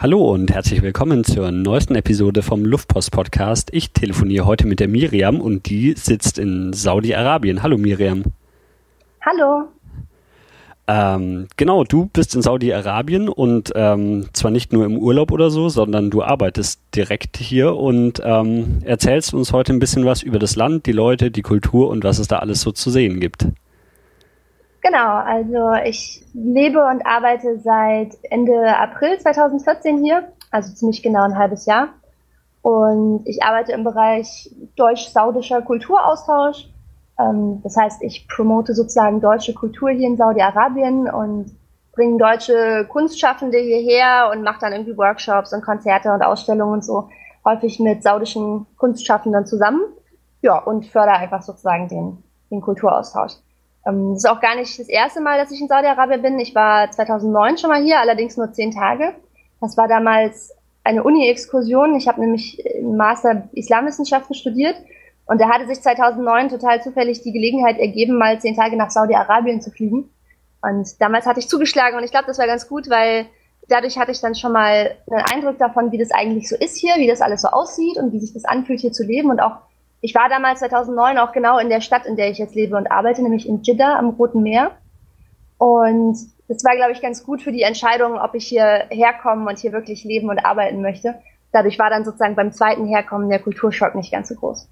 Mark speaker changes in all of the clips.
Speaker 1: Hallo und herzlich willkommen zur neuesten Episode vom Luftpost Podcast. Ich telefoniere heute mit der Miriam und die sitzt in Saudi-Arabien. Hallo Miriam.
Speaker 2: Hallo.
Speaker 1: Ähm, genau, du bist in Saudi-Arabien und ähm, zwar nicht nur im Urlaub oder so, sondern du arbeitest direkt hier und ähm, erzählst uns heute ein bisschen was über das Land, die Leute, die Kultur und was es da alles so zu sehen gibt.
Speaker 2: Genau, also ich lebe und arbeite seit Ende April 2014 hier, also ziemlich genau ein halbes Jahr. Und ich arbeite im Bereich deutsch-saudischer Kulturaustausch. Ähm, das heißt, ich promote sozusagen deutsche Kultur hier in Saudi-Arabien und bringe deutsche Kunstschaffende hierher und mache dann irgendwie Workshops und Konzerte und Ausstellungen und so, häufig mit saudischen Kunstschaffenden zusammen. Ja, und fördere einfach sozusagen den, den Kulturaustausch. Ähm, das ist auch gar nicht das erste Mal, dass ich in Saudi-Arabien bin. Ich war 2009 schon mal hier, allerdings nur zehn Tage. Das war damals eine Uni-Exkursion. Ich habe nämlich im Master Islamwissenschaften studiert und da hatte sich 2009 total zufällig die Gelegenheit ergeben, mal zehn Tage nach Saudi-Arabien zu fliegen. Und damals hatte ich zugeschlagen und ich glaube, das war ganz gut, weil dadurch hatte ich dann schon mal einen Eindruck davon, wie das eigentlich so ist hier, wie das alles so aussieht und wie sich das anfühlt, hier zu leben und auch ich war damals 2009 auch genau in der Stadt, in der ich jetzt lebe und arbeite, nämlich in Jeddah am Roten Meer. Und das war, glaube ich, ganz gut für die Entscheidung, ob ich hier herkommen und hier wirklich leben und arbeiten möchte. Dadurch war dann sozusagen beim zweiten Herkommen der Kulturschock nicht ganz so groß.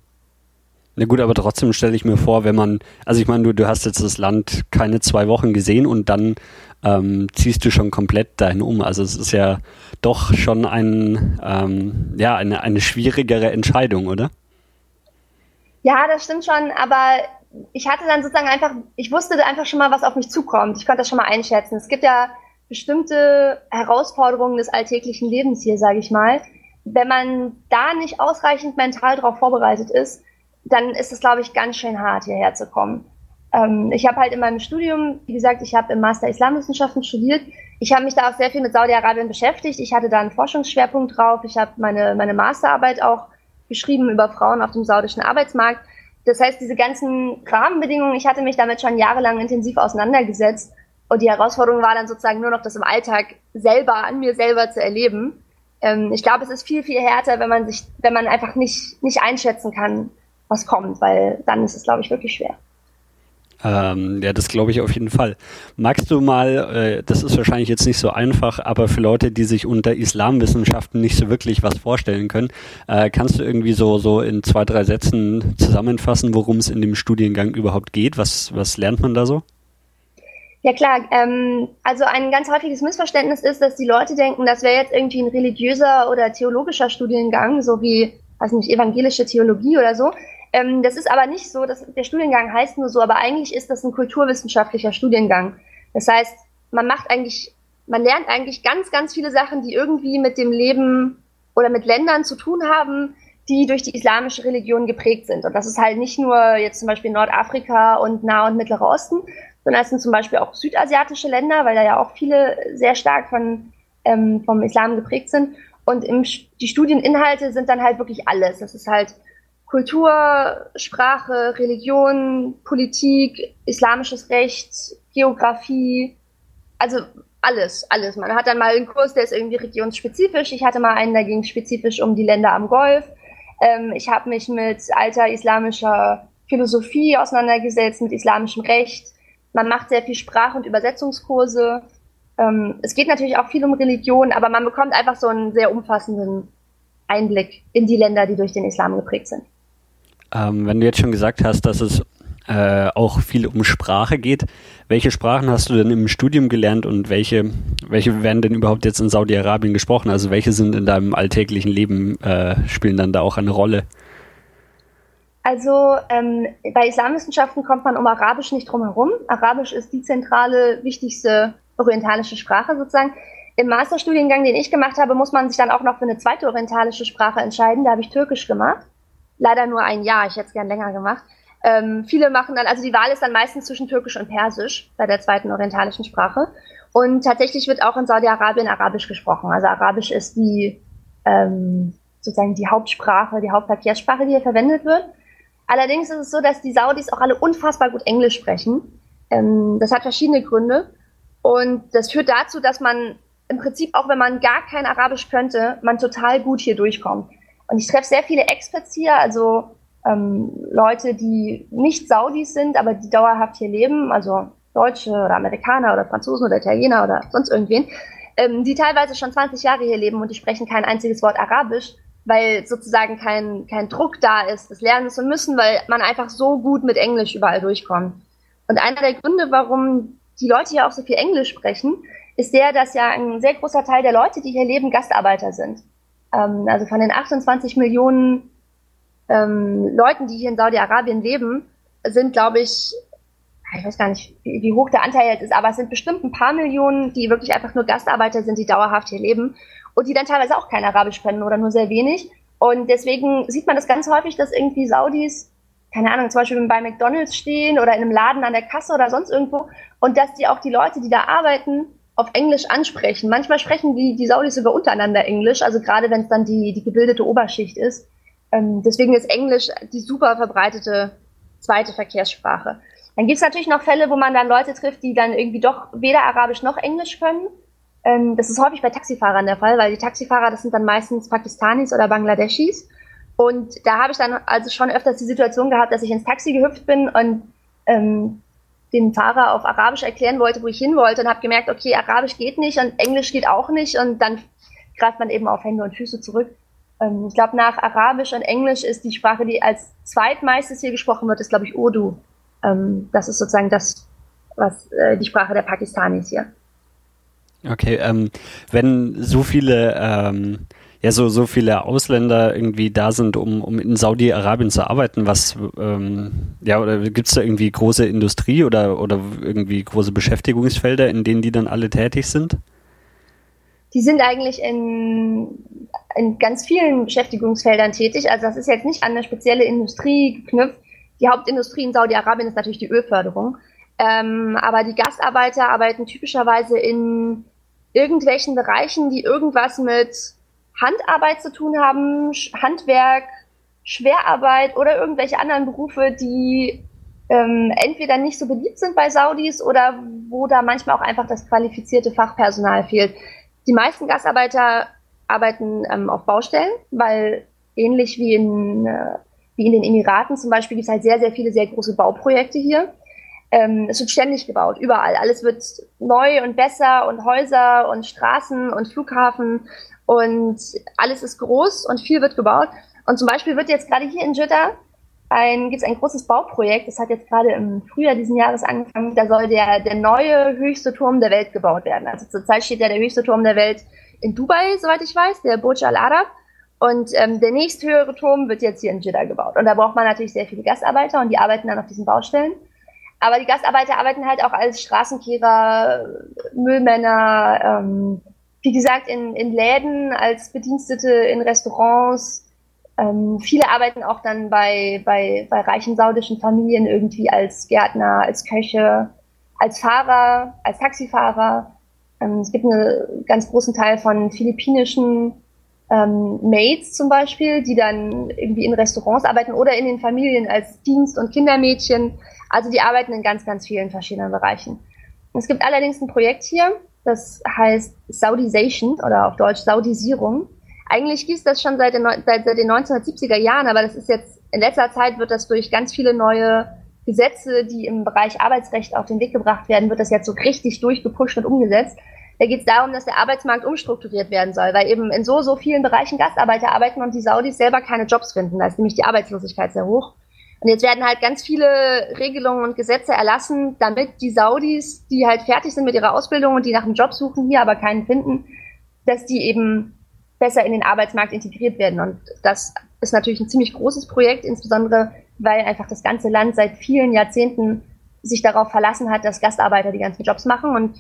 Speaker 1: Na gut, aber trotzdem stelle ich mir vor, wenn man, also ich meine, du, du hast jetzt das Land keine zwei Wochen gesehen und dann ähm, ziehst du schon komplett dahin um. Also es ist ja doch schon ein, ähm, ja, eine, eine schwierigere Entscheidung, oder?
Speaker 2: Ja, das stimmt schon, aber ich hatte dann sozusagen einfach, ich wusste einfach schon mal, was auf mich zukommt. Ich konnte das schon mal einschätzen. Es gibt ja bestimmte Herausforderungen des alltäglichen Lebens hier, sage ich mal. Wenn man da nicht ausreichend mental darauf vorbereitet ist, dann ist es, glaube ich, ganz schön hart, hierher zu kommen. Ähm, ich habe halt in meinem Studium, wie gesagt, ich habe im Master Islamwissenschaften studiert. Ich habe mich da auch sehr viel mit Saudi-Arabien beschäftigt. Ich hatte da einen Forschungsschwerpunkt drauf. Ich habe meine, meine Masterarbeit auch geschrieben über Frauen auf dem saudischen Arbeitsmarkt. Das heißt, diese ganzen Rahmenbedingungen, ich hatte mich damit schon jahrelang intensiv auseinandergesetzt. Und die Herausforderung war dann sozusagen nur noch, das im Alltag selber, an mir selber zu erleben. Ähm, ich glaube, es ist viel, viel härter, wenn man sich, wenn man einfach nicht, nicht einschätzen kann, was kommt, weil dann ist es, glaube ich, wirklich schwer.
Speaker 1: Ähm, ja, das glaube ich auf jeden Fall. Magst du mal, äh, das ist wahrscheinlich jetzt nicht so einfach, aber für Leute, die sich unter Islamwissenschaften nicht so wirklich was vorstellen können, äh, kannst du irgendwie so, so in zwei, drei Sätzen zusammenfassen, worum es in dem Studiengang überhaupt geht? Was, was lernt man da so?
Speaker 2: Ja klar, ähm, also ein ganz häufiges Missverständnis ist, dass die Leute denken, das wäre jetzt irgendwie ein religiöser oder theologischer Studiengang, so wie, weiß nicht, evangelische Theologie oder so. Ähm, das ist aber nicht so, dass der Studiengang heißt nur so, aber eigentlich ist das ein kulturwissenschaftlicher Studiengang. Das heißt, man macht eigentlich, man lernt eigentlich ganz, ganz viele Sachen, die irgendwie mit dem Leben oder mit Ländern zu tun haben, die durch die islamische Religion geprägt sind. Und das ist halt nicht nur jetzt zum Beispiel Nordafrika und Nah- und Mittlerer Osten, sondern es sind zum Beispiel auch südasiatische Länder, weil da ja auch viele sehr stark von, ähm, vom Islam geprägt sind. Und im, die Studieninhalte sind dann halt wirklich alles. Das ist halt Kultur, Sprache, Religion, Politik, islamisches Recht, Geografie, also alles, alles. Man hat dann mal einen Kurs, der ist irgendwie regionsspezifisch. Ich hatte mal einen, da ging spezifisch um die Länder am Golf. Ähm, ich habe mich mit alter islamischer Philosophie auseinandergesetzt, mit islamischem Recht. Man macht sehr viel Sprach- und Übersetzungskurse. Ähm, es geht natürlich auch viel um Religion, aber man bekommt einfach so einen sehr umfassenden Einblick in die Länder, die durch den Islam geprägt sind.
Speaker 1: Ähm, wenn du jetzt schon gesagt hast, dass es äh, auch viel um Sprache geht, welche Sprachen hast du denn im Studium gelernt und welche, welche werden denn überhaupt jetzt in Saudi-Arabien gesprochen? Also welche sind in deinem alltäglichen Leben, äh, spielen dann da auch eine Rolle?
Speaker 2: Also ähm, bei Islamwissenschaften kommt man um Arabisch nicht drum herum. Arabisch ist die zentrale, wichtigste orientalische Sprache sozusagen. Im Masterstudiengang, den ich gemacht habe, muss man sich dann auch noch für eine zweite orientalische Sprache entscheiden. Da habe ich Türkisch gemacht leider nur ein Jahr, ich hätte es gern länger gemacht. Ähm, viele machen dann, also die Wahl ist dann meistens zwischen Türkisch und Persisch bei der zweiten orientalischen Sprache. Und tatsächlich wird auch in Saudi-Arabien Arabisch gesprochen. Also Arabisch ist die ähm, sozusagen die Hauptsprache, die Hauptverkehrssprache, die hier verwendet wird. Allerdings ist es so, dass die Saudis auch alle unfassbar gut Englisch sprechen. Ähm, das hat verschiedene Gründe. Und das führt dazu, dass man im Prinzip auch wenn man gar kein Arabisch könnte, man total gut hier durchkommt. Und ich treffe sehr viele Experts hier, also ähm, Leute, die nicht Saudis sind, aber die dauerhaft hier leben, also Deutsche oder Amerikaner oder Franzosen oder Italiener oder sonst irgendwen, ähm, die teilweise schon 20 Jahre hier leben und die sprechen kein einziges Wort Arabisch, weil sozusagen kein, kein Druck da ist, das lernen zu müssen, weil man einfach so gut mit Englisch überall durchkommt. Und einer der Gründe, warum die Leute hier auch so viel Englisch sprechen, ist der, dass ja ein sehr großer Teil der Leute, die hier leben, Gastarbeiter sind. Ähm, also von den 28 Millionen ähm, Leuten, die hier in Saudi-Arabien leben, sind, glaube ich, ich weiß gar nicht, wie, wie, hoch der Anteil jetzt ist, aber es sind bestimmt ein paar Millionen, die wirklich einfach nur Gastarbeiter sind, die dauerhaft hier leben und die dann teilweise auch kein Arabisch können oder nur sehr wenig. Und deswegen sieht man das ganz häufig, dass irgendwie Saudis, keine Ahnung, zum Beispiel bei McDonalds stehen oder in einem Laden an der Kasse oder sonst irgendwo und dass die auch die Leute, die da arbeiten, auf Englisch ansprechen. Manchmal sprechen die, die Saudis sogar untereinander Englisch, also gerade wenn es dann die, die gebildete Oberschicht ist. Ähm, deswegen ist Englisch die super verbreitete zweite Verkehrssprache. Dann gibt es natürlich noch Fälle, wo man dann Leute trifft, die dann irgendwie doch weder Arabisch noch Englisch können. Ähm, das ist häufig bei Taxifahrern der Fall, weil die Taxifahrer, das sind dann meistens Pakistanis oder Bangladeschis. Und da habe ich dann also schon öfters die Situation gehabt, dass ich ins Taxi gehüpft bin und ähm, dem Fahrer auf Arabisch erklären wollte, wo ich hin wollte und habe gemerkt, okay, Arabisch geht nicht und Englisch geht auch nicht und dann greift man eben auf Hände und Füße zurück. Ähm, ich glaube, nach Arabisch und Englisch ist die Sprache, die als zweitmeistes hier gesprochen wird, ist, glaube ich, Urdu. Ähm, das ist sozusagen das, was äh, die Sprache der Pakistanis hier.
Speaker 1: Okay, ähm, wenn so viele ähm, ja so so viele Ausländer irgendwie da sind, um, um in Saudi-Arabien zu arbeiten, was ähm, ja oder gibt es da irgendwie große Industrie oder oder irgendwie große Beschäftigungsfelder, in denen die dann alle tätig sind?
Speaker 2: Die sind eigentlich in, in ganz vielen Beschäftigungsfeldern tätig. Also das ist jetzt nicht an eine spezielle Industrie geknüpft. Die Hauptindustrie in Saudi-Arabien ist natürlich die Ölförderung. Ähm, aber die Gastarbeiter arbeiten typischerweise in irgendwelchen Bereichen, die irgendwas mit Handarbeit zu tun haben, Handwerk, Schwerarbeit oder irgendwelche anderen Berufe, die ähm, entweder nicht so beliebt sind bei Saudis oder wo da manchmal auch einfach das qualifizierte Fachpersonal fehlt. Die meisten Gastarbeiter arbeiten ähm, auf Baustellen, weil ähnlich wie in, äh, wie in den Emiraten zum Beispiel gibt es halt sehr, sehr viele sehr große Bauprojekte hier. Ähm, es wird ständig gebaut, überall. Alles wird neu und besser und Häuser und Straßen und Flughafen und alles ist groß und viel wird gebaut. Und zum Beispiel wird jetzt gerade hier in Jeddah ein, gibt es ein großes Bauprojekt, das hat jetzt gerade im Frühjahr diesen Jahres angefangen, da soll der, der neue höchste Turm der Welt gebaut werden. Also zurzeit steht ja der höchste Turm der Welt in Dubai, soweit ich weiß, der Burj Al Arab. Und ähm, der nächsthöhere Turm wird jetzt hier in Jeddah gebaut. Und da braucht man natürlich sehr viele Gastarbeiter und die arbeiten dann auf diesen Baustellen. Aber die Gastarbeiter arbeiten halt auch als Straßenkehrer, Müllmänner, ähm, wie gesagt, in, in Läden, als Bedienstete in Restaurants. Ähm, viele arbeiten auch dann bei, bei, bei reichen saudischen Familien irgendwie als Gärtner, als Köche, als Fahrer, als Taxifahrer. Ähm, es gibt einen ganz großen Teil von philippinischen ähm, Maids zum Beispiel, die dann irgendwie in Restaurants arbeiten oder in den Familien als Dienst- und Kindermädchen. Also die arbeiten in ganz, ganz vielen verschiedenen Bereichen. Es gibt allerdings ein Projekt hier, das heißt Saudisation oder auf Deutsch Saudisierung. Eigentlich gibt es das schon seit den, seit, seit den 1970er Jahren, aber das ist jetzt in letzter Zeit wird das durch ganz viele neue Gesetze, die im Bereich Arbeitsrecht auf den Weg gebracht werden, wird das jetzt so richtig durchgepusht und umgesetzt. Da geht es darum, dass der Arbeitsmarkt umstrukturiert werden soll, weil eben in so, so vielen Bereichen Gastarbeiter arbeiten und die Saudis selber keine Jobs finden. Da ist nämlich die Arbeitslosigkeit sehr hoch. Und jetzt werden halt ganz viele Regelungen und Gesetze erlassen, damit die Saudis, die halt fertig sind mit ihrer Ausbildung und die nach einem Job suchen, hier aber keinen finden, dass die eben besser in den Arbeitsmarkt integriert werden. Und das ist natürlich ein ziemlich großes Projekt, insbesondere weil einfach das ganze Land seit vielen Jahrzehnten sich darauf verlassen hat, dass Gastarbeiter die ganzen Jobs machen. Und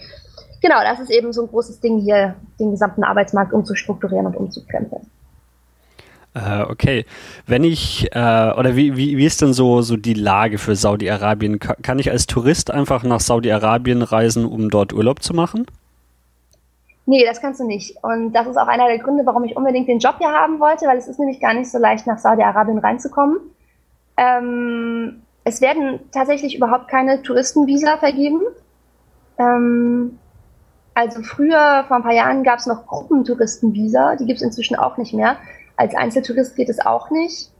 Speaker 2: genau, das ist eben so ein großes Ding hier, den gesamten Arbeitsmarkt umzustrukturieren und umzukrempeln.
Speaker 1: Äh, okay. Wenn ich, äh, oder wie, wie, wie ist denn so, so die Lage für Saudi-Arabien? Kann ich als Tourist einfach nach Saudi-Arabien reisen, um dort Urlaub zu machen?
Speaker 2: Nee, das kannst du nicht. Und das ist auch einer der Gründe, warum ich unbedingt den Job hier haben wollte, weil es ist nämlich gar nicht so leicht, nach Saudi-Arabien reinzukommen. Ähm, es werden tatsächlich überhaupt keine Touristenvisa vergeben. Ähm, Also früher, vor ein paar Jahren, gab es noch Gruppentouristenvisa. Die gibt es inzwischen auch nicht mehr. Als Einzeltourist geht es auch nicht.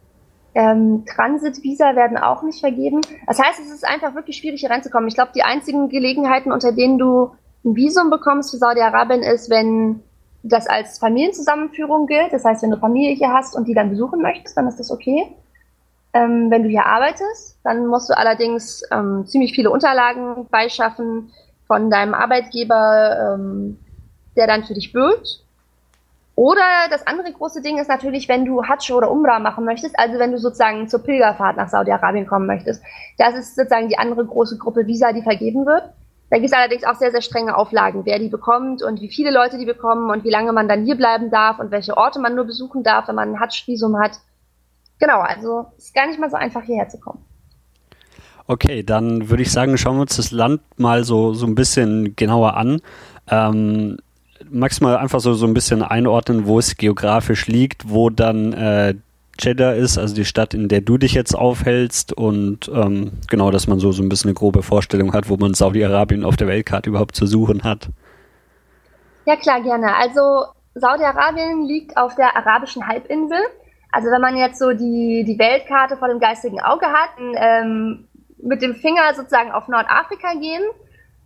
Speaker 2: Ähm, Transitvisa werden auch nicht vergeben. Das heißt, es ist einfach wirklich schwierig hier reinzukommen. Ich glaube, die einzigen Gelegenheiten, unter denen du ein Visum bekommst für Saudi-Arabien, ist, wenn das als Familienzusammenführung gilt. Das heißt, wenn du Familie hier hast und die dann besuchen möchtest, dann ist das okay. Ähm, wenn du hier arbeitest, dann musst du allerdings ähm, ziemlich viele Unterlagen beischaffen von deinem Arbeitgeber, ähm, der dann für dich bürgt. Oder das andere große Ding ist natürlich, wenn du Hajj oder Umrah machen möchtest, also wenn du sozusagen zur Pilgerfahrt nach Saudi-Arabien kommen möchtest. Das ist sozusagen die andere große Gruppe Visa, die vergeben wird. Da gibt es allerdings auch sehr, sehr strenge Auflagen, wer die bekommt und wie viele Leute die bekommen und wie lange man dann hier bleiben darf und welche Orte man nur besuchen darf, wenn man ein Hajj-Visum hat. Genau, also ist gar nicht mal so einfach hierher zu kommen.
Speaker 1: Okay, dann würde ich sagen, schauen wir uns das Land mal so, so ein bisschen genauer an. Ähm, magst du mal einfach so, so ein bisschen einordnen, wo es geografisch liegt, wo dann äh, Jeddah ist, also die Stadt, in der du dich jetzt aufhältst und ähm, genau, dass man so, so ein bisschen eine grobe Vorstellung hat, wo man Saudi-Arabien auf der Weltkarte überhaupt zu suchen hat.
Speaker 2: Ja klar, gerne. Also Saudi-Arabien liegt auf der arabischen Halbinsel. Also wenn man jetzt so die, die Weltkarte vor dem geistigen Auge hat, ähm, mit dem Finger sozusagen auf Nordafrika gehen,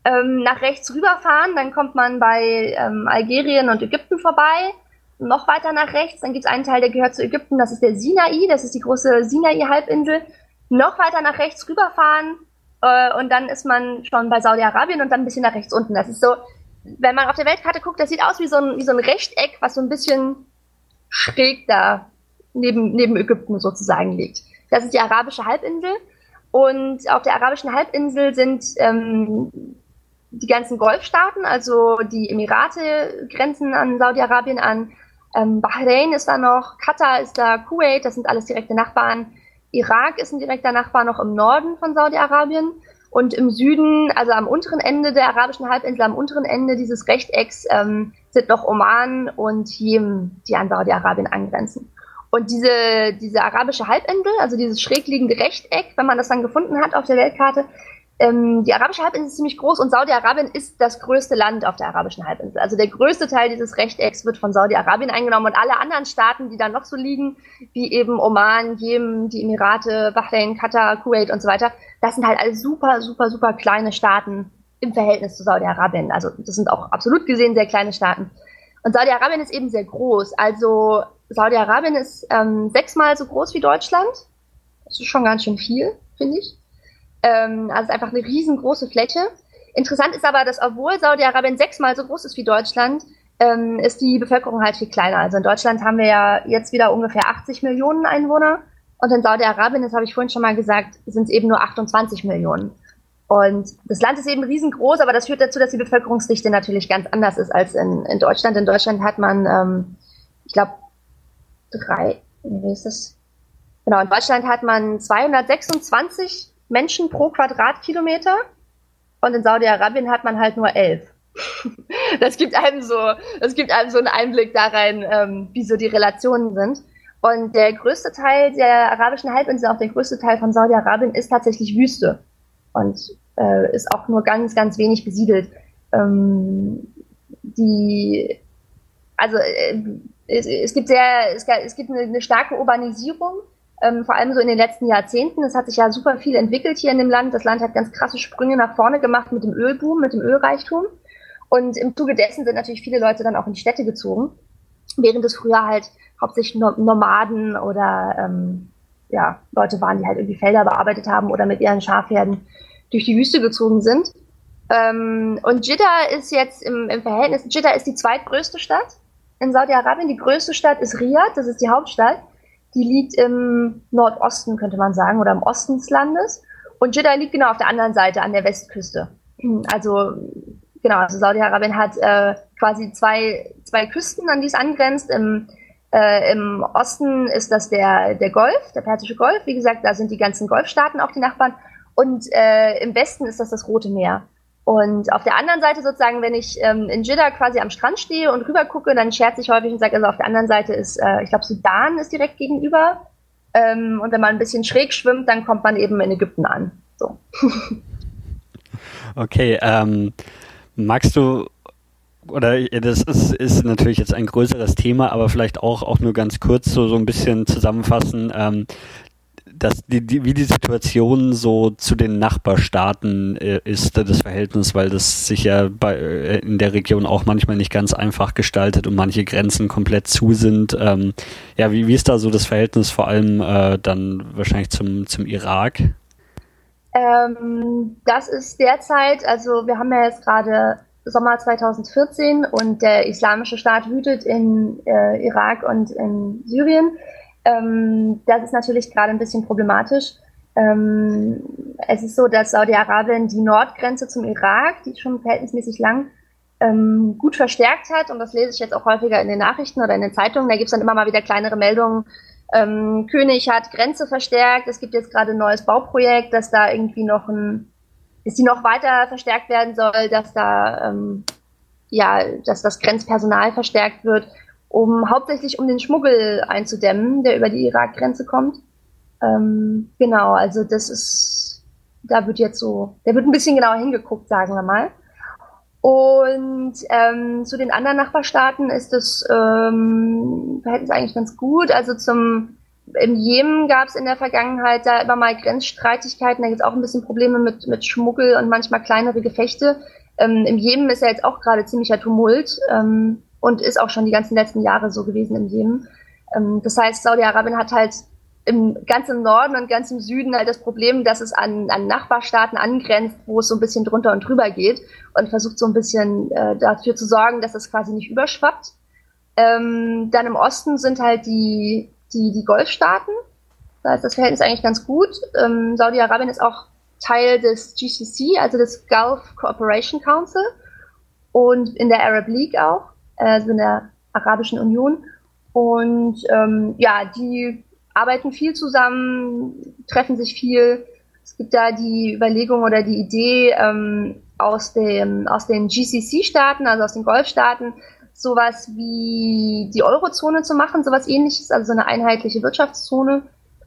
Speaker 2: ähm, nach rechts rüberfahren, dann kommt man bei ähm, Algerien und Ägypten vorbei noch weiter nach rechts, dann gibt es einen Teil, der gehört zu Ägypten, das ist der Sinai, das ist die große Sinai-Halbinsel. Noch weiter nach rechts rüberfahren äh, und dann ist man schon bei Saudi-Arabien und dann ein bisschen nach rechts unten. Das ist so, wenn man auf der Weltkarte guckt, das sieht aus wie so ein, wie so ein Rechteck, was so ein bisschen schräg da neben, neben Ägypten sozusagen liegt. Das ist die arabische Halbinsel. Und auf der arabischen Halbinsel sind ähm, die ganzen Golfstaaten, also die Emirate grenzen an Saudi-Arabien an, ähm, Bahrain ist da noch, Katar ist da, Kuwait, das sind alles direkte Nachbarn. Irak ist ein direkter Nachbar noch im Norden von Saudi-Arabien. Und im Süden, also am unteren Ende der arabischen Halbinsel, am unteren Ende dieses Rechtecks, ähm, sind noch Oman und Jemen, die an Saudi-Arabien angrenzen. Und diese, diese arabische Halbinsel, also dieses schräg liegende Rechteck, wenn man das dann gefunden hat auf der Weltkarte, ähm, die arabische Halbinsel ist ziemlich groß und Saudi-Arabien ist das größte Land auf der arabischen Halbinsel. Also der größte Teil dieses Rechtecks wird von Saudi-Arabien eingenommen und alle anderen Staaten, die da noch so liegen, wie eben Oman, Jemen, die Emirate, Bahrain, Katar, Kuwait und so weiter, das sind halt alle super, super, super kleine Staaten im Verhältnis zu Saudi-Arabien. Also das sind auch absolut gesehen sehr kleine Staaten. Und Saudi-Arabien ist eben sehr groß. Also Saudi-Arabien ist ähm, sechsmal so groß wie Deutschland. Das ist schon ganz schön viel, finde ich. Ähm, also einfach eine riesengroße Fläche. Interessant ist aber, dass obwohl Saudi-Arabien sechsmal so groß ist wie Deutschland, ähm, ist die Bevölkerung halt viel kleiner. Also in Deutschland haben wir ja jetzt wieder ungefähr 80 Millionen Einwohner und in Saudi-Arabien, das habe ich vorhin schon mal gesagt, sind es eben nur 28 Millionen. Und das Land ist eben riesengroß, aber das führt dazu, dass die Bevölkerungsdichte natürlich ganz anders ist als in, in Deutschland. In Deutschland hat man, ähm, ich glaube, drei, wie ist das? Genau, in Deutschland hat man 226 Menschen pro Quadratkilometer und in Saudi-Arabien hat man halt nur elf. das gibt einem so, das gibt einem so einen Einblick da rein, ähm, wie so die Relationen sind. Und der größte Teil der arabischen Halbinsel, auch der größte Teil von Saudi-Arabien, ist tatsächlich Wüste und äh, ist auch nur ganz, ganz wenig besiedelt. Ähm, die, also äh, es, es, gibt sehr, es, es gibt eine, eine starke Urbanisierung ähm, vor allem so in den letzten Jahrzehnten. Es hat sich ja super viel entwickelt hier in dem Land. Das Land hat ganz krasse Sprünge nach vorne gemacht mit dem Ölboom, mit dem Ölreichtum. Und im Zuge dessen sind natürlich viele Leute dann auch in die Städte gezogen, während es früher halt hauptsächlich Nomaden oder ähm, ja, Leute waren, die halt irgendwie Felder bearbeitet haben oder mit ihren Schafherden durch die Wüste gezogen sind. Ähm, und Jeddah ist jetzt im, im Verhältnis, Jeddah ist die zweitgrößte Stadt in Saudi-Arabien. Die größte Stadt ist Riyadh, das ist die Hauptstadt. Die liegt im Nordosten, könnte man sagen, oder im Osten des Landes. Und Jeddah liegt genau auf der anderen Seite, an der Westküste. Also, genau, also Saudi-Arabien hat äh, quasi zwei, zwei Küsten, an die es angrenzt. Im, äh, Im Osten ist das der, der Golf, der Persische Golf. Wie gesagt, da sind die ganzen Golfstaaten auch die Nachbarn. Und äh, im Westen ist das das Rote Meer. Und auf der anderen Seite sozusagen, wenn ich ähm, in Jeddah quasi am Strand stehe und rüber gucke, dann scherze ich häufig und sage, also auf der anderen Seite ist, äh, ich glaube, Sudan ist direkt gegenüber. Ähm, und wenn man ein bisschen schräg schwimmt, dann kommt man eben in Ägypten an. So.
Speaker 1: okay, ähm, magst du oder das ist, ist natürlich jetzt ein größeres Thema, aber vielleicht auch, auch nur ganz kurz so, so ein bisschen zusammenfassen. Ähm, dass die, die, wie die Situation so zu den Nachbarstaaten äh, ist, das Verhältnis, weil das sich ja bei, äh, in der Region auch manchmal nicht ganz einfach gestaltet und manche Grenzen komplett zu sind. Ähm, ja, wie, wie ist da so das Verhältnis vor allem äh, dann wahrscheinlich zum, zum Irak?
Speaker 2: Ähm, das ist derzeit, also wir haben ja jetzt gerade Sommer 2014 und der Islamische Staat wütet in äh, Irak und in Syrien. Ähm, das ist natürlich gerade ein bisschen problematisch. Ähm, es ist so, dass Saudi-Arabien die Nordgrenze zum Irak, die schon verhältnismäßig lang, ähm, gut verstärkt hat. Und das lese ich jetzt auch häufiger in den Nachrichten oder in den Zeitungen. Da gibt es dann immer mal wieder kleinere Meldungen. Ähm, König hat Grenze verstärkt. Es gibt jetzt gerade ein neues Bauprojekt, dass da irgendwie noch ein, dass die noch weiter verstärkt werden soll, dass da ähm, ja, dass das Grenzpersonal verstärkt wird um hauptsächlich um den Schmuggel einzudämmen, der über die Irak-Grenze kommt. Ähm, genau, also das ist, da wird jetzt so, da wird ein bisschen genauer hingeguckt, sagen wir mal. Und ähm, zu den anderen Nachbarstaaten ist das ähm, Verhältnis eigentlich ganz gut. Also zum im Jemen gab es in der Vergangenheit da immer mal Grenzstreitigkeiten, da gibt es auch ein bisschen Probleme mit, mit Schmuggel und manchmal kleinere Gefechte. Ähm, Im Jemen ist ja jetzt auch gerade ziemlicher Tumult. Ähm, und ist auch schon die ganzen letzten Jahre so gewesen im Jemen. Ähm, das heißt, Saudi-Arabien hat halt im ganz im Norden und ganz im Süden halt das Problem, dass es an, an Nachbarstaaten angrenzt, wo es so ein bisschen drunter und drüber geht und versucht so ein bisschen äh, dafür zu sorgen, dass es quasi nicht überschwappt. Ähm, dann im Osten sind halt die, die, die Golfstaaten. Da ist das Verhältnis eigentlich ganz gut. Ähm, Saudi-Arabien ist auch Teil des GCC, also des Gulf Cooperation Council und in der Arab League auch also in der Arabischen Union. Und ähm, ja, die arbeiten viel zusammen, treffen sich viel. Es gibt da die Überlegung oder die Idee ähm, aus, dem, aus den GCC-Staaten, also aus den Golfstaaten, sowas wie die Eurozone zu machen, sowas ähnliches, also so eine einheitliche Wirtschaftszone.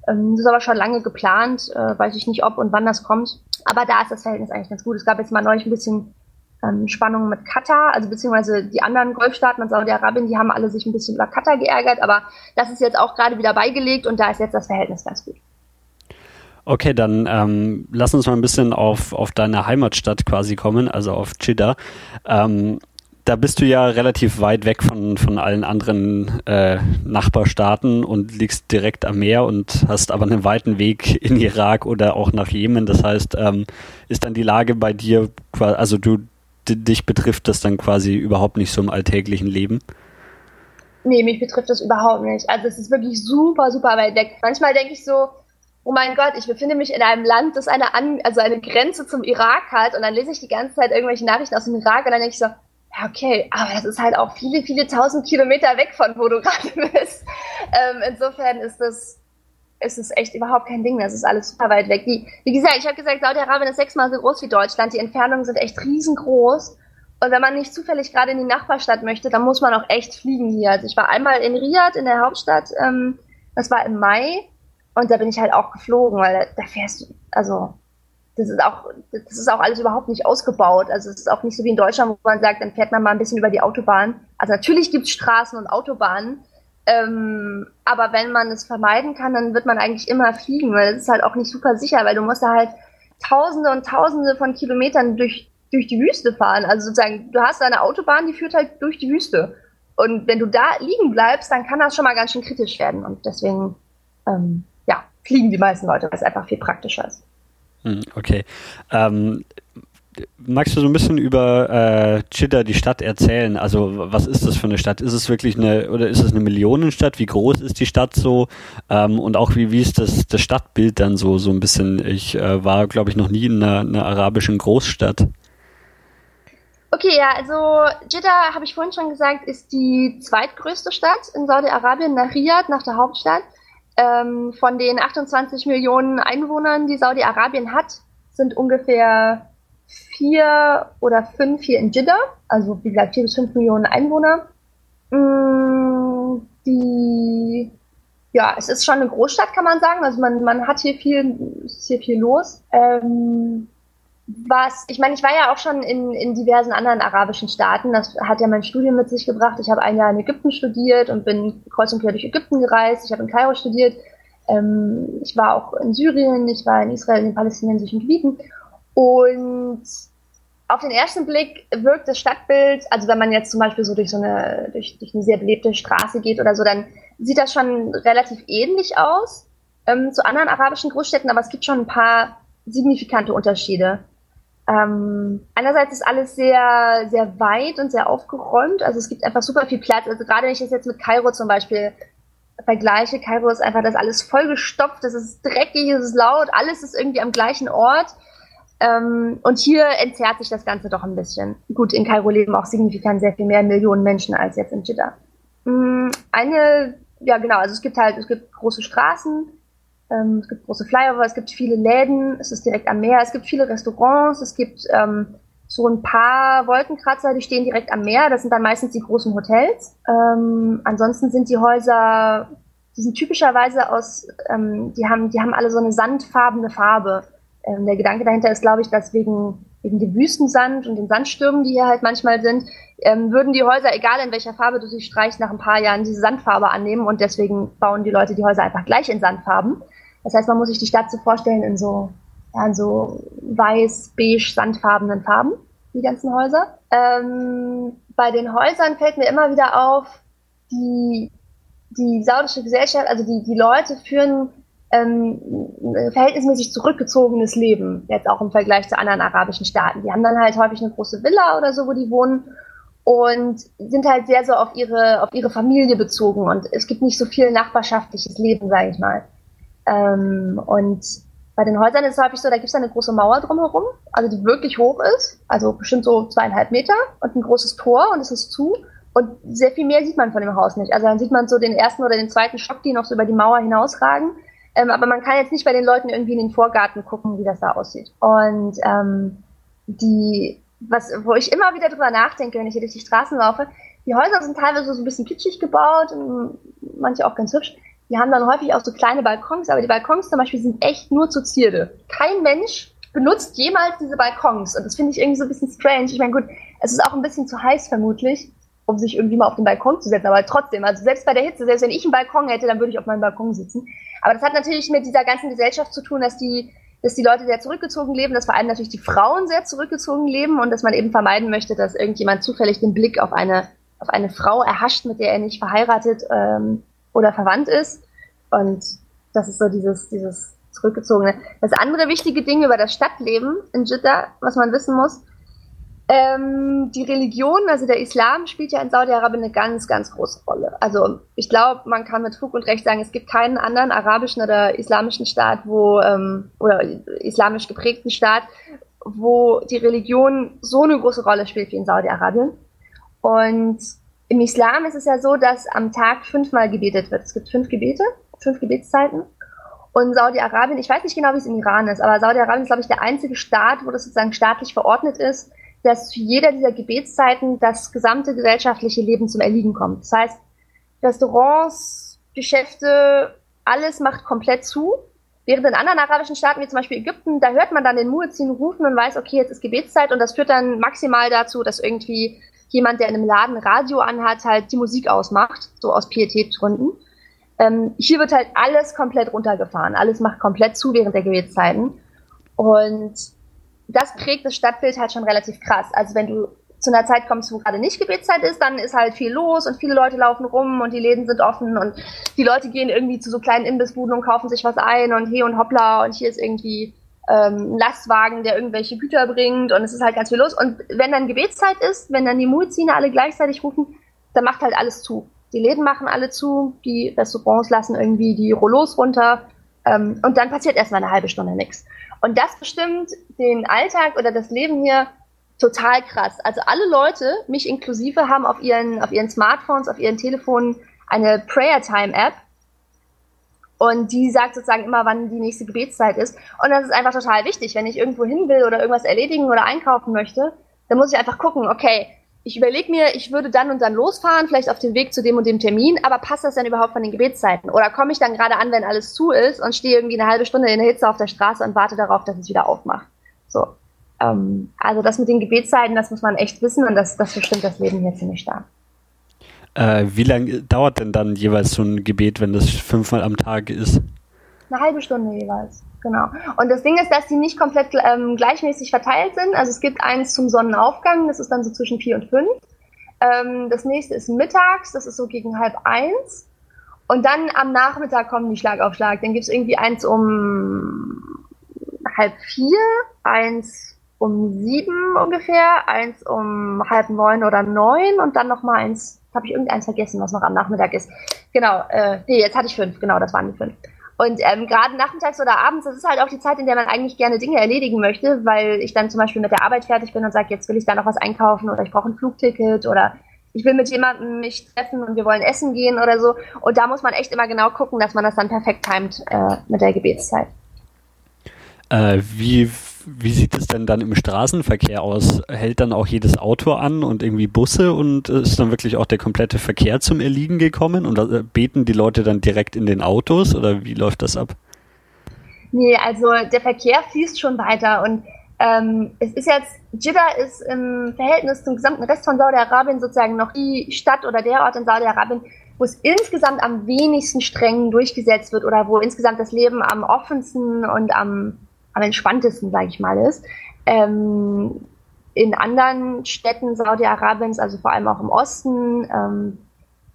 Speaker 2: Ähm, das ist aber schon lange geplant, äh, weiß ich nicht, ob und wann das kommt. Aber da ist das Verhältnis eigentlich ganz gut. Es gab jetzt mal neulich ein bisschen ähm, Spannungen mit Katar, also beziehungsweise die anderen Golfstaaten und Saudi-Arabien, die haben alle sich ein bisschen über Katar geärgert, aber das ist jetzt auch gerade wieder beigelegt und da ist jetzt das Verhältnis ganz gut.
Speaker 1: Okay, dann ähm, lass uns mal ein bisschen auf, auf deine Heimatstadt quasi kommen, also auf Jeddah. Ähm, da bist du ja relativ weit weg von, von allen anderen äh, Nachbarstaaten und liegst direkt am Meer und hast aber einen weiten Weg in Irak oder auch nach Jemen. Das heißt, ähm, ist dann die Lage bei dir, also du, dich betrifft das dann quasi überhaupt nicht so im alltäglichen Leben?
Speaker 2: Nee, mich betrifft das überhaupt nicht. Also es ist wirklich super, super weit weg. Manchmal denke ich so, oh mein Gott, ich befinde mich in einem Land, das eine, An also eine Grenze zum Irak hat und dann lese ich die ganze Zeit irgendwelche Nachrichten aus dem Irak und dann denke ich so, ja, okay, aber das ist halt auch viele, viele tausend Kilometer weg von wo du gerade bist. Ähm, insofern ist das ist es echt überhaupt kein Ding. Das ist alles super weit weg. Die, wie gesagt, ich habe gesagt, Saudi-Arabien ist sechsmal so groß wie Deutschland. Die Entfernungen sind echt riesengroß. Und wenn man nicht zufällig gerade in die Nachbarstadt möchte, dann muss man auch echt fliegen hier. Also ich war einmal in Riyadh, in der Hauptstadt, ähm, das war im Mai. Und da bin ich halt auch geflogen, weil da, da fährst du, also das ist auch, das ist auch alles überhaupt nicht ausgebaut. Also es ist auch nicht so wie in Deutschland, wo man sagt, dann fährt man mal ein bisschen über die Autobahn. Also natürlich gibt es Straßen und Autobahnen, ähm, aber wenn man es vermeiden kann, dann wird man eigentlich immer fliegen, weil es ist halt auch nicht super sicher, weil du musst da halt Tausende und Tausende von Kilometern durch, durch die Wüste fahren. Also sozusagen, du hast eine Autobahn, die führt halt durch die Wüste. Und wenn du da liegen bleibst, dann kann das schon mal ganz schön kritisch werden. Und deswegen, ähm, ja, fliegen die meisten Leute, weil es einfach viel praktischer ist.
Speaker 1: Hm, okay. Ähm, magst du so ein bisschen über äh, Chita, die Stadt, erzählen? Also was ist das für eine Stadt? Ist es wirklich eine oder ist es eine Millionenstadt? Wie groß ist die Stadt so? Ähm, und auch wie, wie ist das, das Stadtbild dann so so ein bisschen? Ich äh, war, glaube ich, noch nie in einer, einer arabischen Großstadt.
Speaker 2: Okay, ja, also Jeddah, habe ich vorhin schon gesagt, ist die zweitgrößte Stadt in Saudi-Arabien nach Riyadh, nach der Hauptstadt. Ähm, von den 28 Millionen Einwohnern, die Saudi-Arabien hat, sind ungefähr vier oder fünf hier in Jeddah, also wie gesagt vier bis fünf Millionen Einwohner. Mm, die, ja, es ist schon eine Großstadt, kann man sagen. Also man, man hat hier viel, ist hier viel los. Ähm, was, ich meine, ich war ja auch schon in, in diversen anderen arabischen Staaten. Das hat ja mein Studium mit sich gebracht. Ich habe ein Jahr in Ägypten studiert und bin kreuz und quer durch Ägypten gereist. Ich habe in Kairo studiert. Ähm, ich war auch in Syrien, ich war in Israel, in den palästinensischen Gebieten. Und auf den ersten Blick wirkt das Stadtbild, also wenn man jetzt zum Beispiel so durch so eine, durch, durch eine sehr belebte Straße geht oder so, dann sieht das schon relativ ähnlich aus ähm, zu anderen arabischen Großstädten, aber es gibt schon ein paar signifikante Unterschiede. Ähm, einerseits ist alles sehr, sehr weit und sehr aufgeräumt. Also es gibt einfach super viel Platz. Also gerade wenn ich das jetzt mit Kairo zum Beispiel vergleiche, Kairo ist einfach das alles vollgestopft, es ist dreckig, es ist laut, alles ist irgendwie am gleichen Ort. Ähm, und hier entzerrt sich das Ganze doch ein bisschen. Gut, in Kairo leben auch signifikant sehr viel mehr Millionen Menschen als jetzt in Jeddah. Mm, eine, ja genau, also es gibt halt, es gibt große Straßen, ähm, es gibt große Flyover, es gibt viele Läden, es ist direkt am Meer, es gibt viele Restaurants, es gibt ähm, so ein paar Wolkenkratzer, die stehen direkt am Meer. Das sind dann meistens die großen Hotels. Ähm, ansonsten sind die Häuser, die sind typischerweise aus, ähm, die haben, die haben alle so eine sandfarbene Farbe. Ähm, der Gedanke dahinter ist, glaube ich, dass wegen, wegen dem Wüstensand und den Sandstürmen, die hier halt manchmal sind, ähm, würden die Häuser, egal in welcher Farbe du sie streichst, nach ein paar Jahren diese Sandfarbe annehmen und deswegen bauen die Leute die Häuser einfach gleich in Sandfarben. Das heißt, man muss sich die Stadt so vorstellen in so, ja, in so weiß, beige, sandfarbenen Farben, die ganzen Häuser. Ähm, bei den Häusern fällt mir immer wieder auf, die, die saudische Gesellschaft, also die, die Leute führen ähm, verhältnismäßig zurückgezogenes Leben, jetzt auch im Vergleich zu anderen arabischen Staaten. Die haben dann halt häufig eine große Villa oder so, wo die wohnen und sind halt sehr so auf ihre, auf ihre Familie bezogen und es gibt nicht so viel nachbarschaftliches Leben, sage ich mal. Ähm, und bei den Häusern ist es häufig so, da gibt es eine große Mauer drumherum, also die wirklich hoch ist, also bestimmt so zweieinhalb Meter und ein großes Tor und es ist zu. Und sehr viel mehr sieht man von dem Haus nicht. Also dann sieht man so den ersten oder den zweiten Stock, die noch so über die Mauer hinausragen. Ähm, aber man kann jetzt nicht bei den Leuten irgendwie in den Vorgarten gucken, wie das da aussieht. Und ähm, die, was, wo ich immer wieder drüber nachdenke, wenn ich hier durch die Straßen laufe, die Häuser sind teilweise so ein bisschen kitschig gebaut, manche auch ganz hübsch. Die haben dann häufig auch so kleine Balkons, aber die Balkons zum Beispiel sind echt nur zur Zierde. Kein Mensch benutzt jemals diese Balkons. Und das finde ich irgendwie so ein bisschen strange. Ich meine, gut, es ist auch ein bisschen zu heiß vermutlich, um sich irgendwie mal auf den Balkon zu setzen. Aber trotzdem, also selbst bei der Hitze, selbst wenn ich einen Balkon hätte, dann würde ich auf meinem Balkon sitzen. Aber das hat natürlich mit dieser ganzen Gesellschaft zu tun, dass die, dass die Leute sehr zurückgezogen leben, dass vor allem natürlich die Frauen sehr zurückgezogen leben und dass man eben vermeiden möchte, dass irgendjemand zufällig den Blick auf eine, auf eine Frau erhascht, mit der er nicht verheiratet ähm, oder verwandt ist. Und das ist so dieses, dieses zurückgezogene. Das andere wichtige Ding über das Stadtleben in Jeddah, was man wissen muss, ähm, die Religion, also der Islam, spielt ja in Saudi-Arabien eine ganz, ganz große Rolle. Also ich glaube, man kann mit Fug und Recht sagen, es gibt keinen anderen arabischen oder islamischen Staat, wo ähm, oder islamisch geprägten Staat, wo die Religion so eine große Rolle spielt wie in Saudi-Arabien. Und im Islam ist es ja so, dass am Tag fünfmal gebetet wird. Es gibt fünf Gebete, fünf Gebetszeiten. Und Saudi-Arabien, ich weiß nicht genau, wie es im Iran ist, aber Saudi-Arabien ist, glaube ich, der einzige Staat, wo das sozusagen staatlich verordnet ist, dass zu jeder dieser Gebetszeiten das gesamte gesellschaftliche Leben zum Erliegen kommt. Das heißt, Restaurants, Geschäfte, alles macht komplett zu. Während in anderen arabischen Staaten, wie zum Beispiel Ägypten, da hört man dann den Muezzin rufen und weiß, okay, jetzt ist Gebetszeit und das führt dann maximal dazu, dass irgendwie jemand, der in einem Laden Radio anhat, halt die Musik ausmacht, so aus Pietätgründen. Ähm, hier wird halt alles komplett runtergefahren. Alles macht komplett zu während der Gebetszeiten. Und das prägt das Stadtbild halt schon relativ krass. Also wenn du zu einer Zeit kommst, wo gerade nicht Gebetszeit ist, dann ist halt viel los und viele Leute laufen rum und die Läden sind offen und die Leute gehen irgendwie zu so kleinen Imbissbuden und kaufen sich was ein und hey und hoppla und hier ist irgendwie ähm, ein Lastwagen, der irgendwelche Güter bringt und es ist halt ganz viel los. Und wenn dann Gebetszeit ist, wenn dann die Muezzine alle gleichzeitig rufen, dann macht halt alles zu. Die Läden machen alle zu, die Restaurants lassen irgendwie die Rollos runter ähm, und dann passiert erstmal eine halbe Stunde nichts. Und das bestimmt den Alltag oder das Leben hier total krass. Also alle Leute, mich inklusive, haben auf ihren, auf ihren Smartphones, auf ihren Telefonen eine Prayer Time App. Und die sagt sozusagen immer, wann die nächste Gebetszeit ist. Und das ist einfach total wichtig. Wenn ich irgendwo hin will oder irgendwas erledigen oder einkaufen möchte, dann muss ich einfach gucken, okay, ich überlege mir, ich würde dann und dann losfahren, vielleicht auf den Weg zu dem und dem Termin, aber passt das denn überhaupt von den Gebetszeiten? Oder komme ich dann gerade an, wenn alles zu ist und stehe irgendwie eine halbe Stunde in der Hitze auf der Straße und warte darauf, dass es wieder aufmacht? So. Ähm, also das mit den Gebetszeiten, das muss man echt wissen und das, das bestimmt das Leben hier ziemlich stark.
Speaker 1: Äh, wie lange dauert denn dann jeweils so ein Gebet, wenn das fünfmal am Tag ist?
Speaker 2: Eine halbe Stunde jeweils, genau. Und das Ding ist, dass die nicht komplett ähm, gleichmäßig verteilt sind. Also es gibt eins zum Sonnenaufgang, das ist dann so zwischen vier und fünf. Ähm, das nächste ist mittags, das ist so gegen halb eins. Und dann am Nachmittag kommen die Schlag auf Schlag. Dann gibt es irgendwie eins um halb vier, eins um sieben ungefähr, eins um halb neun oder neun und dann nochmal eins, habe ich irgendeins vergessen, was noch am Nachmittag ist. Genau, äh, nee, jetzt hatte ich fünf, genau, das waren die fünf. Und ähm, gerade nachmittags oder abends, das ist halt auch die Zeit, in der man eigentlich gerne Dinge erledigen möchte, weil ich dann zum Beispiel mit der Arbeit fertig bin und sage, jetzt will ich da noch was einkaufen oder ich brauche ein Flugticket oder ich will mit jemandem mich treffen und wir wollen essen gehen oder so. Und da muss man echt immer genau gucken, dass man das dann perfekt timet äh, mit der Gebetszeit.
Speaker 1: Äh, wie, wie sieht es denn dann im Straßenverkehr aus? Hält dann auch jedes Auto an und irgendwie Busse und ist dann wirklich auch der komplette Verkehr zum Erliegen gekommen? Und äh, beten die Leute dann direkt in den Autos oder wie läuft das ab?
Speaker 2: Nee, also der Verkehr fließt schon weiter und ähm, es ist jetzt, Jeddah ist im Verhältnis zum gesamten Rest von Saudi-Arabien sozusagen noch die Stadt oder der Ort in Saudi-Arabien, wo es insgesamt am wenigsten streng durchgesetzt wird oder wo insgesamt das Leben am offensten und am am entspanntesten, sage ich mal, ist. Ähm, in anderen Städten Saudi-Arabiens, also vor allem auch im Osten, ähm,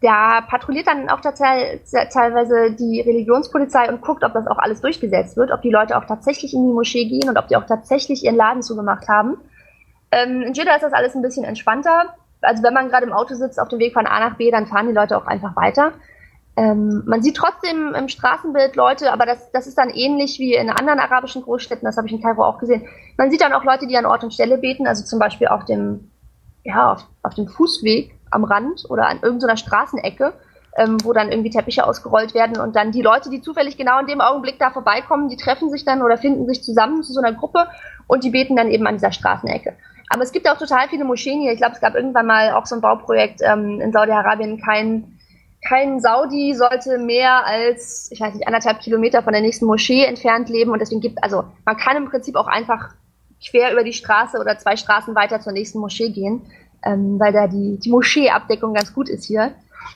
Speaker 2: da patrouilliert dann auch teilweise die Religionspolizei und guckt, ob das auch alles durchgesetzt wird, ob die Leute auch tatsächlich in die Moschee gehen und ob die auch tatsächlich ihren Laden zugemacht haben. Ähm, in Jeddah ist das alles ein bisschen entspannter. Also wenn man gerade im Auto sitzt auf dem Weg von A nach B, dann fahren die Leute auch einfach weiter. Ähm, man sieht trotzdem im Straßenbild Leute, aber das, das ist dann ähnlich wie in anderen arabischen Großstädten, das habe ich in Kairo auch gesehen. Man sieht dann auch Leute, die an Ort und Stelle beten, also zum Beispiel auf dem, ja, auf, auf dem Fußweg am Rand oder an irgendeiner Straßenecke, ähm, wo dann irgendwie Teppiche ausgerollt werden und dann die Leute, die zufällig genau in dem Augenblick da vorbeikommen, die treffen sich dann oder finden sich zusammen zu so einer Gruppe und die beten dann eben an dieser Straßenecke. Aber es gibt auch total viele Moscheen hier. Ich glaube, es gab irgendwann mal auch so ein Bauprojekt ähm, in Saudi-Arabien, kein kein Saudi sollte mehr als, ich weiß nicht, anderthalb Kilometer von der nächsten Moschee entfernt leben und deswegen gibt, also man kann im Prinzip auch einfach quer über die Straße oder zwei Straßen weiter zur nächsten Moschee gehen, ähm, weil da die, die Moscheeabdeckung ganz gut ist hier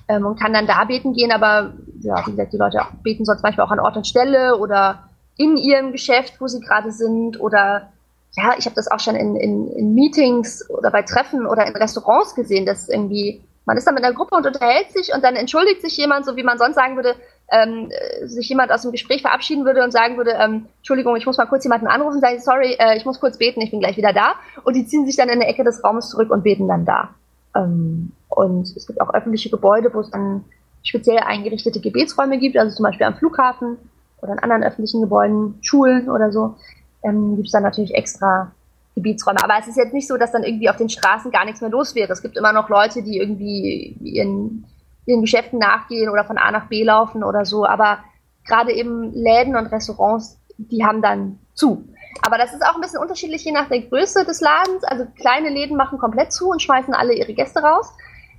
Speaker 2: ähm, und kann dann da beten gehen, aber ja, wie gesagt, die Leute beten sonst manchmal auch an Ort und Stelle oder in ihrem Geschäft, wo sie gerade sind oder ja, ich habe das auch schon in, in, in Meetings oder bei Treffen oder in Restaurants gesehen, dass irgendwie man ist dann mit einer Gruppe und unterhält sich und dann entschuldigt sich jemand, so wie man sonst sagen würde, ähm, äh, sich jemand aus dem Gespräch verabschieden würde und sagen würde, ähm, Entschuldigung, ich muss mal kurz jemanden anrufen, sagen, sorry, äh, ich muss kurz beten, ich bin gleich wieder da. Und die ziehen sich dann in der Ecke des Raumes zurück und beten dann da. Ähm, und es gibt auch öffentliche Gebäude, wo es dann speziell eingerichtete Gebetsräume gibt, also zum Beispiel am Flughafen oder in anderen öffentlichen Gebäuden, Schulen oder so, ähm, gibt es dann natürlich extra Gebietsräume. Aber es ist jetzt nicht so, dass dann irgendwie auf den Straßen gar nichts mehr los wäre. Es gibt immer noch Leute, die irgendwie ihren, ihren Geschäften nachgehen oder von A nach B laufen oder so. Aber gerade eben Läden und Restaurants, die haben dann zu. Aber das ist auch ein bisschen unterschiedlich je nach der Größe des Ladens. Also kleine Läden machen komplett zu und schmeißen alle ihre Gäste raus.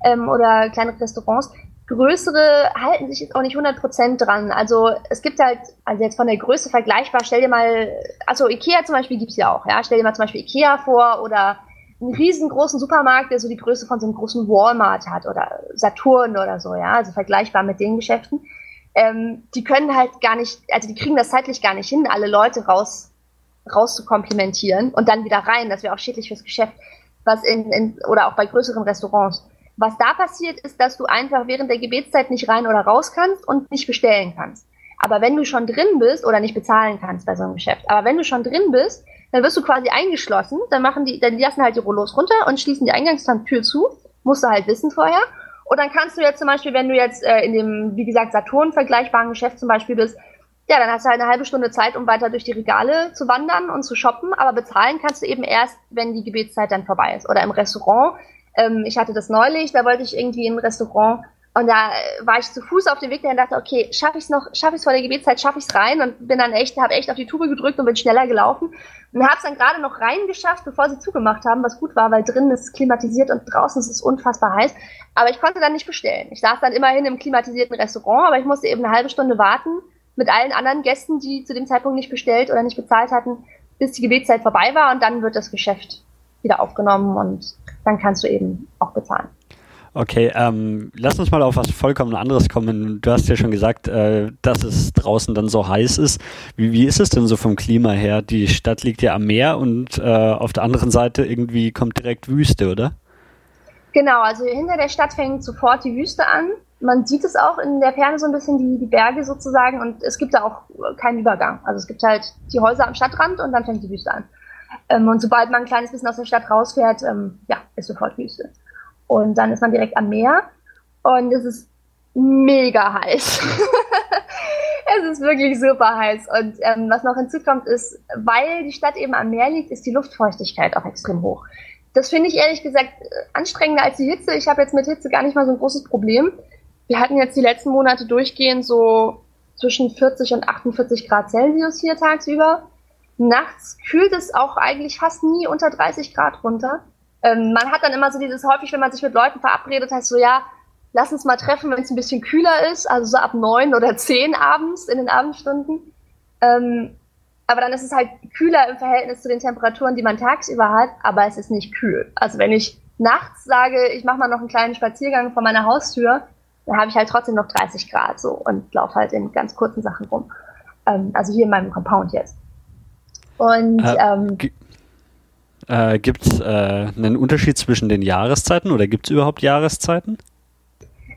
Speaker 2: Ähm, oder kleine Restaurants größere halten sich jetzt auch nicht 100% dran. Also es gibt halt, also jetzt von der Größe vergleichbar, stell dir mal, also Ikea zum Beispiel gibt's ja auch, ja, stell dir mal zum Beispiel Ikea vor oder einen riesengroßen Supermarkt, der so die Größe von so einem großen Walmart hat oder Saturn oder so, ja, also vergleichbar mit den Geschäften. Ähm, die können halt gar nicht, also die kriegen das zeitlich gar nicht hin, alle Leute raus, raus zu komplimentieren und dann wieder rein. Das wäre auch schädlich fürs Geschäft. Was in, in, oder auch bei größeren Restaurants. Was da passiert, ist, dass du einfach während der Gebetszeit nicht rein oder raus kannst und nicht bestellen kannst. Aber wenn du schon drin bist oder nicht bezahlen kannst bei so einem Geschäft, aber wenn du schon drin bist, dann wirst du quasi eingeschlossen, dann machen die, dann lassen halt die Rollos runter und schließen die Eingangstür zu, musst du halt wissen vorher. Und dann kannst du jetzt zum Beispiel, wenn du jetzt äh, in dem, wie gesagt, Saturn vergleichbaren Geschäft zum Beispiel bist, ja, dann hast du halt eine halbe Stunde Zeit, um weiter durch die Regale zu wandern und zu shoppen, aber bezahlen kannst du eben erst, wenn die Gebetszeit dann vorbei ist. Oder im Restaurant ähm, ich hatte das neulich, da wollte ich irgendwie in ein Restaurant und da war ich zu Fuß auf dem Weg und dachte, okay, schaffe ich es noch, schaffe ich es vor der Gebetszeit, schaffe ich es rein und bin dann echt, habe echt auf die Tube gedrückt und bin schneller gelaufen und habe es dann gerade noch reingeschafft, bevor sie zugemacht haben, was gut war, weil drinnen ist klimatisiert und draußen ist es unfassbar heiß. Aber ich konnte dann nicht bestellen. Ich saß dann immerhin im klimatisierten Restaurant, aber ich musste eben eine halbe Stunde warten mit allen anderen Gästen, die zu dem Zeitpunkt nicht bestellt oder nicht bezahlt hatten, bis die Gebetszeit vorbei war und dann wird das Geschäft wieder aufgenommen und dann kannst du eben auch bezahlen.
Speaker 1: Okay, ähm, lass uns mal auf was vollkommen anderes kommen. Du hast ja schon gesagt, äh, dass es draußen dann so heiß ist. Wie, wie ist es denn so vom Klima her? Die Stadt liegt ja am Meer und äh, auf der anderen Seite irgendwie kommt direkt Wüste, oder?
Speaker 2: Genau, also hinter der Stadt fängt sofort die Wüste an. Man sieht es auch in der Ferne so ein bisschen die, die Berge sozusagen und es gibt da auch keinen Übergang. Also es gibt halt die Häuser am Stadtrand und dann fängt die Wüste an. Ähm, und sobald man ein kleines bisschen aus der Stadt rausfährt, ähm, ja, ist sofort Wüste. Und dann ist man direkt am Meer und es ist mega heiß. es ist wirklich super heiß. Und ähm, was noch hinzukommt, ist, weil die Stadt eben am Meer liegt, ist die Luftfeuchtigkeit auch extrem hoch. Das finde ich ehrlich gesagt äh, anstrengender als die Hitze. Ich habe jetzt mit Hitze gar nicht mal so ein großes Problem. Wir hatten jetzt die letzten Monate durchgehend so zwischen 40 und 48 Grad Celsius hier tagsüber. Nachts kühlt es auch eigentlich fast nie unter 30 Grad runter. Ähm, man hat dann immer so dieses häufig, wenn man sich mit Leuten verabredet, heißt so, ja, lass uns mal treffen, wenn es ein bisschen kühler ist, also so ab neun oder zehn abends in den Abendstunden. Ähm, aber dann ist es halt kühler im Verhältnis zu den Temperaturen, die man tagsüber hat, aber es ist nicht kühl. Also wenn ich nachts sage, ich mache mal noch einen kleinen Spaziergang vor meiner Haustür, dann habe ich halt trotzdem noch 30 Grad so und laufe halt in ganz kurzen Sachen rum. Ähm, also hier in meinem Compound jetzt. Und äh, ähm,
Speaker 1: äh, gibt es äh, einen Unterschied zwischen den Jahreszeiten oder gibt es überhaupt Jahreszeiten?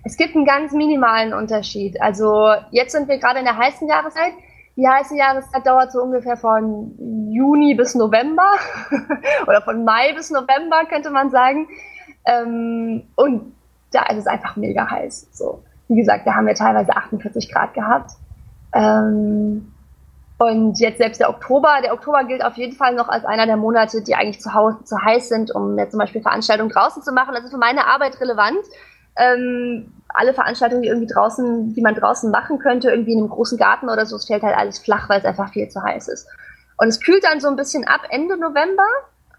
Speaker 2: Es gibt einen ganz minimalen Unterschied. Also jetzt sind wir gerade in der heißen Jahreszeit. Die heiße Jahreszeit dauert so ungefähr von Juni bis November oder von Mai bis November könnte man sagen. Ähm, und da ist es einfach mega heiß. So, wie gesagt, da haben wir teilweise 48 Grad gehabt. Ähm, und jetzt selbst der Oktober, der Oktober gilt auf jeden Fall noch als einer der Monate, die eigentlich zu, zu heiß sind, um jetzt zum Beispiel Veranstaltungen draußen zu machen. Ist für meine Arbeit relevant. Ähm, alle Veranstaltungen, die irgendwie draußen, die man draußen machen könnte, irgendwie in einem großen Garten oder so, es fällt halt alles flach, weil es einfach viel zu heiß ist. Und es kühlt dann so ein bisschen ab Ende November.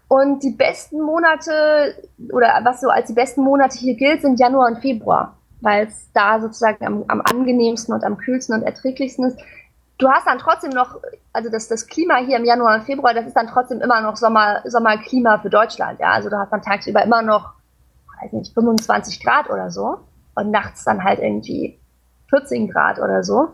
Speaker 2: Und die besten Monate, oder was so als die besten Monate hier gilt, sind Januar und Februar, weil es da sozusagen am, am angenehmsten und am kühlsten und erträglichsten ist du hast dann trotzdem noch, also das, das Klima hier im Januar und Februar, das ist dann trotzdem immer noch Sommer, Sommerklima für Deutschland, ja. Also du hast dann tagsüber immer noch, weiß nicht, 25 Grad oder so und nachts dann halt irgendwie 14 Grad oder so.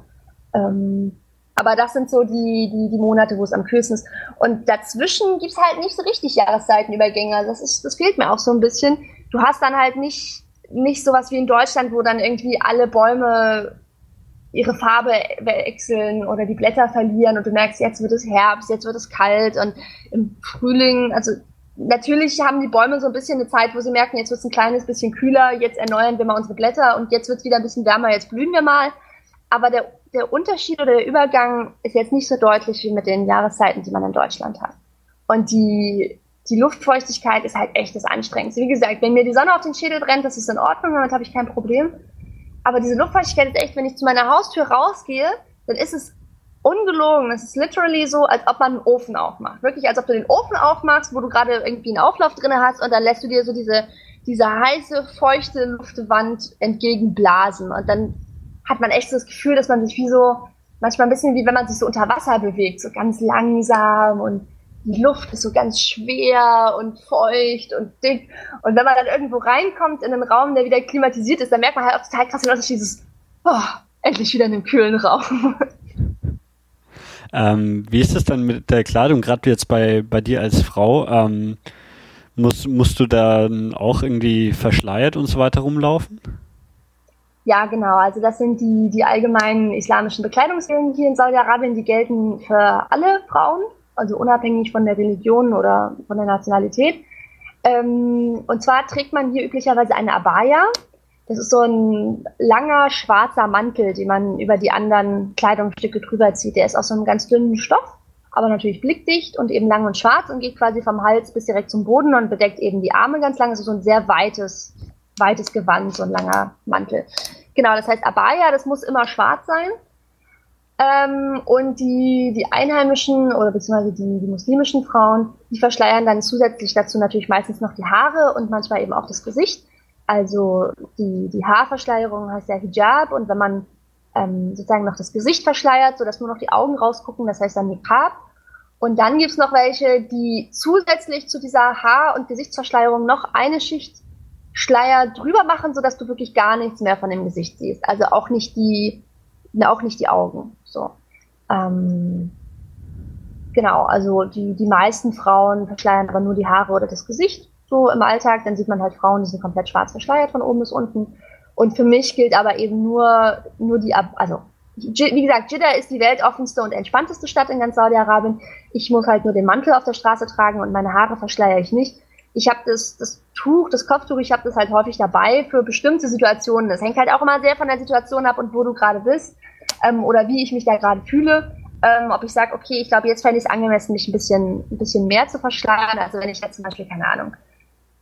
Speaker 2: Ähm, aber das sind so die, die, die Monate, wo es am kühlsten ist. Und dazwischen gibt's halt nicht so richtig Jahreszeitenübergänge. Das, ist, das fehlt mir auch so ein bisschen. Du hast dann halt nicht, nicht sowas wie in Deutschland, wo dann irgendwie alle Bäume ihre Farbe wechseln oder die Blätter verlieren und du merkst, jetzt wird es Herbst, jetzt wird es kalt und im Frühling, also natürlich haben die Bäume so ein bisschen eine Zeit, wo sie merken, jetzt wird es ein kleines bisschen kühler, jetzt erneuern wir mal unsere Blätter und jetzt wird es wieder ein bisschen wärmer, jetzt blühen wir mal. Aber der, der Unterschied oder der Übergang ist jetzt nicht so deutlich wie mit den Jahreszeiten, die man in Deutschland hat. Und die, die Luftfeuchtigkeit ist halt echt das Anstrengendste. Wie gesagt, wenn mir die Sonne auf den Schädel brennt, das ist in Ordnung, damit habe ich kein Problem. Aber diese Luftfeuchtigkeit ist echt, wenn ich zu meiner Haustür rausgehe, dann ist es ungelogen. Es ist literally so, als ob man einen Ofen aufmacht. Wirklich, als ob du den Ofen aufmachst, wo du gerade irgendwie einen Auflauf drin hast und dann lässt du dir so diese, diese heiße, feuchte Luftwand entgegenblasen. Und dann hat man echt so das Gefühl, dass man sich wie so, manchmal ein bisschen wie wenn man sich so unter Wasser bewegt, so ganz langsam und die Luft ist so ganz schwer und feucht und dick. Und wenn man dann irgendwo reinkommt in einen Raum, der wieder klimatisiert ist, dann merkt man halt auch total krass den Unterschied, dieses, oh, endlich wieder in einem kühlen Raum.
Speaker 1: Ähm, wie ist es dann mit der Kleidung, gerade jetzt bei, bei dir als Frau? Ähm, musst, musst du dann auch irgendwie verschleiert und so weiter rumlaufen?
Speaker 2: Ja, genau. Also das sind die, die allgemeinen islamischen Bekleidungsregeln hier in Saudi-Arabien, die gelten für alle Frauen also unabhängig von der Religion oder von der Nationalität. Ähm, und zwar trägt man hier üblicherweise eine Abaya. Das ist so ein langer schwarzer Mantel, den man über die anderen Kleidungsstücke drüber zieht. Der ist aus so einem ganz dünnen Stoff, aber natürlich blickdicht und eben lang und schwarz und geht quasi vom Hals bis direkt zum Boden und bedeckt eben die Arme ganz lang. Das ist so ein sehr weites, weites Gewand, so ein langer Mantel. Genau, das heißt Abaya, das muss immer schwarz sein. Ähm, und die, die einheimischen oder beziehungsweise die, die muslimischen Frauen, die verschleiern dann zusätzlich dazu natürlich meistens noch die Haare und manchmal eben auch das Gesicht. Also die, die Haarverschleierung heißt ja Hijab und wenn man ähm, sozusagen noch das Gesicht verschleiert, sodass nur noch die Augen rausgucken, das heißt dann Niqab. Und dann gibt es noch welche, die zusätzlich zu dieser Haar- und Gesichtsverschleierung noch eine Schicht Schleier drüber machen, sodass du wirklich gar nichts mehr von dem Gesicht siehst. Also auch nicht die, auch nicht die Augen. So. Ähm, genau, also die, die meisten Frauen verschleiern aber nur die Haare oder das Gesicht so im Alltag. Dann sieht man halt Frauen, die sind komplett schwarz verschleiert von oben bis unten. Und für mich gilt aber eben nur, nur die, also wie gesagt, Jeddah ist die weltoffenste und entspannteste Stadt in ganz Saudi-Arabien. Ich muss halt nur den Mantel auf der Straße tragen und meine Haare verschleiere ich nicht. Ich habe das, das Tuch, das Kopftuch, ich habe das halt häufig dabei für bestimmte Situationen. Das hängt halt auch immer sehr von der Situation ab und wo du gerade bist ähm, oder wie ich mich da gerade fühle. Ähm, ob ich sage, okay, ich glaube, jetzt fände ich es angemessen, mich ein bisschen, ein bisschen mehr zu verschleiern. Also wenn ich jetzt zum Beispiel, keine Ahnung,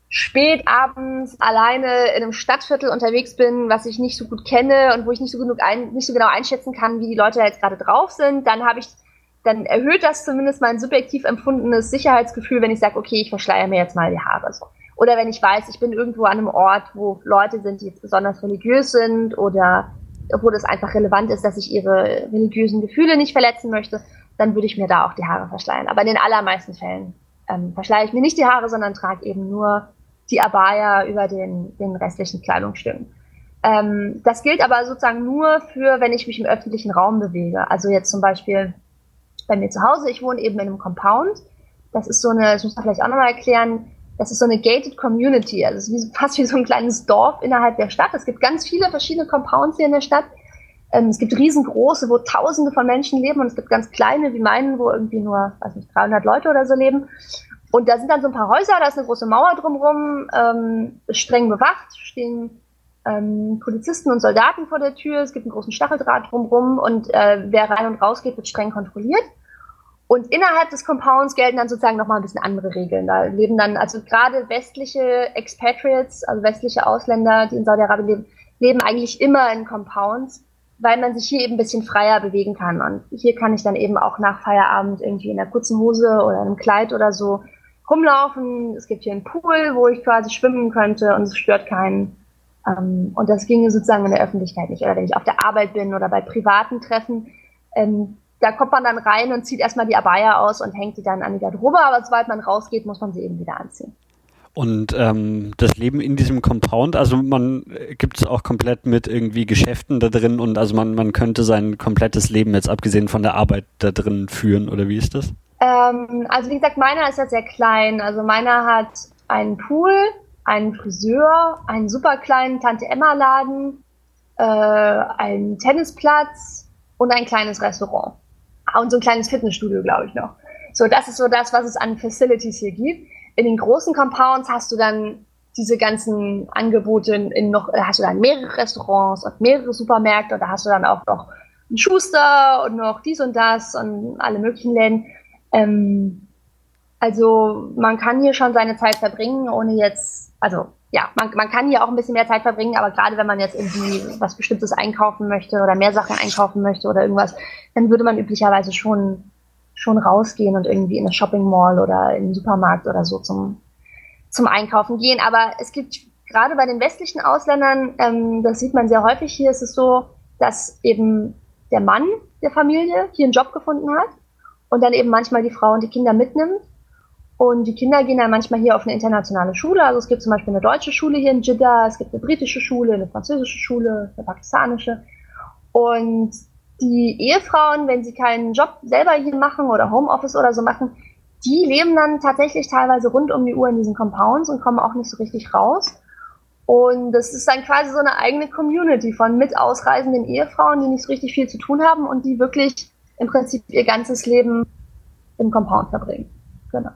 Speaker 2: spät abends alleine in einem Stadtviertel unterwegs bin, was ich nicht so gut kenne und wo ich nicht so genug ein, nicht so genau einschätzen kann, wie die Leute da jetzt gerade drauf sind, dann habe ich dann erhöht das zumindest mein subjektiv empfundenes Sicherheitsgefühl, wenn ich sage, okay, ich verschleiere mir jetzt mal die Haare so. Oder wenn ich weiß, ich bin irgendwo an einem Ort, wo Leute sind, die jetzt besonders religiös sind oder wo das einfach relevant ist, dass ich ihre religiösen Gefühle nicht verletzen möchte, dann würde ich mir da auch die Haare verschleiern. Aber in den allermeisten Fällen ähm, verschleiere ich mir nicht die Haare, sondern trage eben nur die Abaya über den, den restlichen Kleidungsstücken. Ähm, das gilt aber sozusagen nur für, wenn ich mich im öffentlichen Raum bewege. Also jetzt zum Beispiel bei mir zu Hause. Ich wohne eben in einem Compound. Das ist so eine, das muss man vielleicht auch nochmal erklären, das ist so eine gated Community. Also es ist fast wie so ein kleines Dorf innerhalb der Stadt. Es gibt ganz viele verschiedene Compounds hier in der Stadt. Ähm, es gibt riesengroße, wo Tausende von Menschen leben und es gibt ganz kleine wie meinen, wo irgendwie nur, weiß nicht, 300 Leute oder so leben. Und da sind dann so ein paar Häuser, da ist eine große Mauer drumherum, ähm, streng bewacht, stehen ähm, Polizisten und Soldaten vor der Tür, es gibt einen großen Stacheldraht drumherum und äh, wer rein und raus geht, wird streng kontrolliert. Und innerhalb des Compounds gelten dann sozusagen nochmal ein bisschen andere Regeln. Da leben dann, also gerade westliche Expatriates, also westliche Ausländer, die in Saudi-Arabien leben, leben eigentlich immer in Compounds, weil man sich hier eben ein bisschen freier bewegen kann. Und hier kann ich dann eben auch nach Feierabend irgendwie in einer kurzen Hose oder einem Kleid oder so rumlaufen. Es gibt hier einen Pool, wo ich quasi schwimmen könnte und es stört keinen. Ähm, und das ginge sozusagen in der Öffentlichkeit nicht. Oder wenn ich auf der Arbeit bin oder bei privaten Treffen, ähm, da kommt man dann rein und zieht erstmal die Abaya aus und hängt die dann an die Garderobe, aber sobald man rausgeht, muss man sie eben wieder anziehen.
Speaker 1: Und ähm, das Leben in diesem Compound, also man äh, gibt es auch komplett mit irgendwie Geschäften da drin und also man, man könnte sein komplettes Leben jetzt abgesehen von der Arbeit da drin führen, oder wie ist das?
Speaker 2: Ähm, also wie gesagt, meiner ist ja sehr klein. Also meiner hat einen Pool, einen Friseur, einen super kleinen Tante-Emma-Laden, äh, einen Tennisplatz und ein kleines Restaurant. Ah, und so ein kleines Fitnessstudio, glaube ich, noch. So, das ist so das, was es an Facilities hier gibt. In den großen Compounds hast du dann diese ganzen Angebote in noch, hast du dann mehrere Restaurants und mehrere Supermärkte und da hast du dann auch noch einen Schuster und noch dies und das und alle möglichen Läden. Ähm, also man kann hier schon seine Zeit verbringen, ohne jetzt, also ja, man, man kann hier auch ein bisschen mehr Zeit verbringen, aber gerade wenn man jetzt irgendwie was Bestimmtes einkaufen möchte oder mehr Sachen einkaufen möchte oder irgendwas, dann würde man üblicherweise schon, schon rausgehen und irgendwie in eine Shopping Mall oder in den Supermarkt oder so zum, zum Einkaufen gehen. Aber es gibt gerade bei den westlichen Ausländern, ähm, das sieht man sehr häufig hier, ist es so, dass eben der Mann der Familie hier einen Job gefunden hat und dann eben manchmal die Frau und die Kinder mitnimmt. Und die Kinder gehen dann manchmal hier auf eine internationale Schule. Also es gibt zum Beispiel eine deutsche Schule hier in Jeddah, es gibt eine britische Schule, eine französische Schule, eine pakistanische. Und die Ehefrauen, wenn sie keinen Job selber hier machen oder Homeoffice oder so machen, die leben dann tatsächlich teilweise rund um die Uhr in diesen Compounds und kommen auch nicht so richtig raus. Und das ist dann quasi so eine eigene Community von mit ausreisenden Ehefrauen, die nicht so richtig viel zu tun haben und die wirklich im Prinzip ihr ganzes Leben im Compound verbringen. Genau.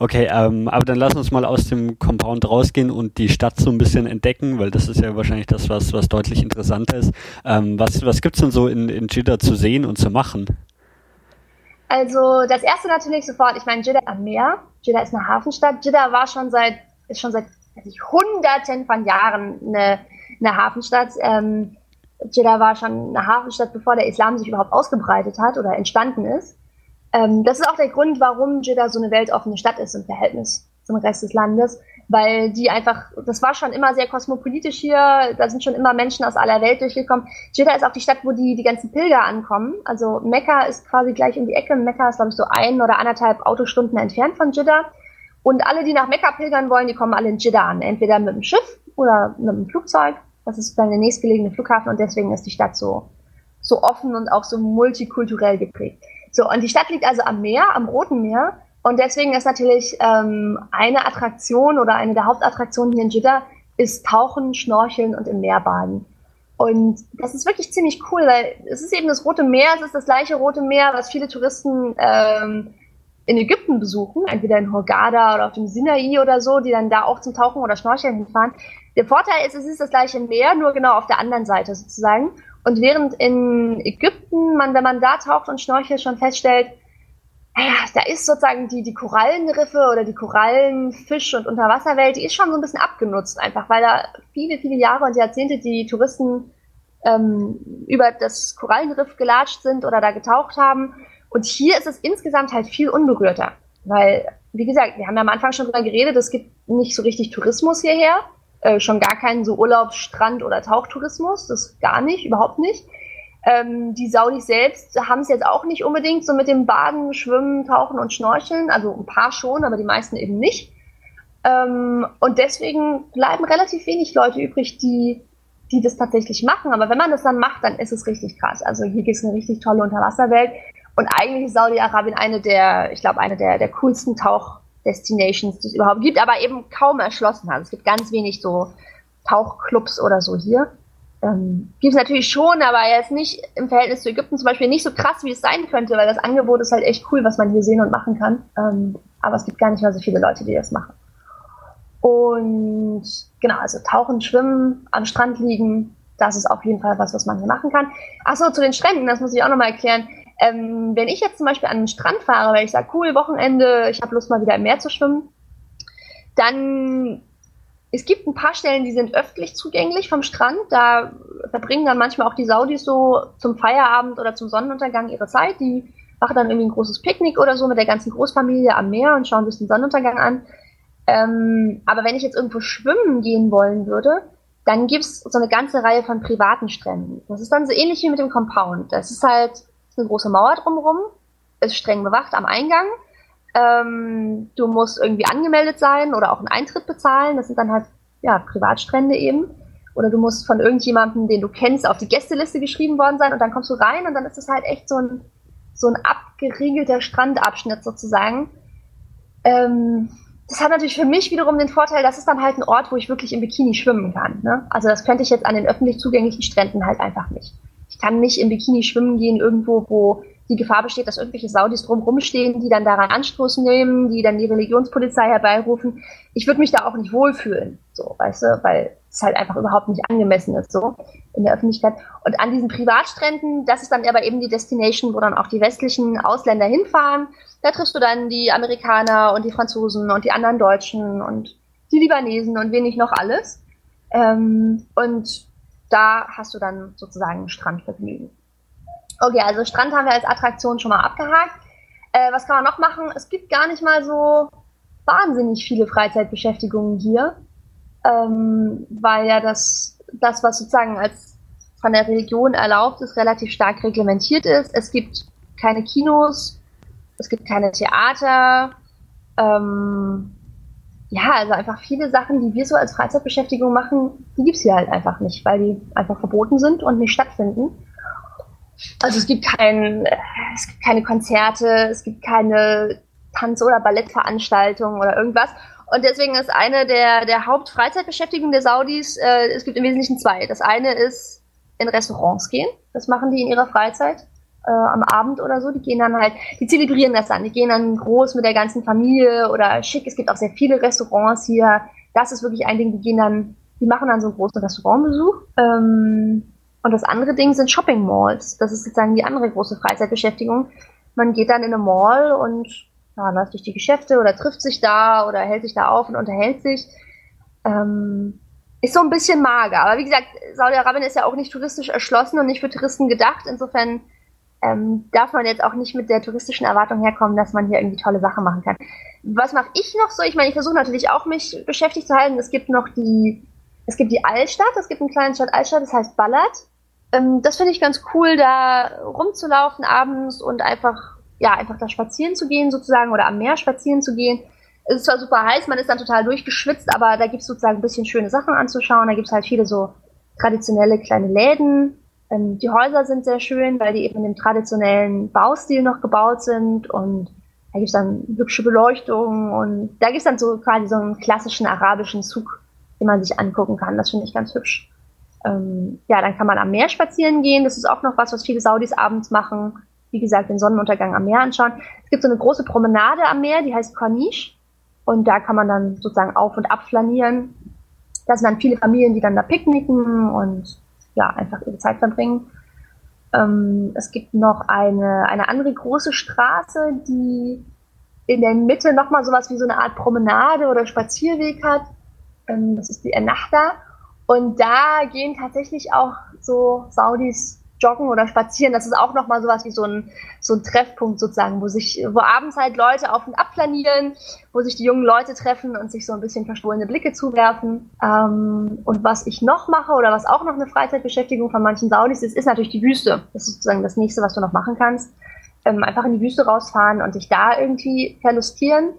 Speaker 1: Okay, ähm, aber dann lass uns mal aus dem Compound rausgehen und die Stadt so ein bisschen entdecken, weil das ist ja wahrscheinlich das, was, was deutlich interessanter ist. Ähm, was was gibt's denn so in, in Jeddah zu sehen und zu machen?
Speaker 2: Also das erste natürlich sofort, ich meine Jeddah am Meer. Jeddah ist eine Hafenstadt. Jeddah war schon seit, ist schon seit ich, hunderten von Jahren eine, eine Hafenstadt. Ähm, Jeddah war schon eine Hafenstadt, bevor der Islam sich überhaupt ausgebreitet hat oder entstanden ist. Ähm, das ist auch der Grund, warum Jeddah so eine weltoffene Stadt ist im Verhältnis zum Rest des Landes. weil die einfach, das war schon immer sehr kosmopolitisch hier, da sind schon immer Menschen aus aller Welt durchgekommen. Jeddah ist auch die Stadt, wo die, die ganzen Pilger ankommen. Also Mekka ist quasi gleich um die Ecke. Mekka ist, glaube ich, so ein oder anderthalb Autostunden entfernt von Jeddah. Und alle, die nach Mekka pilgern wollen, die kommen alle in Jeddah an. Entweder mit dem Schiff oder mit dem Flugzeug. Das ist dann der nächstgelegene Flughafen und deswegen ist die Stadt so, so offen und auch so multikulturell geprägt. So, und die Stadt liegt also am Meer, am Roten Meer. Und deswegen ist natürlich ähm, eine Attraktion oder eine der Hauptattraktionen hier in Jeddah ist Tauchen, Schnorcheln und im Meer baden. Und das ist wirklich ziemlich cool, weil es ist eben das Rote Meer, es ist das gleiche Rote Meer, was viele Touristen ähm, in Ägypten besuchen, entweder in Hurghada oder auf dem Sinai oder so, die dann da auch zum Tauchen oder Schnorcheln hinfahren. Der Vorteil ist, es ist das gleiche Meer, nur genau auf der anderen Seite sozusagen. Und während in Ägypten man, wenn man da taucht und schnorchelt, schon feststellt, naja, da ist sozusagen die, die Korallenriffe oder die Korallenfisch- und Unterwasserwelt, die ist schon so ein bisschen abgenutzt, einfach weil da viele, viele Jahre und Jahrzehnte die Touristen ähm, über das Korallenriff gelatscht sind oder da getaucht haben. Und hier ist es insgesamt halt viel unberührter, weil, wie gesagt, wir haben ja am Anfang schon drüber geredet, es gibt nicht so richtig Tourismus hierher, äh, schon gar keinen so Urlaubs-, Strand- oder Tauchtourismus, das gar nicht, überhaupt nicht. Ähm, die Saudis selbst haben es jetzt auch nicht unbedingt so mit dem Baden, Schwimmen, Tauchen und Schnorcheln. Also ein paar schon, aber die meisten eben nicht. Ähm, und deswegen bleiben relativ wenig Leute übrig, die, die das tatsächlich machen. Aber wenn man das dann macht, dann ist es richtig krass. Also hier gibt es eine richtig tolle Unterwasserwelt. Und eigentlich ist Saudi-Arabien eine der, ich glaube, eine der, der coolsten Tauchdestinations, die es überhaupt gibt, aber eben kaum erschlossen hat. Es gibt ganz wenig so Tauchclubs oder so hier. Ähm, gibt es natürlich schon, aber jetzt nicht im Verhältnis zu Ägypten zum Beispiel nicht so krass, wie es sein könnte, weil das Angebot ist halt echt cool, was man hier sehen und machen kann. Ähm, aber es gibt gar nicht mehr so viele Leute, die das machen. Und genau, also tauchen, schwimmen, am Strand liegen, das ist auf jeden Fall was, was man hier machen kann. Achso, zu den Stränden, das muss ich auch nochmal erklären. Ähm, wenn ich jetzt zum Beispiel an den Strand fahre, weil ich sage, cool, Wochenende, ich habe Lust mal wieder im Meer zu schwimmen, dann es gibt ein paar Stellen, die sind öffentlich zugänglich vom Strand. Da verbringen dann manchmal auch die Saudis so zum Feierabend oder zum Sonnenuntergang ihre Zeit. Die machen dann irgendwie ein großes Picknick oder so mit der ganzen Großfamilie am Meer und schauen sich den Sonnenuntergang an. Ähm, aber wenn ich jetzt irgendwo schwimmen gehen wollen würde, dann gibt's so eine ganze Reihe von privaten Stränden. Das ist dann so ähnlich wie mit dem Compound. Das ist halt eine große Mauer drumherum, ist streng bewacht am Eingang ähm, du musst irgendwie angemeldet sein oder auch einen Eintritt bezahlen. Das sind dann halt ja Privatstrände eben. Oder du musst von irgendjemandem, den du kennst, auf die Gästeliste geschrieben worden sein und dann kommst du rein und dann ist es halt echt so ein, so ein abgeriegelter Strandabschnitt sozusagen. Ähm, das hat natürlich für mich wiederum den Vorteil, das ist dann halt ein Ort, wo ich wirklich im Bikini schwimmen kann. Ne? Also das könnte ich jetzt an den öffentlich zugänglichen Stränden halt einfach nicht. Ich kann nicht im Bikini schwimmen gehen irgendwo, wo die Gefahr besteht, dass irgendwelche Saudis drumherum stehen, die dann daran Anstoß nehmen, die dann die Religionspolizei herbeirufen. Ich würde mich da auch nicht wohlfühlen, so, weißt du, weil es halt einfach überhaupt nicht angemessen ist, so in der Öffentlichkeit. Und an diesen Privatstränden, das ist dann aber eben die Destination, wo dann auch die westlichen Ausländer hinfahren. Da triffst du dann die Amerikaner und die Franzosen und die anderen Deutschen und die Libanesen und wenig noch alles. Ähm, und da hast du dann sozusagen Strandvergnügen. Okay, also Strand haben wir als Attraktion schon mal abgehakt. Äh, was kann man noch machen? Es gibt gar nicht mal so wahnsinnig viele Freizeitbeschäftigungen hier, ähm, weil ja das, das, was sozusagen als von der Religion erlaubt ist, relativ stark reglementiert ist. Es gibt keine Kinos, es gibt keine Theater. Ähm, ja, also einfach viele Sachen, die wir so als Freizeitbeschäftigung machen, die gibt's hier halt einfach nicht, weil die einfach verboten sind und nicht stattfinden. Also es gibt kein, es gibt keine Konzerte, es gibt keine Tanz- oder Ballettveranstaltungen oder irgendwas. Und deswegen ist eine der, der Hauptfreizeitbeschäftigungen der Saudis, äh, es gibt im Wesentlichen zwei. Das eine ist in Restaurants gehen. Das machen die in ihrer Freizeit äh, am Abend oder so. Die gehen dann halt, die zelebrieren das dann. Die gehen dann groß mit der ganzen Familie oder schick. Es gibt auch sehr viele Restaurants hier. Das ist wirklich ein Ding, die gehen dann, die machen dann so einen großen Restaurantbesuch. Ähm, und das andere Ding sind Shopping Malls. Das ist sozusagen die andere große Freizeitbeschäftigung. Man geht dann in eine Mall und ja, läuft durch die Geschäfte oder trifft sich da oder hält sich da auf und unterhält sich. Ähm, ist so ein bisschen mager. Aber wie gesagt, Saudi-Arabien ist ja auch nicht touristisch erschlossen und nicht für Touristen gedacht. Insofern ähm, darf man jetzt auch nicht mit der touristischen Erwartung herkommen, dass man hier irgendwie tolle Sachen machen kann. Was mache ich noch so? Ich meine, ich versuche natürlich auch mich beschäftigt zu halten. Es gibt noch die, es gibt die Altstadt, es gibt eine kleine Stadt Altstadt, das heißt Ballard. Ähm, das finde ich ganz cool, da rumzulaufen abends und einfach, ja, einfach da spazieren zu gehen sozusagen oder am Meer spazieren zu gehen. Es ist zwar super heiß, man ist dann total durchgeschwitzt, aber da gibt es sozusagen ein bisschen schöne Sachen anzuschauen. Da gibt es halt viele so traditionelle kleine Läden, ähm, die Häuser sind sehr schön, weil die eben dem traditionellen Baustil noch gebaut sind und da gibt es dann hübsche Beleuchtung und da gibt es dann so quasi so einen klassischen arabischen Zug, den man sich angucken kann. Das finde ich ganz hübsch. Ähm, ja, dann kann man am Meer spazieren gehen. Das ist auch noch was, was viele Saudis abends machen. Wie gesagt, den Sonnenuntergang am Meer anschauen. Es gibt so eine große Promenade am Meer, die heißt Corniche. Und da kann man dann sozusagen auf und ab flanieren. Da sind dann viele Familien, die dann da picknicken und ja, einfach ihre Zeit verbringen. Ähm, es gibt noch eine, eine andere große Straße, die in der Mitte nochmal sowas wie so eine Art Promenade oder Spazierweg hat. Ähm, das ist die Ennahda. Und da gehen tatsächlich auch so Saudis joggen oder spazieren, das ist auch nochmal sowas wie so ein, so ein Treffpunkt sozusagen, wo sich, wo abends halt Leute auf und ab planieren, wo sich die jungen Leute treffen und sich so ein bisschen verstohlene Blicke zuwerfen. Ähm, und was ich noch mache oder was auch noch eine Freizeitbeschäftigung von manchen Saudis ist, ist natürlich die Wüste. Das ist sozusagen das nächste, was du noch machen kannst. Ähm, einfach in die Wüste rausfahren und sich da irgendwie verlustieren.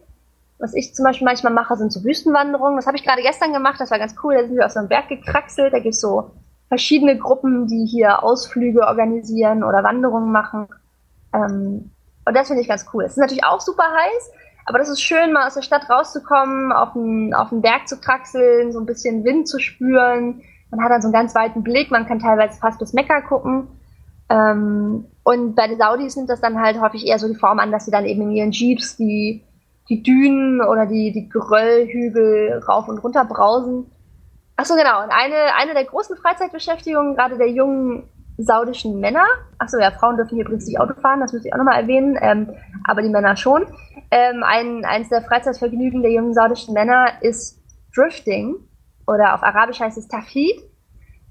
Speaker 2: Was ich zum Beispiel manchmal mache, sind so Wüstenwanderungen. Das habe ich gerade gestern gemacht, das war ganz cool. Da sind wir auf so einem Berg gekraxelt, da gibt's so verschiedene Gruppen, die hier Ausflüge organisieren oder Wanderungen machen. Ähm, und das finde ich ganz cool. Es ist natürlich auch super heiß, aber das ist schön, mal aus der Stadt rauszukommen, auf den, auf den Berg zu kraxeln, so ein bisschen Wind zu spüren. Man hat dann so einen ganz weiten Blick, man kann teilweise fast bis Mekka gucken. Ähm, und bei den Saudis nimmt das dann halt häufig eher so die Form an, dass sie dann eben in ihren Jeeps die, die Dünen oder die, die Geröllhügel rauf und runter brausen. Achso, genau. Und eine, eine der großen Freizeitbeschäftigungen, gerade der jungen saudischen Männer, achso, ja, Frauen dürfen hier übrigens nicht Auto fahren, das müsste ich auch nochmal erwähnen, ähm, aber die Männer schon. Ähm, ein, eins der Freizeitvergnügen der jungen saudischen Männer ist Drifting, oder auf Arabisch heißt es Tafid.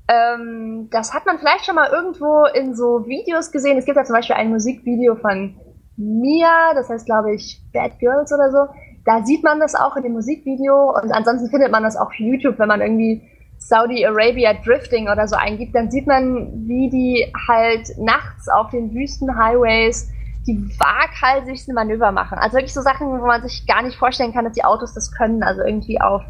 Speaker 2: Ähm, das hat man vielleicht schon mal irgendwo in so Videos gesehen. Es gibt ja zum Beispiel ein Musikvideo von Mia, das heißt, glaube ich, Bad Girls oder so da sieht man das auch in dem Musikvideo und ansonsten findet man das auch auf YouTube, wenn man irgendwie Saudi Arabia Drifting oder so eingibt, dann sieht man, wie die halt nachts auf den Wüstenhighways die waghalsigsten Manöver machen. Also wirklich so Sachen, wo man sich gar nicht vorstellen kann, dass die Autos das können. Also irgendwie auf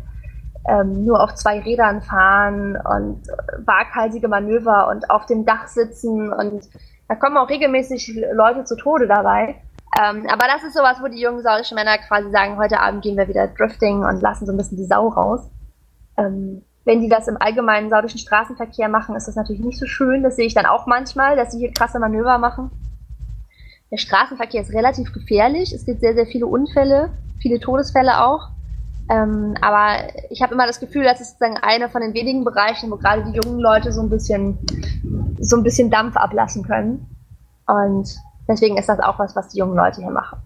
Speaker 2: ähm, nur auf zwei Rädern fahren und waghalsige Manöver und auf dem Dach sitzen und da kommen auch regelmäßig Leute zu Tode dabei. Ähm, aber das ist sowas, wo die jungen saudischen Männer quasi sagen, heute Abend gehen wir wieder Drifting und lassen so ein bisschen die Sau raus. Ähm, wenn die das im allgemeinen saudischen Straßenverkehr machen, ist das natürlich nicht so schön. Das sehe ich dann auch manchmal, dass sie hier krasse Manöver machen. Der Straßenverkehr ist relativ gefährlich. Es gibt sehr, sehr viele Unfälle, viele Todesfälle auch. Ähm, aber ich habe immer das Gefühl, das ist sozusagen einer von den wenigen Bereichen, wo gerade die jungen Leute so ein bisschen, so ein bisschen Dampf ablassen können. Und Deswegen ist das auch was, was die jungen Leute hier machen.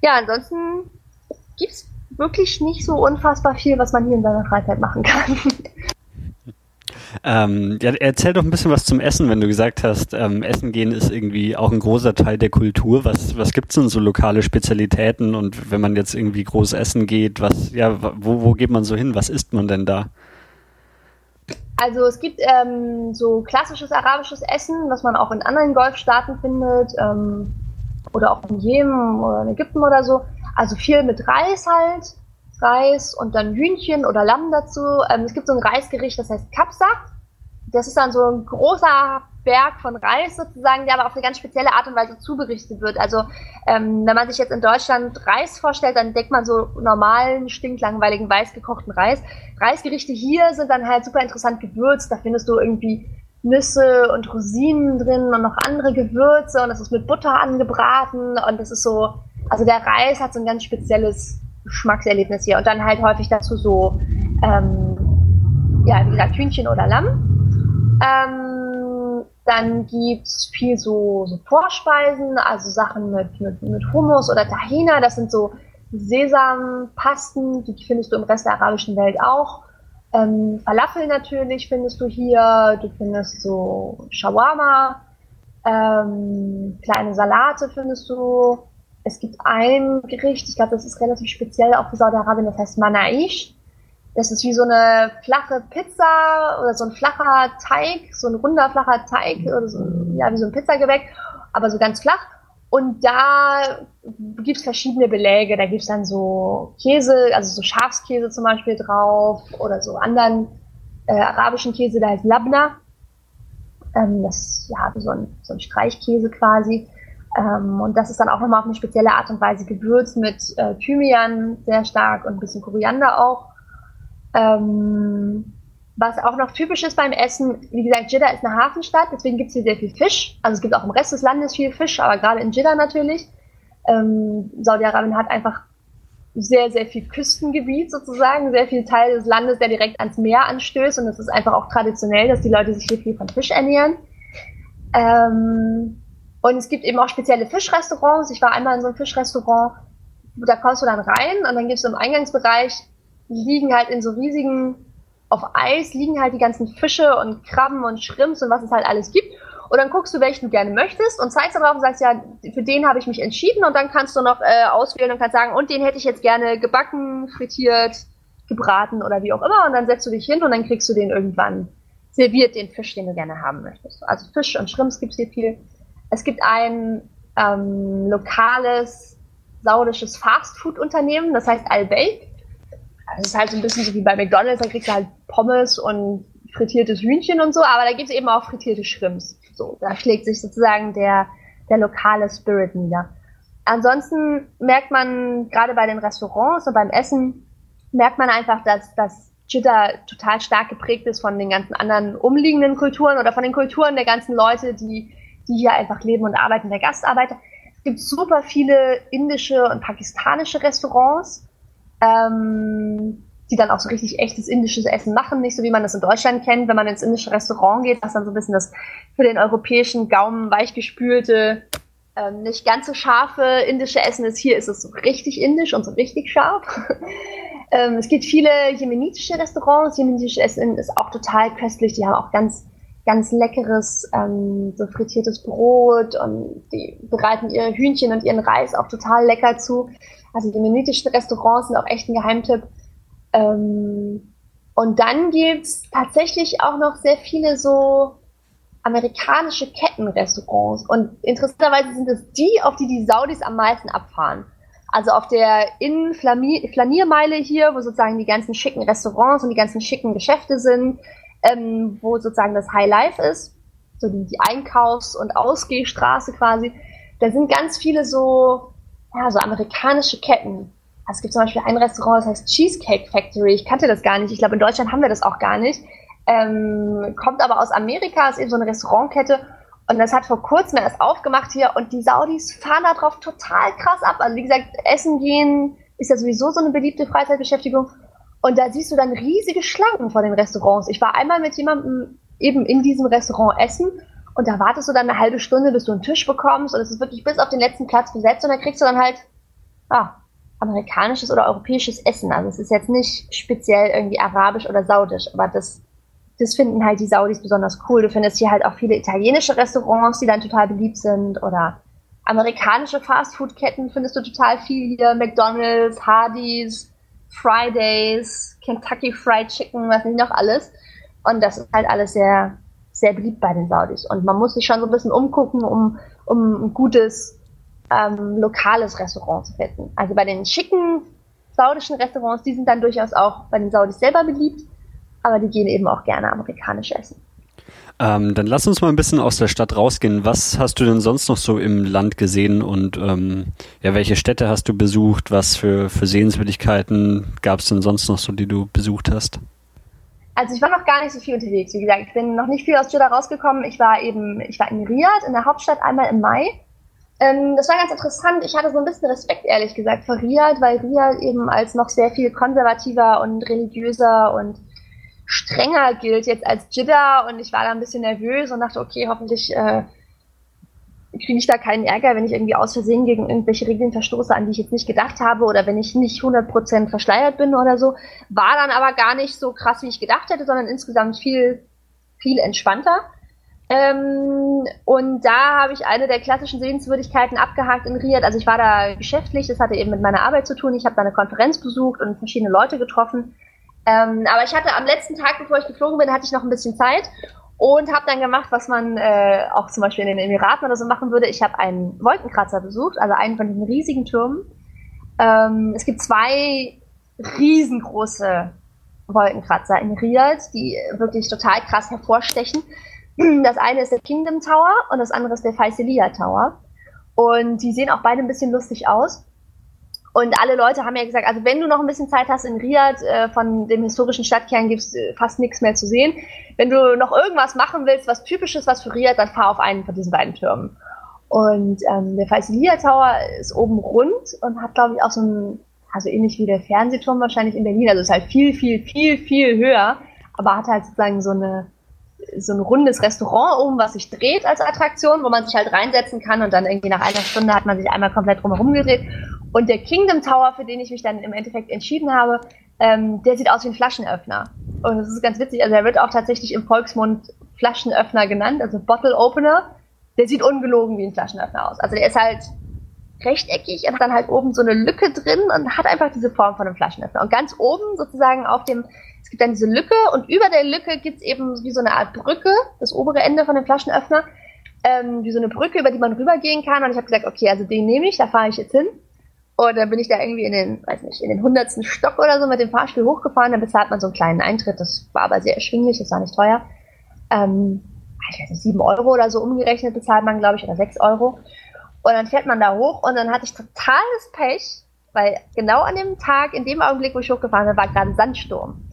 Speaker 2: Ja, ansonsten gibt es wirklich nicht so unfassbar viel, was man hier in seiner Freizeit machen kann.
Speaker 1: Ähm, ja, erzähl doch ein bisschen was zum Essen, wenn du gesagt hast, ähm, Essen gehen ist irgendwie auch ein großer Teil der Kultur. Was, was gibt's denn so lokale Spezialitäten und wenn man jetzt irgendwie groß essen geht, was, ja, wo, wo geht man so hin? Was isst man denn da?
Speaker 2: Also es gibt ähm, so klassisches arabisches Essen, was man auch in anderen Golfstaaten findet ähm, oder auch in Jemen oder in Ägypten oder so. Also viel mit Reis halt, Reis und dann Hühnchen oder Lamm dazu. Ähm, es gibt so ein Reisgericht, das heißt Kapsa. Das ist dann so ein großer Berg von Reis sozusagen, der aber auf eine ganz spezielle Art und Weise zuberichtet wird. Also ähm, wenn man sich jetzt in Deutschland Reis vorstellt, dann denkt man so normalen, stinklangweiligen, weiß gekochten Reis. Reisgerichte hier sind dann halt super interessant gewürzt. Da findest du irgendwie Nüsse und Rosinen drin und noch andere Gewürze und das ist mit Butter angebraten und das ist so, also der Reis hat so ein ganz spezielles Geschmackserlebnis hier und dann halt häufig dazu so, ähm, ja, wie gesagt, Hühnchen oder Lamm. Ähm, dann gibt's viel so, so Vorspeisen, also Sachen mit, mit, mit Hummus oder Tahina. Das sind so Sesampasten, die findest du im Rest der arabischen Welt auch. Ähm, Falafel natürlich findest du hier. Du findest so Shawarma. Ähm, kleine Salate findest du. Es gibt ein Gericht, ich glaube, das ist relativ speziell auch für Saudi-Arabien, das heißt Manaish. Das ist wie so eine flache Pizza oder so ein flacher Teig, so ein runder flacher Teig oder so, ja, wie so ein Pizzagebäck, aber so ganz flach. Und da gibt's verschiedene Beläge. Da gibt's dann so Käse, also so Schafskäse zum Beispiel drauf oder so anderen äh, arabischen Käse, der heißt Labna. Ähm, das ist ja so ein, so ein Streichkäse quasi. Ähm, und das ist dann auch nochmal auf eine spezielle Art und Weise gewürzt mit äh, Thymian sehr stark und ein bisschen Koriander auch. Ähm, was auch noch typisch ist beim Essen, wie gesagt, Jeddah ist eine Hafenstadt, deswegen gibt es hier sehr viel Fisch. Also es gibt auch im Rest des Landes viel Fisch, aber gerade in Jeddah natürlich. Ähm, Saudi-Arabien hat einfach sehr, sehr viel Küstengebiet sozusagen, sehr viel Teil des Landes, der direkt ans Meer anstößt. Und es ist einfach auch traditionell, dass die Leute sich hier viel von Fisch ernähren. Ähm, und es gibt eben auch spezielle Fischrestaurants. Ich war einmal in so einem Fischrestaurant, da kommst du dann rein und dann gibst du im Eingangsbereich, liegen halt in so riesigen auf Eis liegen halt die ganzen Fische und Krabben und Shrimps und was es halt alles gibt. Und dann guckst du, welchen du gerne möchtest und zeigst dann drauf und sagst, ja, für den habe ich mich entschieden und dann kannst du noch äh, auswählen und kannst sagen, und den hätte ich jetzt gerne gebacken, frittiert, gebraten oder wie auch immer. Und dann setzt du dich hin und dann kriegst du den irgendwann serviert, den Fisch, den du gerne haben möchtest. Also Fisch und Shrimps gibt es hier viel. Es gibt ein ähm, lokales saudisches Fastfood-Unternehmen, das heißt Al-Bake. Das ist halt so ein bisschen so wie bei McDonalds, da kriegst du halt Pommes und frittiertes Hühnchen und so, aber da gibt es eben auch frittierte Shrimps. So, da schlägt sich sozusagen der, der lokale Spirit nieder. Ansonsten merkt man gerade bei den Restaurants und beim Essen, merkt man einfach, dass, dass Jitter total stark geprägt ist von den ganzen anderen umliegenden Kulturen oder von den Kulturen der ganzen Leute, die, die hier einfach leben und arbeiten, der Gastarbeiter. Es gibt super viele indische und pakistanische Restaurants ähm, die dann auch so richtig echtes indisches Essen machen, nicht so wie man das in Deutschland kennt, wenn man ins indische Restaurant geht, was dann so ein bisschen das für den europäischen Gaumen weichgespülte, ähm, nicht ganz so scharfe indische Essen ist. Hier ist es so richtig indisch und so richtig scharf. ähm, es gibt viele jemenitische Restaurants. Jemenitisches Essen ist auch total köstlich. Die haben auch ganz ganz leckeres, ähm, so frittiertes Brot und die bereiten ihre Hühnchen und ihren Reis auch total lecker zu. Also die jemenitischen Restaurants sind auch echt ein Geheimtipp. Ähm, und dann gibt's tatsächlich auch noch sehr viele so amerikanische Kettenrestaurants. Und interessanterweise sind es die, auf die die Saudis am meisten abfahren. Also auf der Innenflaniermeile hier, wo sozusagen die ganzen schicken Restaurants und die ganzen schicken Geschäfte sind, ähm, wo sozusagen das High Life ist, so die, die Einkaufs- und Ausgehstraße quasi. Da sind ganz viele so, ja, so amerikanische Ketten. Also es gibt zum Beispiel ein Restaurant, das heißt Cheesecake Factory. Ich kannte das gar nicht. Ich glaube, in Deutschland haben wir das auch gar nicht. Ähm, kommt aber aus Amerika, ist eben so eine Restaurantkette. Und das hat vor kurzem erst aufgemacht hier und die Saudis fahren da drauf total krass ab. Also wie gesagt, Essen gehen ist ja sowieso so eine beliebte Freizeitbeschäftigung. Und da siehst du dann riesige Schlangen vor den Restaurants. Ich war einmal mit jemandem eben in diesem Restaurant essen und da wartest du dann eine halbe Stunde, bis du einen Tisch bekommst und es ist wirklich bis auf den letzten Platz besetzt und dann kriegst du dann halt ah, amerikanisches oder europäisches Essen. Also es ist jetzt nicht speziell irgendwie arabisch oder saudisch, aber das, das finden halt die Saudis besonders cool. Du findest hier halt auch viele italienische Restaurants, die dann total beliebt sind oder amerikanische Fastfood-Ketten findest du total viel hier. McDonald's, Hardee's, Fridays, Kentucky Fried Chicken, was nicht noch alles. Und das ist halt alles sehr, sehr beliebt bei den Saudis. Und man muss sich schon so ein bisschen umgucken, um, um ein gutes ähm, lokales Restaurant zu finden. Also bei den schicken saudischen Restaurants, die sind dann durchaus auch bei den Saudis selber beliebt, aber die gehen eben auch gerne amerikanisch essen.
Speaker 1: Ähm, dann lass uns mal ein bisschen aus der Stadt rausgehen. Was hast du denn sonst noch so im Land gesehen und ähm, ja, welche Städte hast du besucht? Was für, für Sehenswürdigkeiten gab es denn sonst noch so, die du besucht hast?
Speaker 2: Also ich war noch gar nicht so viel unterwegs. Wie gesagt, ich bin noch nicht viel aus Jeddah rausgekommen. Ich war eben, ich war in Riyadh, in der Hauptstadt, einmal im Mai. Ähm, das war ganz interessant. Ich hatte so ein bisschen Respekt, ehrlich gesagt, vor Riyadh, weil Riyadh eben als noch sehr viel konservativer und religiöser und strenger gilt jetzt als Jidda und ich war da ein bisschen nervös und dachte, okay, hoffentlich äh, kriege ich da keinen Ärger, wenn ich irgendwie aus Versehen gegen irgendwelche Regeln verstoße, an die ich jetzt nicht gedacht habe oder wenn ich nicht 100% verschleiert bin oder so. War dann aber gar nicht so krass, wie ich gedacht hätte, sondern insgesamt viel, viel entspannter. Ähm, und da habe ich eine der klassischen Sehenswürdigkeiten abgehakt in Riyadh. Also ich war da geschäftlich, das hatte eben mit meiner Arbeit zu tun. Ich habe da eine Konferenz besucht und verschiedene Leute getroffen. Ähm, aber ich hatte am letzten Tag, bevor ich geflogen bin, hatte ich noch ein bisschen Zeit und habe dann gemacht, was man äh, auch zum Beispiel in den Emiraten oder so machen würde. Ich habe einen Wolkenkratzer besucht, also einen von diesen riesigen Türmen. Ähm, es gibt zwei riesengroße Wolkenkratzer in Riyadh, die wirklich total krass hervorstechen. Das eine ist der Kingdom Tower und das andere ist der Faisalia Tower. Und die sehen auch beide ein bisschen lustig aus. Und alle Leute haben ja gesagt, also wenn du noch ein bisschen Zeit hast in Riyadh, äh, von dem historischen Stadtkern gibt es äh, fast nichts mehr zu sehen. Wenn du noch irgendwas machen willst, was typisches, was für Riyadh, dann fahr auf einen von diesen beiden Türmen. Und ähm, der Faisalia Tower ist oben rund und hat, glaube ich, auch so ein, also ähnlich wie der Fernsehturm wahrscheinlich in Berlin, also ist halt viel, viel, viel, viel höher, aber hat halt sozusagen so eine so ein rundes Restaurant oben, was sich dreht als Attraktion, wo man sich halt reinsetzen kann und dann irgendwie nach einer Stunde hat man sich einmal komplett drumherum gedreht. Und der Kingdom Tower, für den ich mich dann im Endeffekt entschieden habe, ähm, der sieht aus wie ein Flaschenöffner. Und das ist ganz witzig, also er wird auch tatsächlich im Volksmund Flaschenöffner genannt, also Bottle Opener. Der sieht ungelogen wie ein Flaschenöffner aus. Also der ist halt rechteckig und hat dann halt oben so eine Lücke drin und hat einfach diese Form von einem Flaschenöffner. Und ganz oben sozusagen auf dem gibt dann diese Lücke und über der Lücke gibt es eben wie so eine Art Brücke, das obere Ende von dem Flaschenöffner, ähm, wie so eine Brücke, über die man rübergehen kann. Und ich habe gesagt, okay, also den nehme ich, da fahre ich jetzt hin. Und dann bin ich da irgendwie in den, weiß nicht, in den hundertsten Stock oder so mit dem Fahrstuhl hochgefahren. Dann bezahlt man so einen kleinen Eintritt. Das war aber sehr erschwinglich, das war nicht teuer. Ähm, ich weiß nicht, sieben Euro oder so umgerechnet bezahlt man, glaube ich, oder sechs Euro. Und dann fährt man da hoch und dann hatte ich totales Pech, weil genau an dem Tag, in dem Augenblick, wo ich hochgefahren bin, war gerade ein Sandsturm.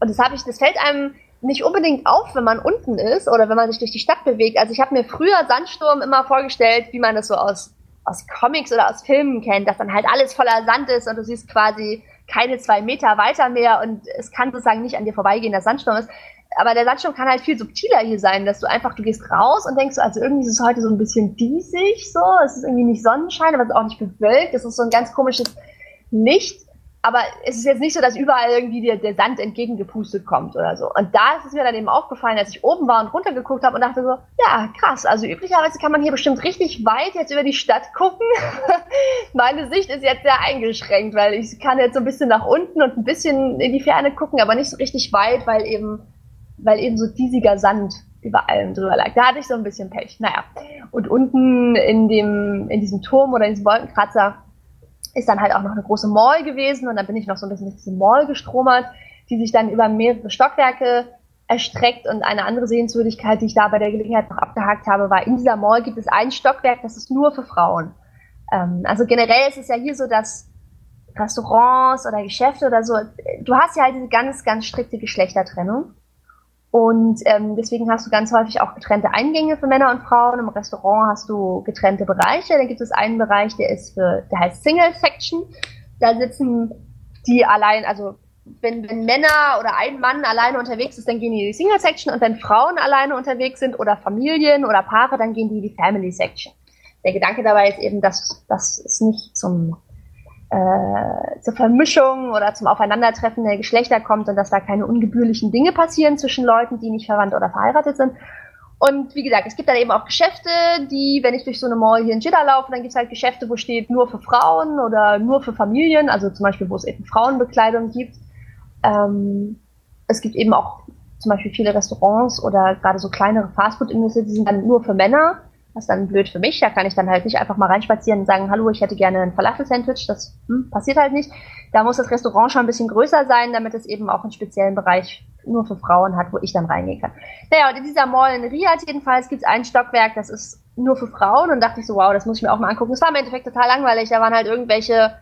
Speaker 2: Und das habe ich, das fällt einem nicht unbedingt auf, wenn man unten ist oder wenn man sich durch die Stadt bewegt. Also ich habe mir früher Sandsturm immer vorgestellt, wie man das so aus, aus Comics oder aus Filmen kennt, dass dann halt alles voller Sand ist und du siehst quasi keine zwei Meter weiter mehr und es kann sozusagen nicht an dir vorbeigehen, dass Sandsturm ist. Aber der Sandsturm kann halt viel subtiler hier sein, dass du einfach, du gehst raus und denkst so, also irgendwie ist es heute so ein bisschen diesig, so, es ist irgendwie nicht Sonnenschein, aber es ist auch nicht bewölkt, es ist so ein ganz komisches Licht aber es ist jetzt nicht so, dass überall irgendwie der, der Sand entgegengepustet kommt oder so. Und da ist es mir dann eben aufgefallen, als ich oben war und runtergeguckt habe und dachte so, ja, krass, also üblicherweise kann man hier bestimmt richtig weit jetzt über die Stadt gucken. Meine Sicht ist jetzt sehr eingeschränkt, weil ich kann jetzt so ein bisschen nach unten und ein bisschen in die Ferne gucken, aber nicht so richtig weit, weil eben, weil eben so diesiger Sand über allem drüber lag. Da hatte ich so ein bisschen Pech. Naja. Und unten in dem, in diesem Turm oder in diesem Wolkenkratzer ist dann halt auch noch eine große Mall gewesen und dann bin ich noch so ein bisschen durch diese Mall gestromert, die sich dann über mehrere Stockwerke erstreckt und eine andere Sehenswürdigkeit, die ich da bei der Gelegenheit noch abgehakt habe, war in dieser Mall gibt es ein Stockwerk, das ist nur für Frauen. Ähm, also generell ist es ja hier so, dass Restaurants oder Geschäfte oder so, du hast ja halt diese ganz, ganz strikte Geschlechtertrennung. Und ähm, deswegen hast du ganz häufig auch getrennte Eingänge für Männer und Frauen. Im Restaurant hast du getrennte Bereiche. Dann gibt es einen Bereich, der ist für, der heißt Single Section. Da sitzen die allein, also wenn, wenn Männer oder ein Mann alleine unterwegs ist, dann gehen die in die Single Section und wenn Frauen alleine unterwegs sind oder Familien oder Paare, dann gehen die in die Family Section. Der Gedanke dabei ist eben, dass, dass es nicht zum äh, zur Vermischung oder zum Aufeinandertreffen der Geschlechter kommt und dass da keine ungebührlichen Dinge passieren zwischen Leuten, die nicht verwandt oder verheiratet sind. Und wie gesagt, es gibt dann eben auch Geschäfte, die, wenn ich durch so eine Mall hier in Jeddah laufe, dann gibt es halt Geschäfte, wo steht nur für Frauen oder nur für Familien, also zum Beispiel, wo es eben Frauenbekleidung gibt. Ähm, es gibt eben auch zum Beispiel viele Restaurants oder gerade so kleinere Fastfood-Industrie, die sind dann nur für Männer. Das ist dann blöd für mich. Da kann ich dann halt nicht einfach mal reinspazieren und sagen, hallo, ich hätte gerne ein Falafel-Sandwich. Das hm, passiert halt nicht. Da muss das Restaurant schon ein bisschen größer sein, damit es eben auch einen speziellen Bereich nur für Frauen hat, wo ich dann reingehen kann. Naja, und in dieser Mall in Riyadh jedenfalls gibt es ein Stockwerk, das ist nur für Frauen. Und dachte ich so, wow, das muss ich mir auch mal angucken. Es war im Endeffekt total langweilig. Da waren halt irgendwelche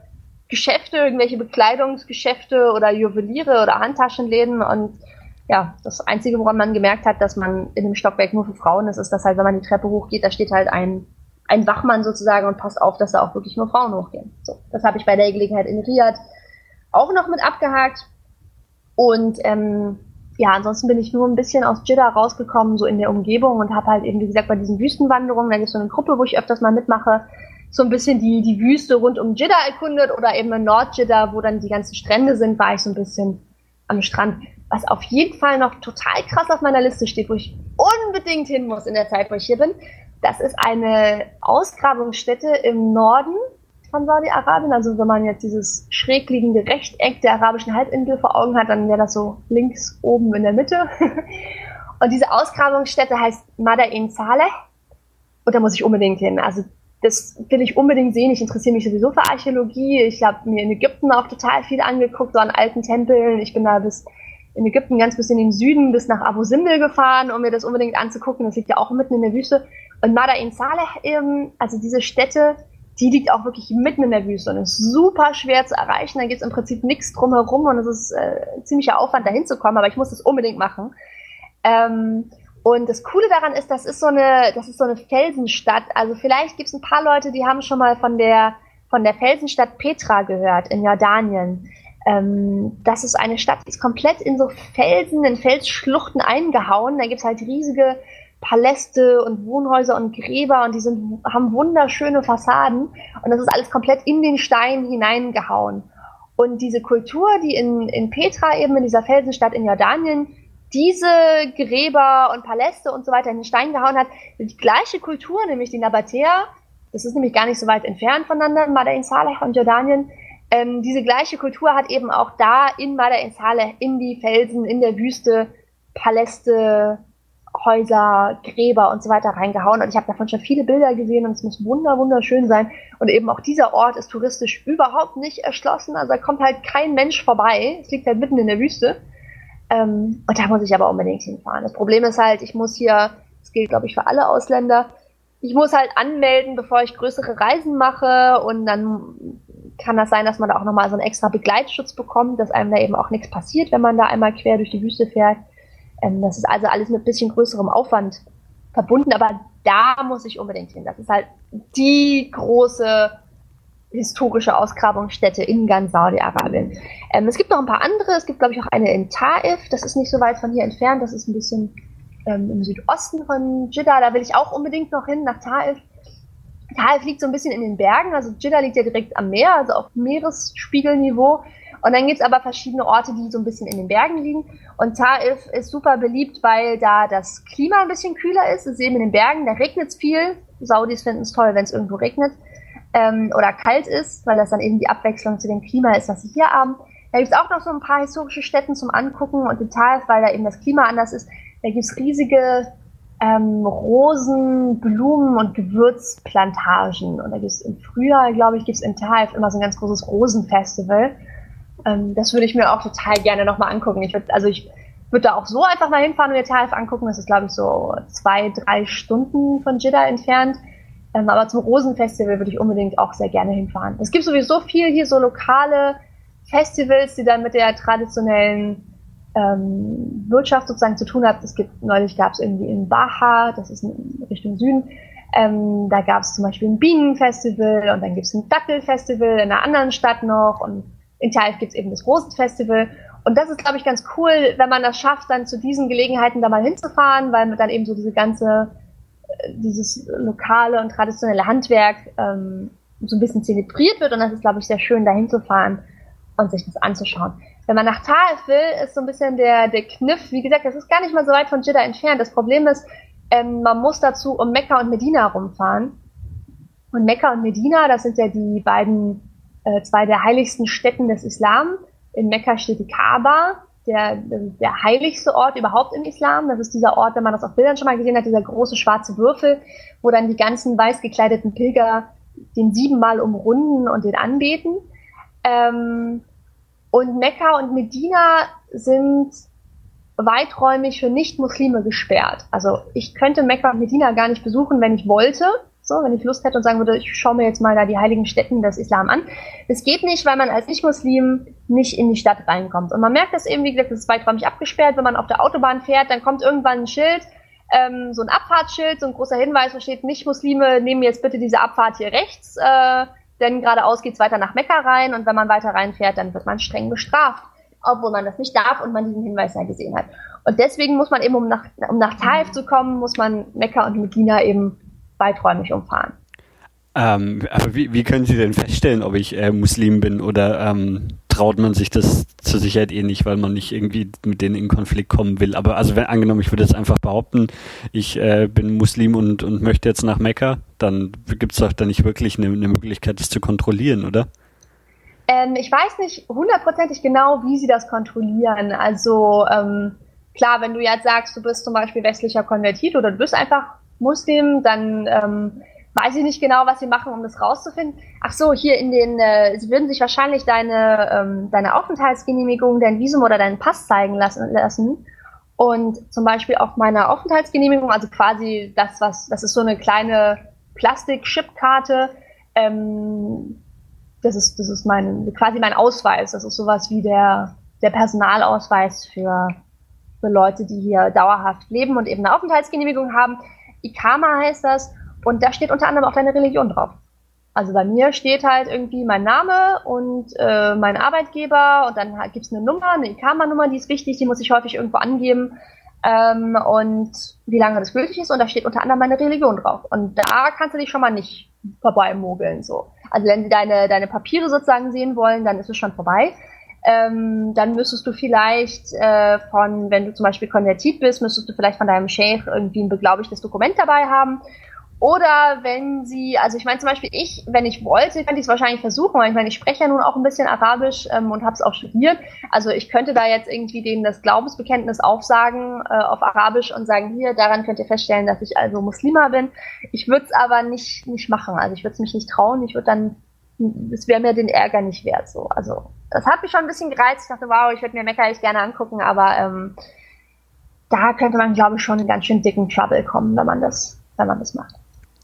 Speaker 2: Geschäfte, irgendwelche Bekleidungsgeschäfte oder Juweliere oder Handtaschenläden und ja, das Einzige, woran man gemerkt hat, dass man in dem Stockwerk nur für Frauen ist, ist, dass halt, wenn man die Treppe hochgeht, da steht halt ein, ein Wachmann sozusagen und passt auf, dass da auch wirklich nur Frauen hochgehen. So, das habe ich bei der Gelegenheit in Riyadh auch noch mit abgehakt. Und ähm, ja, ansonsten bin ich nur ein bisschen aus Jeddah rausgekommen, so in der Umgebung und habe halt eben, wie gesagt, bei diesen Wüstenwanderungen, da gibt es so eine Gruppe, wo ich öfters mal mitmache, so ein bisschen die, die Wüste rund um Jeddah erkundet oder eben in Nord-Jeddah, wo dann die ganzen Strände sind, war ich so ein bisschen am Strand was auf jeden Fall noch total krass auf meiner Liste steht, wo ich unbedingt hin muss in der Zeit, wo ich hier bin, das ist eine Ausgrabungsstätte im Norden von Saudi-Arabien. Also wenn man jetzt dieses schräg liegende Rechteck der arabischen Halbinsel vor Augen hat, dann wäre das so links oben in der Mitte. Und diese Ausgrabungsstätte heißt Madain Saleh. Und da muss ich unbedingt hin. Also das will ich unbedingt sehen. Ich interessiere mich sowieso für Archäologie. Ich habe mir in Ägypten auch total viel angeguckt, so an alten Tempeln. Ich bin da bis in Ägypten ganz bis in den Süden, bis nach Abu Simbel gefahren, um mir das unbedingt anzugucken. Das liegt ja auch mitten in der Wüste. Und Madain Saleh eben, also diese Stätte, die liegt auch wirklich mitten in der Wüste und ist super schwer zu erreichen. Da gibt es im Prinzip nichts drumherum und es ist äh, ziemlicher Aufwand, dahin zu kommen, aber ich muss das unbedingt machen. Ähm, und das Coole daran ist, das ist so eine, das ist so eine Felsenstadt. Also vielleicht gibt es ein paar Leute, die haben schon mal von der, von der Felsenstadt Petra gehört in Jordanien. Ähm, das ist eine Stadt, die ist komplett in so Felsen, in Felsschluchten eingehauen. Da gibt es halt riesige Paläste und Wohnhäuser und Gräber und die sind, haben wunderschöne Fassaden und das ist alles komplett in den Stein hineingehauen. Und diese Kultur, die in, in Petra eben in dieser Felsenstadt in Jordanien diese Gräber und Paläste und so weiter in den Stein gehauen hat, die gleiche Kultur, nämlich die Nabatäer, das ist nämlich gar nicht so weit entfernt voneinander, Madain Saleh und Jordanien, ähm, diese gleiche Kultur hat eben auch da in Madain Saleh, in die Felsen, in der Wüste, Paläste, Häuser, Gräber und so weiter reingehauen. Und ich habe davon schon viele Bilder gesehen und es muss wunder, wunderschön sein. Und eben auch dieser Ort ist touristisch überhaupt nicht erschlossen. Also da kommt halt kein Mensch vorbei. Es liegt halt mitten in der Wüste. Ähm, und da muss ich aber unbedingt hinfahren. Das Problem ist halt, ich muss hier, das gilt glaube ich für alle Ausländer, ich muss halt anmelden, bevor ich größere Reisen mache und dann kann das sein, dass man da auch nochmal so einen extra Begleitschutz bekommt, dass einem da eben auch nichts passiert, wenn man da einmal quer durch die Wüste fährt. Ähm, das ist also alles mit ein bisschen größerem Aufwand verbunden, aber da muss ich unbedingt hin. Das ist halt die große historische Ausgrabungsstätte in ganz Saudi-Arabien. Ähm, es gibt noch ein paar andere. Es gibt, glaube ich, auch eine in Taif. Das ist nicht so weit von hier entfernt. Das ist ein bisschen ähm, im Südosten von Jeddah. Da will ich auch unbedingt noch hin, nach Taif. Taif liegt so ein bisschen in den Bergen. Also Jeddah liegt ja direkt am Meer, also auf Meeresspiegelniveau. Und dann gibt es aber verschiedene Orte, die so ein bisschen in den Bergen liegen. Und Taif ist super beliebt, weil da das Klima ein bisschen kühler ist. Es ist eben in den Bergen, da regnet es viel. Saudis finden es toll, wenn es irgendwo regnet ähm, oder kalt ist, weil das dann eben die Abwechslung zu dem Klima ist, was sie hier haben. Da gibt es auch noch so ein paar historische Städten zum Angucken und in Taif, weil da eben das Klima anders ist, da gibt es riesige ähm, Rosen, Blumen und Gewürzplantagen. Und da gibt es im Frühjahr, glaube ich, gibt es in Taif immer so ein ganz großes Rosenfestival. Ähm, das würde ich mir auch total gerne nochmal angucken. Ich würd, also ich würde da auch so einfach mal hinfahren und mir TAF angucken. Das ist, glaube ich, so zwei, drei Stunden von Jeddah entfernt. Ähm, aber zum Rosenfestival würde ich unbedingt auch sehr gerne hinfahren. Es gibt sowieso viel hier, so lokale Festivals, die dann mit der traditionellen ähm, Wirtschaft sozusagen zu tun haben. Es gibt, neulich gab es irgendwie in Baja, das ist in Richtung Süden, ähm, da gab es zum Beispiel ein Bienenfestival und dann gibt es ein Dattelfestival in einer anderen Stadt noch und in Taif gibt es eben das Rosenfestival. Und das ist, glaube ich, ganz cool, wenn man das schafft, dann zu diesen Gelegenheiten da mal hinzufahren, weil dann eben so diese ganze, äh, dieses lokale und traditionelle Handwerk ähm, so ein bisschen zelebriert wird. Und das ist, glaube ich, sehr schön, da hinzufahren und sich das anzuschauen. Wenn man nach Taif will, ist so ein bisschen der, der Kniff, wie gesagt, das ist gar nicht mal so weit von Jeddah entfernt. Das Problem ist, ähm, man muss dazu um Mekka und Medina rumfahren. Und Mekka und Medina, das sind ja die beiden äh, zwei der heiligsten Städten des Islam. In Mekka steht die Kaaba, der, der heiligste Ort überhaupt im Islam. Das ist dieser Ort, wenn man das auf Bildern schon mal gesehen hat, dieser große schwarze Würfel, wo dann die ganzen weiß gekleideten Pilger den siebenmal umrunden und den anbeten. Ähm, und Mekka und Medina sind weiträumig für Nicht-Muslime gesperrt. Also ich könnte Mekka und Medina gar nicht besuchen, wenn ich wollte. So, wenn ich Lust hätte und sagen würde, ich schaue mir jetzt mal da die heiligen Stätten des Islam an. Das geht nicht, weil man als Nicht-Muslim nicht in die Stadt reinkommt. Und man merkt das eben, wie gesagt, das ist weiträumig abgesperrt. Wenn man auf der Autobahn fährt, dann kommt irgendwann ein Schild, ähm, so ein Abfahrtsschild, so ein großer Hinweis, wo steht, Nicht-Muslime nehmen jetzt bitte diese Abfahrt hier rechts, äh, denn geradeaus geht's weiter nach Mekka rein und wenn man weiter reinfährt, dann wird man streng bestraft, obwohl man das nicht darf und man diesen Hinweis ja gesehen hat. Und deswegen muss man eben, um nach, um nach Taif zu kommen, muss man Mekka und Medina eben weiträumig umfahren.
Speaker 1: Ähm, wie, wie, können Sie denn feststellen, ob ich äh, Muslim bin oder ähm, traut man sich das zur Sicherheit eh nicht, weil man nicht irgendwie mit denen in Konflikt kommen will. Aber also wenn angenommen, ich würde jetzt einfach behaupten, ich äh, bin Muslim und, und möchte jetzt nach Mekka, dann gibt es doch da nicht wirklich eine, eine Möglichkeit, das zu kontrollieren, oder?
Speaker 2: Ähm, ich weiß nicht hundertprozentig genau, wie sie das kontrollieren. Also ähm, klar, wenn du jetzt sagst, du bist zum Beispiel westlicher Konvertit oder du bist einfach Muslim, dann ähm, weiß ich nicht genau, was sie machen, um das rauszufinden. Ach so, hier in den, äh, sie würden sich wahrscheinlich deine, ähm, deine Aufenthaltsgenehmigung, dein Visum oder deinen Pass zeigen lassen, lassen. Und zum Beispiel auf meiner Aufenthaltsgenehmigung, also quasi das, was, das ist so eine kleine Plastik-Chipkarte, ähm, das ist, das ist mein, quasi mein Ausweis. Das ist sowas wie der, der Personalausweis für, für Leute, die hier dauerhaft leben und eben eine Aufenthaltsgenehmigung haben. IKAMA heißt das. Und da steht unter anderem auch deine Religion drauf. Also bei mir steht halt irgendwie mein Name und äh, mein Arbeitgeber und dann gibt es eine Nummer, eine IKAMA-Nummer, die ist wichtig, die muss ich häufig irgendwo angeben ähm, und wie lange das gültig ist und da steht unter anderem meine Religion drauf. Und da kannst du dich schon mal nicht vorbeimogeln so. Also wenn sie deine, deine Papiere sozusagen sehen wollen, dann ist es schon vorbei. Ähm, dann müsstest du vielleicht äh, von, wenn du zum Beispiel konvertiert bist, müsstest du vielleicht von deinem Sheikh irgendwie ein beglaubigtes Dokument dabei haben. Oder wenn sie, also ich meine zum Beispiel ich, wenn ich wollte, könnte ich es wahrscheinlich versuchen, weil ich meine, ich spreche ja nun auch ein bisschen Arabisch ähm, und habe es auch studiert. Also ich könnte da jetzt irgendwie denen das Glaubensbekenntnis aufsagen äh, auf Arabisch und sagen, hier, daran könnt ihr feststellen, dass ich also Muslima bin. Ich würde es aber nicht, nicht machen. Also ich würde es mich nicht trauen. Ich würde dann, es wäre mir den Ärger nicht wert. So. Also das hat mich schon ein bisschen gereizt. Ich dachte, wow, ich würde mir Mekka echt gerne angucken, aber ähm, da könnte man, glaube ich, schon in ganz schön dicken Trouble kommen, wenn man das, wenn man das macht.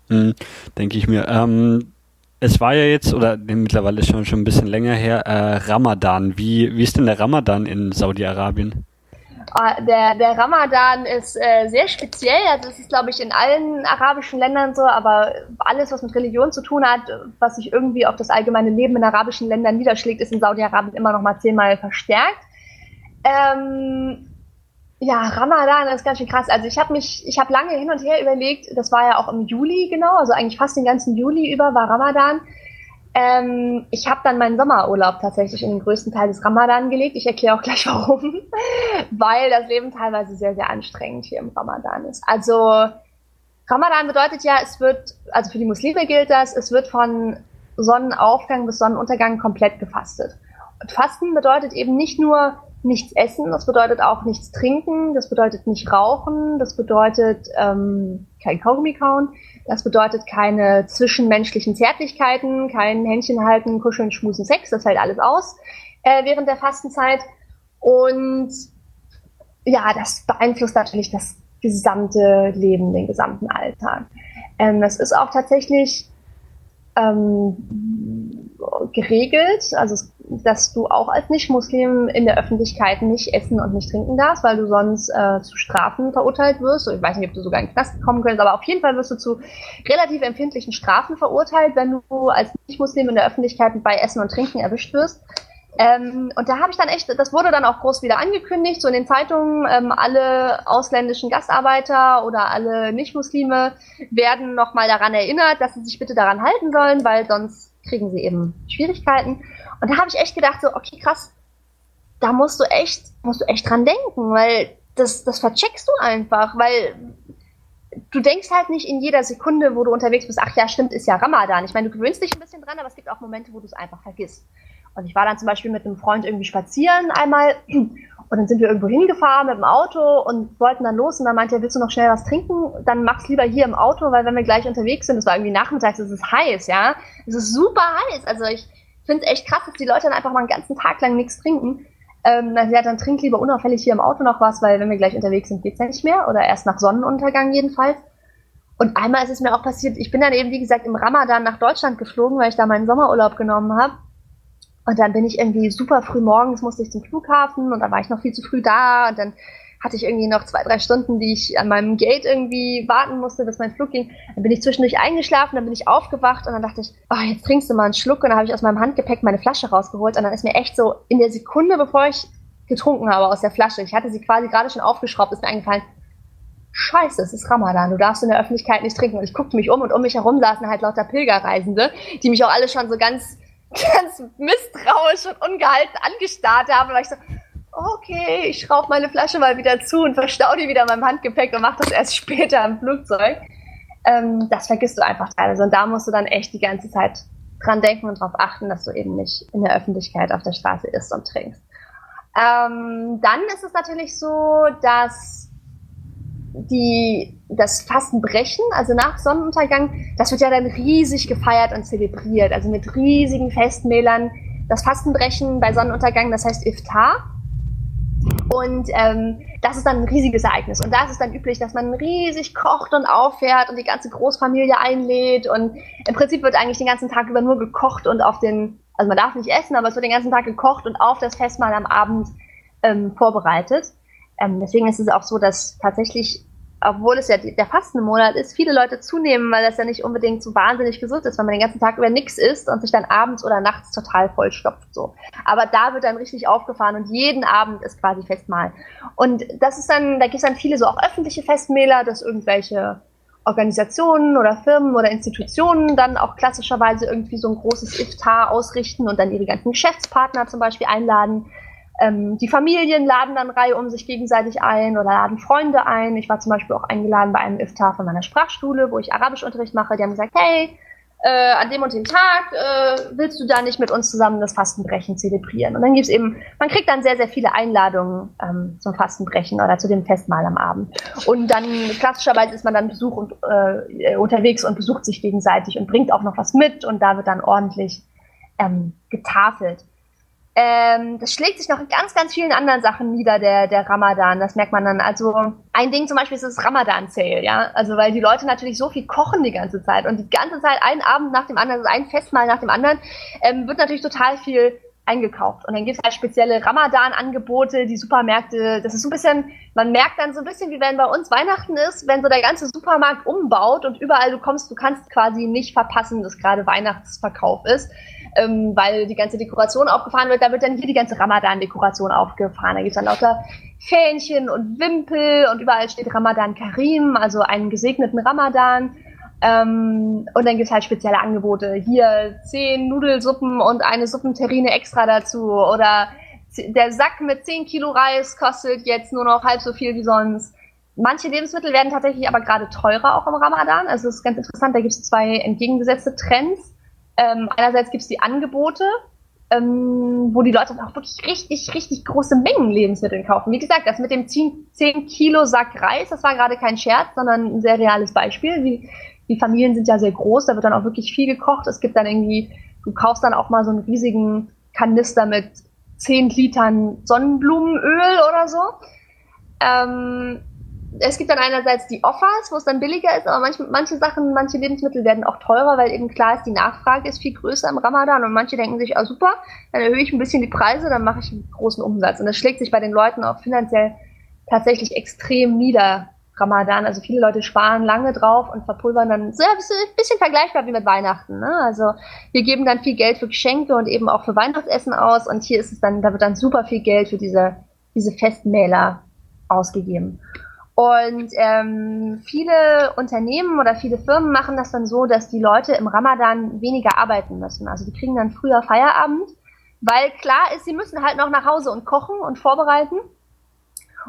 Speaker 1: Mhm, Denke ich mir. Ähm, es war ja jetzt, oder nee, mittlerweile ist schon, schon ein bisschen länger her, äh, Ramadan. Wie, wie ist denn der Ramadan in Saudi-Arabien?
Speaker 2: Ah, der, der Ramadan ist äh, sehr speziell. Also es ist, glaube ich, in allen arabischen Ländern so, aber alles, was mit Religion zu tun hat, was sich irgendwie auf das allgemeine Leben in arabischen Ländern niederschlägt, ist in Saudi-Arabien immer noch mal zehnmal verstärkt. Ähm, ja, Ramadan ist ganz schön krass. Also ich habe mich, ich habe lange hin und her überlegt, das war ja auch im Juli genau, also eigentlich fast den ganzen Juli über war Ramadan. Ähm, ich habe dann meinen Sommerurlaub tatsächlich in den größten Teil des Ramadan gelegt. Ich erkläre auch gleich warum. Weil das Leben teilweise sehr, sehr anstrengend hier im Ramadan ist. Also Ramadan bedeutet ja, es wird, also für die Muslime gilt das, es wird von Sonnenaufgang bis Sonnenuntergang komplett gefastet. Und Fasten bedeutet eben nicht nur nichts essen, das bedeutet auch nichts trinken, das bedeutet nicht rauchen, das bedeutet ähm, kein Kaugummi kauen, das bedeutet keine zwischenmenschlichen Zärtlichkeiten, kein Händchen halten, kuscheln, schmusen, Sex, das fällt alles aus äh, während der Fastenzeit. Und ja, das beeinflusst natürlich das gesamte Leben, den gesamten Alltag. Ähm, das ist auch tatsächlich ähm, geregelt, also dass du auch als Nicht-Muslim in der Öffentlichkeit nicht essen und nicht trinken darfst, weil du sonst äh, zu Strafen verurteilt wirst. Ich weiß nicht, ob du sogar in den Knast kommen könntest, aber auf jeden Fall wirst du zu relativ empfindlichen Strafen verurteilt, wenn du als Nicht-Muslim in der Öffentlichkeit bei Essen und Trinken erwischt wirst. Ähm, und da habe ich dann echt, das wurde dann auch groß wieder angekündigt, so in den Zeitungen, ähm, alle ausländischen Gastarbeiter oder alle Nicht-Muslime werden nochmal daran erinnert, dass sie sich bitte daran halten sollen, weil sonst kriegen sie eben Schwierigkeiten. Und da habe ich echt gedacht, so, okay, krass, da musst du echt, musst du echt dran denken, weil das, das vercheckst du einfach, weil du denkst halt nicht in jeder Sekunde, wo du unterwegs bist, ach ja, stimmt, ist ja Ramadan. Ich meine, du gewöhnst dich ein bisschen dran, aber es gibt auch Momente, wo du es einfach vergisst. Und ich war dann zum Beispiel mit einem Freund irgendwie spazieren einmal und dann sind wir irgendwo hingefahren mit dem Auto und wollten dann los und dann meinte er, willst du noch schnell was trinken? Dann mach's lieber hier im Auto, weil wenn wir gleich unterwegs sind, es war irgendwie nachmittags, es ist heiß, ja. Es ist super heiß. Also ich finde es echt krass, dass die Leute dann einfach mal einen ganzen Tag lang nichts trinken. Ähm, ja, dann trink lieber unauffällig hier im Auto noch was, weil wenn wir gleich unterwegs sind, geht's ja nicht mehr. Oder erst nach Sonnenuntergang jedenfalls. Und einmal ist es mir auch passiert, ich bin dann eben, wie gesagt, im Ramadan nach Deutschland geflogen, weil ich da meinen Sommerurlaub genommen habe. Und dann bin ich irgendwie super früh morgens, musste ich zum Flughafen und dann war ich noch viel zu früh da und dann hatte ich irgendwie noch zwei, drei Stunden, die ich an meinem Gate irgendwie warten musste, bis mein Flug ging. Dann bin ich zwischendurch eingeschlafen, dann bin ich aufgewacht und dann dachte ich, oh, jetzt trinkst du mal einen Schluck und dann habe ich aus meinem Handgepäck meine Flasche rausgeholt und dann ist mir echt so in der Sekunde, bevor ich getrunken habe aus der Flasche, ich hatte sie quasi gerade schon aufgeschraubt, ist mir eingefallen, Scheiße, es ist Ramadan, du darfst in der Öffentlichkeit nicht trinken. Und ich guckte mich um und um mich herum saßen halt lauter Pilgerreisende, die mich auch alle schon so ganz ganz misstrauisch und ungehalten angestarrt habe, weil ich so, okay, ich schraube meine Flasche mal wieder zu und verstau die wieder in meinem Handgepäck und mache das erst später im Flugzeug. Ähm, das vergisst du einfach teilweise. Und da musst du dann echt die ganze Zeit dran denken und darauf achten, dass du eben nicht in der Öffentlichkeit auf der Straße isst und trinkst. Ähm, dann ist es natürlich so, dass die, das Fastenbrechen, also nach Sonnenuntergang, das wird ja dann riesig gefeiert und zelebriert, also mit riesigen Festmählern. Das Fastenbrechen bei Sonnenuntergang, das heißt Iftar. Und ähm, das ist dann ein riesiges Ereignis. Und da ist es dann üblich, dass man riesig kocht und auffährt und die ganze Großfamilie einlädt. Und im Prinzip wird eigentlich den ganzen Tag über nur gekocht und auf den, also man darf nicht essen, aber es wird den ganzen Tag gekocht und auf das Festmahl am Abend ähm, vorbereitet. Ähm, deswegen ist es auch so, dass tatsächlich obwohl es ja der Fastenmonat ist, viele Leute zunehmen, weil das ja nicht unbedingt so wahnsinnig gesund ist, wenn man den ganzen Tag über nichts isst und sich dann abends oder nachts total vollstopft. So. Aber da wird dann richtig aufgefahren und jeden Abend ist quasi Festmahl. Und das ist dann, da gibt es dann viele so auch öffentliche Festmähler, dass irgendwelche Organisationen oder Firmen oder Institutionen dann auch klassischerweise irgendwie so ein großes Iftar ausrichten und dann ihre ganzen Geschäftspartner zum Beispiel einladen. Ähm, die Familien laden dann Reihe um sich gegenseitig ein oder laden Freunde ein. Ich war zum Beispiel auch eingeladen bei einem Iftar von meiner Sprachschule, wo ich Arabischunterricht mache. Die haben gesagt, hey, äh, an dem und dem Tag äh, willst du da nicht mit uns zusammen das Fastenbrechen zelebrieren? Und dann gibt's eben, man kriegt dann sehr, sehr viele Einladungen ähm, zum Fastenbrechen oder zu dem Festmahl am Abend. Und dann klassischerweise ist man dann Besuch und, äh, unterwegs und besucht sich gegenseitig und bringt auch noch was mit und da wird dann ordentlich ähm, getafelt. Ähm, das schlägt sich noch in ganz, ganz vielen anderen Sachen nieder, der, der Ramadan. Das merkt man dann. Also ein Ding zum Beispiel ist das Ramadan-Sale, ja. Also weil die Leute natürlich so viel kochen die ganze Zeit und die ganze Zeit einen Abend nach dem anderen, also ein Festmahl nach dem anderen, ähm, wird natürlich total viel eingekauft. Und dann gibt es halt spezielle Ramadan-Angebote, die Supermärkte, das ist so ein bisschen, man merkt dann so ein bisschen, wie wenn bei uns Weihnachten ist, wenn so der ganze Supermarkt umbaut und überall du kommst, du kannst quasi nicht verpassen, dass gerade Weihnachtsverkauf ist ähm, weil die ganze Dekoration aufgefahren wird. Da wird dann hier die ganze Ramadan-Dekoration aufgefahren. Da gibt's dann lauter Fähnchen und Wimpel und überall steht Ramadan Karim, also einen gesegneten Ramadan. Ähm, und dann gibt's halt spezielle Angebote. Hier zehn Nudelsuppen und eine Suppenterrine extra dazu. Oder der Sack mit zehn Kilo Reis kostet jetzt nur noch halb so viel wie sonst. Manche Lebensmittel werden tatsächlich aber gerade teurer auch im Ramadan. Also es ist ganz interessant, da gibt es zwei entgegengesetzte Trends. Ähm, einerseits gibt es die Angebote, ähm, wo die Leute auch wirklich richtig, richtig große Mengen Lebensmittel kaufen. Wie gesagt, das mit dem 10, 10 Kilo Sack Reis, das war gerade kein Scherz, sondern ein sehr reales Beispiel. Die, die Familien sind ja sehr groß, da wird dann auch wirklich viel gekocht. Es gibt dann irgendwie, du kaufst dann auch mal so einen riesigen Kanister mit 10 Litern Sonnenblumenöl oder so. Ähm, es gibt dann einerseits die Offers, wo es dann billiger ist, aber manche, manche Sachen, manche Lebensmittel werden auch teurer, weil eben klar ist, die Nachfrage ist viel größer im Ramadan und manche denken sich, ah super, dann erhöhe ich ein bisschen die Preise, dann mache ich einen großen Umsatz. Und das schlägt sich bei den Leuten auch finanziell tatsächlich extrem nieder, Ramadan. Also viele Leute sparen lange drauf und verpulvern dann sehr ein bisschen vergleichbar wie mit Weihnachten. Ne? Also wir geben dann viel Geld für Geschenke und eben auch für Weihnachtsessen aus und hier ist es dann, da wird dann super viel Geld für diese, diese Festmähler ausgegeben. Und ähm, viele Unternehmen oder viele Firmen machen das dann so, dass die Leute im Ramadan weniger arbeiten müssen. Also die kriegen dann früher Feierabend, weil klar ist, sie müssen halt noch nach Hause und kochen und vorbereiten.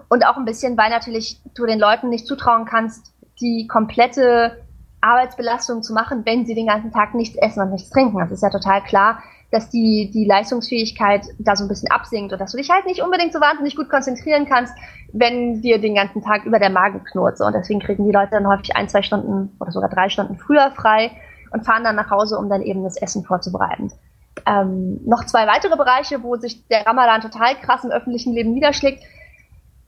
Speaker 2: Und auch ein bisschen, weil natürlich du den Leuten nicht zutrauen kannst, die komplette Arbeitsbelastung zu machen, wenn sie den ganzen Tag nichts essen und nichts trinken. Das ist ja total klar, dass die, die Leistungsfähigkeit da so ein bisschen absinkt und dass du dich halt nicht unbedingt so wahnsinnig gut konzentrieren kannst, wenn dir den ganzen Tag über der Magen knurrt. Und deswegen kriegen die Leute dann häufig ein, zwei Stunden oder sogar drei Stunden früher frei und fahren dann nach Hause, um dann eben das Essen vorzubereiten. Ähm, noch zwei weitere Bereiche, wo sich der Ramadan total krass im öffentlichen Leben niederschlägt.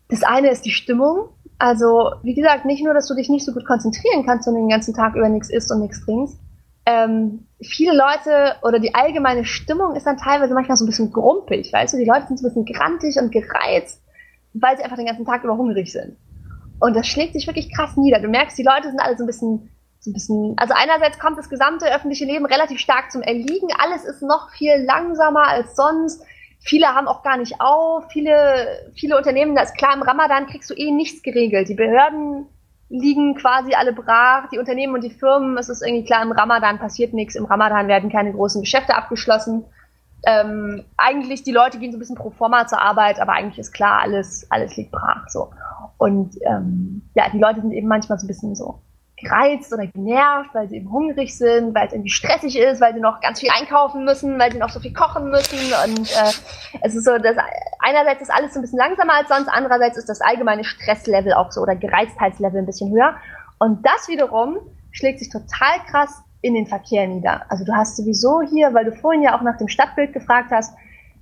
Speaker 2: Das eine ist die Stimmung. Also, wie gesagt, nicht nur, dass du dich nicht so gut konzentrieren kannst und den ganzen Tag über nichts isst und nichts trinkst, ähm, viele Leute oder die allgemeine Stimmung ist dann teilweise manchmal so ein bisschen grumpig, weißt du? Die Leute sind so ein bisschen grantig und gereizt, weil sie einfach den ganzen Tag über hungrig sind. Und das schlägt sich wirklich krass nieder. Du merkst, die Leute sind alle so ein bisschen, so ein bisschen, also einerseits kommt das gesamte öffentliche Leben relativ stark zum Erliegen. Alles ist noch viel langsamer als sonst. Viele haben auch gar nicht auf. Viele, viele Unternehmen, das ist klar, im Ramadan kriegst du eh nichts geregelt. Die Behörden liegen quasi alle brach. Die Unternehmen und die Firmen, es ist irgendwie klar, im Ramadan passiert nichts. Im Ramadan werden keine großen Geschäfte abgeschlossen. Ähm, eigentlich, die Leute gehen so ein bisschen pro forma zur Arbeit, aber eigentlich ist klar, alles, alles liegt brach. So. Und ähm, ja, die Leute sind eben manchmal so ein bisschen so gereizt oder genervt, weil sie eben hungrig sind, weil es irgendwie stressig ist, weil sie noch ganz viel einkaufen müssen, weil sie noch so viel kochen müssen. Und äh, es ist so, dass einerseits ist alles so ein bisschen langsamer als sonst, andererseits ist das allgemeine Stresslevel auch so oder Gereiztheitslevel ein bisschen höher. Und das wiederum schlägt sich total krass in den Verkehr nieder. Also du hast sowieso hier, weil du vorhin ja auch nach dem Stadtbild gefragt hast,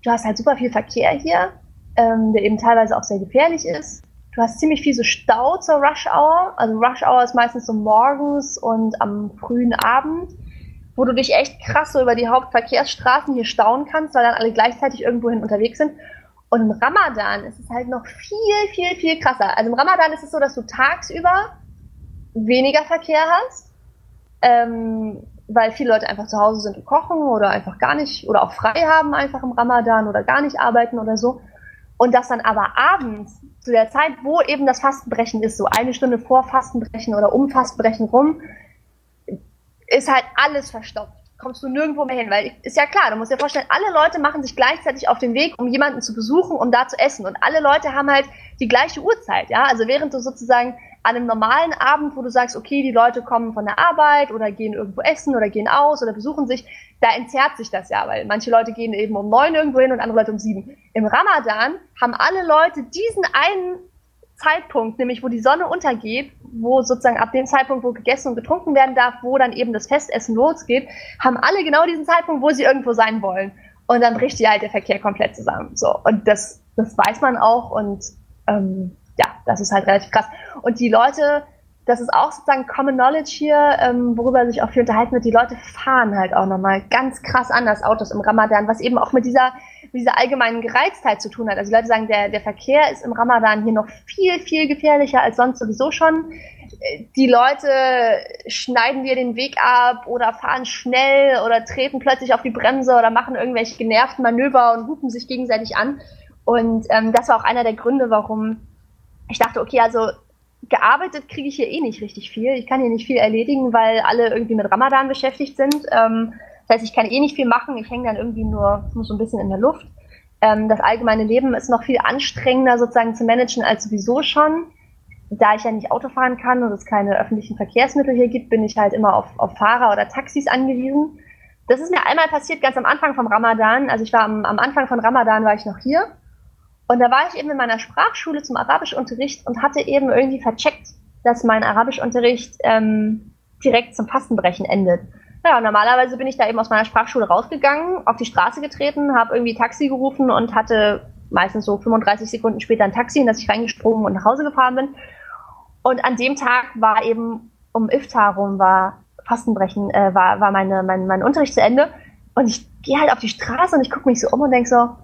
Speaker 2: du hast halt super viel Verkehr hier, ähm, der eben teilweise auch sehr gefährlich ist. Du hast ziemlich viel so Stau zur Rush Hour. Also Rush Hour ist meistens so morgens und am frühen Abend, wo du dich echt krass so über die Hauptverkehrsstraßen hier stauen kannst, weil dann alle gleichzeitig irgendwohin unterwegs sind. Und im Ramadan ist es halt noch viel, viel, viel krasser. Also im Ramadan ist es so, dass du tagsüber weniger Verkehr hast, ähm, weil viele Leute einfach zu Hause sind und kochen oder einfach gar nicht oder auch frei haben einfach im Ramadan oder gar nicht arbeiten oder so. Und dass dann aber abends, zu der Zeit, wo eben das Fastenbrechen ist, so eine Stunde vor Fastenbrechen oder um Fastenbrechen rum, ist halt alles verstopft. Kommst du nirgendwo mehr hin, weil ist ja klar, du musst dir vorstellen, alle Leute machen sich gleichzeitig auf den Weg, um jemanden zu besuchen, um da zu essen. Und alle Leute haben halt die gleiche Uhrzeit, ja. Also während du sozusagen an einem normalen Abend, wo du sagst, okay, die Leute kommen von der Arbeit oder gehen irgendwo essen oder gehen aus oder besuchen sich, da entzerrt sich das ja, weil manche Leute gehen eben um neun irgendwo hin und andere Leute um sieben. Im Ramadan haben alle Leute diesen einen Zeitpunkt, nämlich wo die Sonne untergeht, wo sozusagen ab dem Zeitpunkt, wo gegessen und getrunken werden darf, wo dann eben das Festessen losgeht, haben alle genau diesen Zeitpunkt, wo sie irgendwo sein wollen. Und dann bricht ja halt der Verkehr komplett zusammen. So. Und das, das weiß man auch und ähm, ja, das ist halt relativ krass. Und die Leute, das ist auch sozusagen Common Knowledge hier, ähm, worüber sich auch viel unterhalten wird. Die Leute fahren halt auch nochmal ganz krass anders Autos im Ramadan, was eben auch mit dieser, mit dieser allgemeinen Gereiztheit zu tun hat. Also die Leute sagen, der, der Verkehr ist im Ramadan hier noch viel, viel gefährlicher als sonst sowieso schon. Die Leute schneiden dir den Weg ab oder fahren schnell oder treten plötzlich auf die Bremse oder machen irgendwelche genervten Manöver und hupen sich gegenseitig an. Und ähm, das war auch einer der Gründe, warum ich dachte, okay, also gearbeitet kriege ich hier eh nicht richtig viel. Ich kann hier nicht viel erledigen, weil alle irgendwie mit Ramadan beschäftigt sind. Ähm, das heißt, ich kann eh nicht viel machen. Ich hänge dann irgendwie nur, nur so ein bisschen in der Luft. Ähm, das allgemeine Leben ist noch viel anstrengender sozusagen zu managen als sowieso schon. Da ich ja nicht Auto fahren kann und es keine öffentlichen Verkehrsmittel hier gibt, bin ich halt immer auf, auf Fahrer oder Taxis angewiesen. Das ist mir einmal passiert, ganz am Anfang vom Ramadan. Also ich war am, am Anfang von Ramadan war ich noch hier und da war ich eben in meiner Sprachschule zum Arabischunterricht und hatte eben irgendwie vercheckt, dass mein Arabischunterricht ähm, direkt zum Fastenbrechen endet. Ja, normalerweise bin ich da eben aus meiner Sprachschule rausgegangen, auf die Straße getreten, habe irgendwie Taxi gerufen und hatte meistens so 35 Sekunden später ein Taxi, in das ich reingesprungen und nach Hause gefahren bin. Und an dem Tag war eben um Iftar rum war Fastenbrechen, äh, war, war meine, mein, mein Unterricht zu Ende. Und ich gehe halt auf die Straße und ich gucke mich so um und denke so,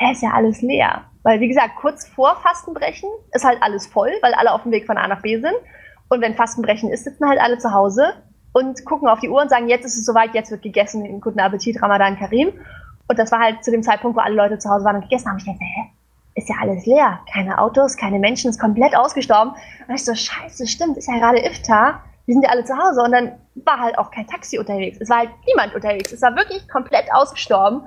Speaker 2: hä, ist ja alles leer. Weil, wie gesagt, kurz vor Fastenbrechen ist halt alles voll, weil alle auf dem Weg von A nach B sind. Und wenn Fastenbrechen ist, sitzen halt alle zu Hause und gucken auf die Uhr und sagen, jetzt ist es soweit, jetzt wird gegessen, guten Appetit, Ramadan Karim. Und das war halt zu dem Zeitpunkt, wo alle Leute zu Hause waren und gegessen haben. Ich dachte, hä, ist ja alles leer. Keine Autos, keine Menschen, ist komplett ausgestorben. Und ich so, scheiße, stimmt, ist ja gerade Iftar. Wir sind ja alle zu Hause. Und dann war halt auch kein Taxi unterwegs. Es war halt niemand unterwegs. Es war wirklich komplett ausgestorben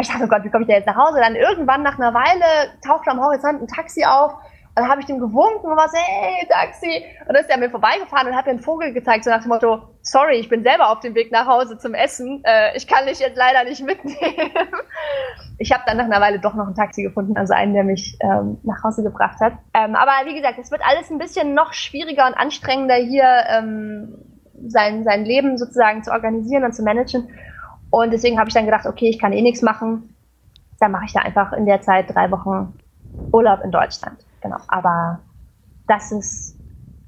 Speaker 2: ich dachte, oh Gott, wie komme ich da jetzt nach Hause? Dann irgendwann nach einer Weile tauchte am Horizont ein Taxi auf. Und dann habe ich dem gewunken und war so, hey, Taxi. Und dann ist er mir vorbeigefahren und hat mir einen Vogel gezeigt, so nach dem Motto, sorry, ich bin selber auf dem Weg nach Hause zum Essen. Äh, ich kann dich jetzt leider nicht mitnehmen. ich habe dann nach einer Weile doch noch ein Taxi gefunden, also einen, der mich ähm, nach Hause gebracht hat. Ähm, aber wie gesagt, es wird alles ein bisschen noch schwieriger und anstrengender hier ähm, sein, sein Leben sozusagen zu organisieren und zu managen. Und deswegen habe ich dann gedacht, okay, ich kann eh nichts machen. Dann mache ich da einfach in der Zeit drei Wochen Urlaub in Deutschland. Genau. Aber das ist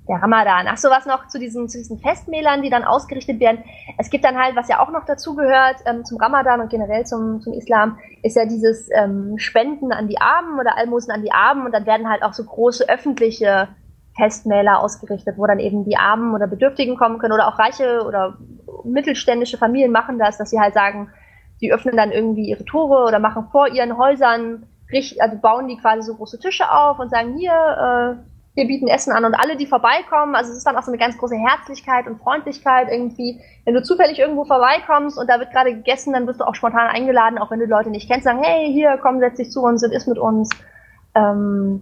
Speaker 2: der Ramadan. Ach so, was noch zu diesen, zu diesen Festmählern, die dann ausgerichtet werden. Es gibt dann halt, was ja auch noch dazugehört ähm, zum Ramadan und generell zum, zum Islam, ist ja dieses ähm, Spenden an die Armen oder Almosen an die Armen und dann werden halt auch so große öffentliche Festmäler ausgerichtet, wo dann eben die Armen oder Bedürftigen kommen können oder auch reiche oder mittelständische Familien machen das, dass sie halt sagen, die öffnen dann irgendwie ihre Tore oder machen vor ihren Häusern, also bauen die quasi so große Tische auf und sagen, hier, äh, wir bieten Essen an und alle, die vorbeikommen, also es ist dann auch so eine ganz große Herzlichkeit und Freundlichkeit irgendwie. Wenn du zufällig irgendwo vorbeikommst und da wird gerade gegessen, dann wirst du auch spontan eingeladen, auch wenn du Leute nicht kennst, sagen, hey, hier, komm, setz dich zu uns und isst mit uns. Ähm,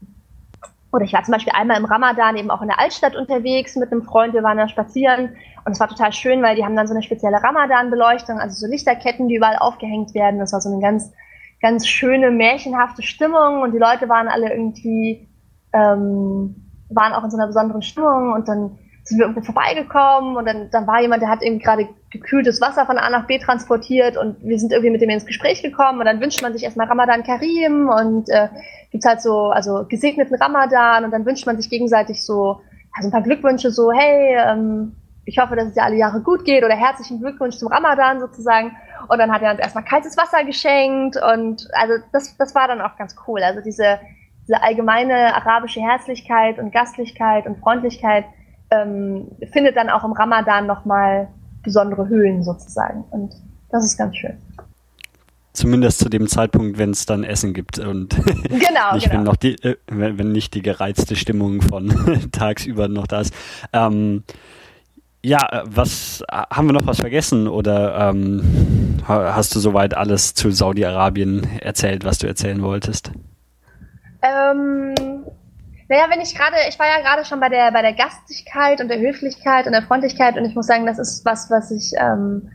Speaker 2: oder ich war zum Beispiel einmal im Ramadan eben auch in der Altstadt unterwegs mit einem Freund, wir waren da spazieren. Und es war total schön, weil die haben dann so eine spezielle Ramadan-Beleuchtung, also so Lichterketten, die überall aufgehängt werden. Das war so eine ganz, ganz schöne, märchenhafte Stimmung. Und die Leute waren alle irgendwie, ähm, waren auch in so einer besonderen Stimmung. Und dann sind wir irgendwo vorbeigekommen. Und dann, dann war jemand, der hat irgendwie gerade gekühltes Wasser von A nach B transportiert und wir sind irgendwie mit dem ins Gespräch gekommen und dann wünscht man sich erstmal Ramadan Karim und äh, gibt's halt so, also gesegneten Ramadan und dann wünscht man sich gegenseitig so, also ein paar Glückwünsche so, hey, ähm, ich hoffe, dass es dir alle Jahre gut geht oder herzlichen Glückwunsch zum Ramadan sozusagen. Und dann hat er uns erstmal kaltes Wasser geschenkt und also das, das war dann auch ganz cool. Also diese, diese allgemeine arabische Herzlichkeit und Gastlichkeit und Freundlichkeit ähm, findet dann auch im Ramadan nochmal besondere Höhen sozusagen. Und das ist ganz schön.
Speaker 1: Zumindest zu dem Zeitpunkt, wenn es dann Essen gibt und
Speaker 2: genau,
Speaker 1: nicht,
Speaker 2: genau.
Speaker 1: Wenn, noch die, äh, wenn, nicht die gereizte Stimmung von tagsüber noch da ist. Ähm, ja, äh, was haben wir noch was vergessen oder ähm, hast du soweit alles zu Saudi-Arabien erzählt, was du erzählen wolltest?
Speaker 2: Ähm, naja, wenn ich gerade, ich war ja gerade schon bei der bei der Gastigkeit und der Höflichkeit und der Freundlichkeit und ich muss sagen, das ist was, was ich ähm,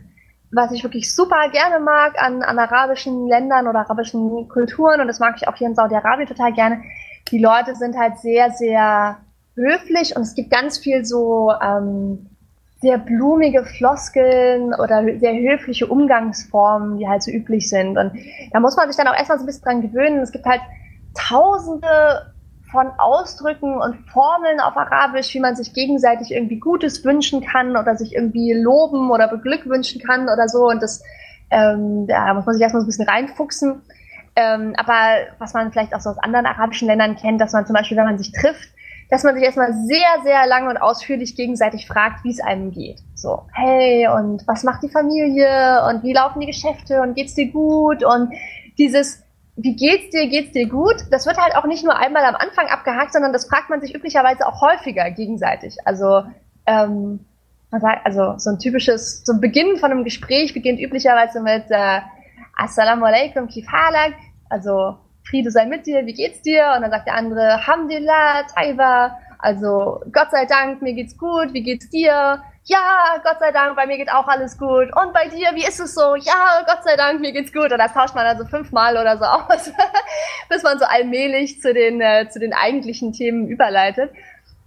Speaker 2: was ich wirklich super gerne mag an, an arabischen Ländern oder arabischen Kulturen und das mag ich auch hier in Saudi-Arabien total gerne. Die Leute sind halt sehr, sehr höflich und es gibt ganz viel so ähm, sehr blumige Floskeln oder sehr höfliche Umgangsformen, die halt so üblich sind. Und da muss man sich dann auch erstmal so ein bisschen dran gewöhnen. Es gibt halt tausende von Ausdrücken und Formeln auf Arabisch, wie man sich gegenseitig irgendwie Gutes wünschen kann oder sich irgendwie loben oder beglückwünschen kann oder so. Und das, ähm, da muss man sich erstmal so ein bisschen reinfuchsen. Ähm, aber was man vielleicht auch so aus anderen arabischen Ländern kennt, dass man zum Beispiel, wenn man sich trifft, dass man sich erstmal sehr, sehr lang und ausführlich gegenseitig fragt, wie es einem geht. So, hey, und was macht die Familie und wie laufen die Geschäfte und geht's dir gut und dieses wie geht's dir, geht's dir gut? Das wird halt auch nicht nur einmal am Anfang abgehakt, sondern das fragt man sich üblicherweise auch häufiger gegenseitig. Also, ähm, man sagt, also so ein typisches, so ein Beginn von einem Gespräch beginnt üblicherweise mit äh, Assalamu alaikum, kif halak, also Friede sei mit dir, wie geht's dir? Und dann sagt der andere, Hamdulillah, Taiba, also Gott sei Dank, mir geht's gut, wie geht's dir? Ja, Gott sei Dank, bei mir geht auch alles gut. Und bei dir, wie ist es so? Ja, Gott sei Dank, mir geht's gut. Und das tauscht man also fünfmal oder so aus, bis man so allmählich zu den, äh, zu den eigentlichen Themen überleitet.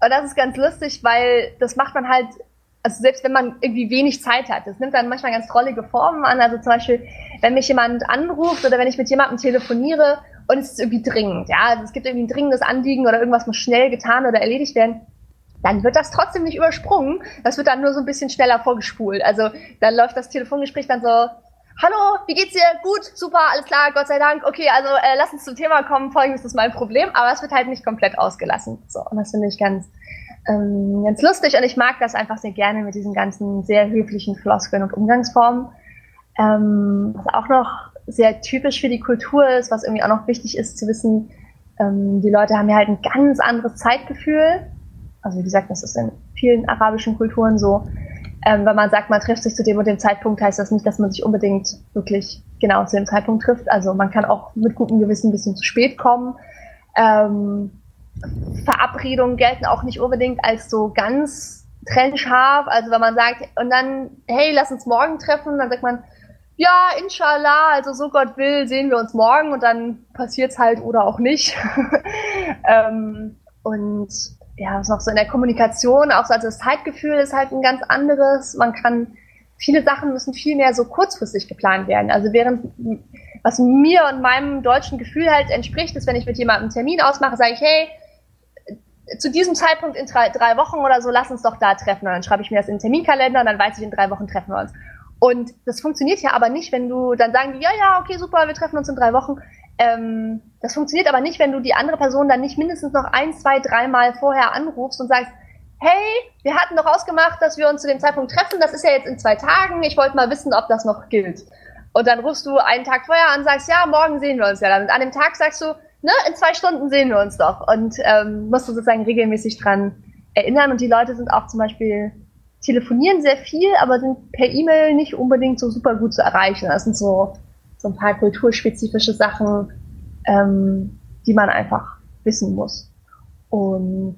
Speaker 2: Und das ist ganz lustig, weil das macht man halt, also selbst wenn man irgendwie wenig Zeit hat, das nimmt dann manchmal ganz drollige Formen an. Also zum Beispiel, wenn mich jemand anruft oder wenn ich mit jemandem telefoniere und es ist irgendwie dringend, ja, also es gibt irgendwie ein dringendes Anliegen oder irgendwas muss schnell getan oder erledigt werden, dann wird das trotzdem nicht übersprungen. Das wird dann nur so ein bisschen schneller vorgespult. Also dann läuft das Telefongespräch dann so, hallo, wie geht's dir? Gut, super, alles klar, Gott sei Dank. Okay, also äh, lass uns zum Thema kommen. Folgendes ist mein Problem, aber es wird halt nicht komplett ausgelassen. So, und das finde ich ganz, ähm, ganz lustig und ich mag das einfach sehr gerne mit diesen ganzen sehr höflichen Floskeln und Umgangsformen. Ähm, was auch noch sehr typisch für die Kultur ist, was irgendwie auch noch wichtig ist zu wissen, ähm, die Leute haben ja halt ein ganz anderes Zeitgefühl also wie gesagt, das ist in vielen arabischen Kulturen so. Ähm, wenn man sagt, man trifft sich zu dem und dem Zeitpunkt, heißt das nicht, dass man sich unbedingt wirklich genau zu dem Zeitpunkt trifft. Also man kann auch mit gutem Gewissen ein bisschen zu spät kommen. Ähm, Verabredungen gelten auch nicht unbedingt als so ganz trennscharf. Also wenn man sagt, und dann, hey, lass uns morgen treffen, dann sagt man, ja, inshallah, also so Gott will, sehen wir uns morgen und dann passiert's halt oder auch nicht. ähm, und ja, was noch so in der Kommunikation, auch so also das Zeitgefühl ist halt ein ganz anderes. Man kann, viele Sachen müssen viel mehr so kurzfristig geplant werden. Also während, was mir und meinem deutschen Gefühl halt entspricht, ist, wenn ich mit jemandem einen Termin ausmache, sage ich, hey, zu diesem Zeitpunkt in drei, drei Wochen oder so, lass uns doch da treffen. Und dann schreibe ich mir das in den Terminkalender und dann weiß ich, in drei Wochen treffen wir uns. Und das funktioniert ja aber nicht, wenn du dann sagen, ja, ja, okay, super, wir treffen uns in drei Wochen. Ähm, das funktioniert aber nicht, wenn du die andere Person dann nicht mindestens noch ein, zwei, dreimal vorher anrufst und sagst, hey, wir hatten doch ausgemacht, dass wir uns zu dem Zeitpunkt treffen, das ist ja jetzt in zwei Tagen, ich wollte mal wissen, ob das noch gilt. Und dann rufst du einen Tag vorher an und sagst, ja, morgen sehen wir uns ja dann. Und an dem Tag sagst du, ne, in zwei Stunden sehen wir uns doch. Und ähm, musst du sozusagen regelmäßig dran erinnern. Und die Leute sind auch zum Beispiel telefonieren sehr viel, aber sind per E-Mail nicht unbedingt so super gut zu erreichen. Das sind so, so ein paar kulturspezifische Sachen, ähm, die man einfach wissen muss. Und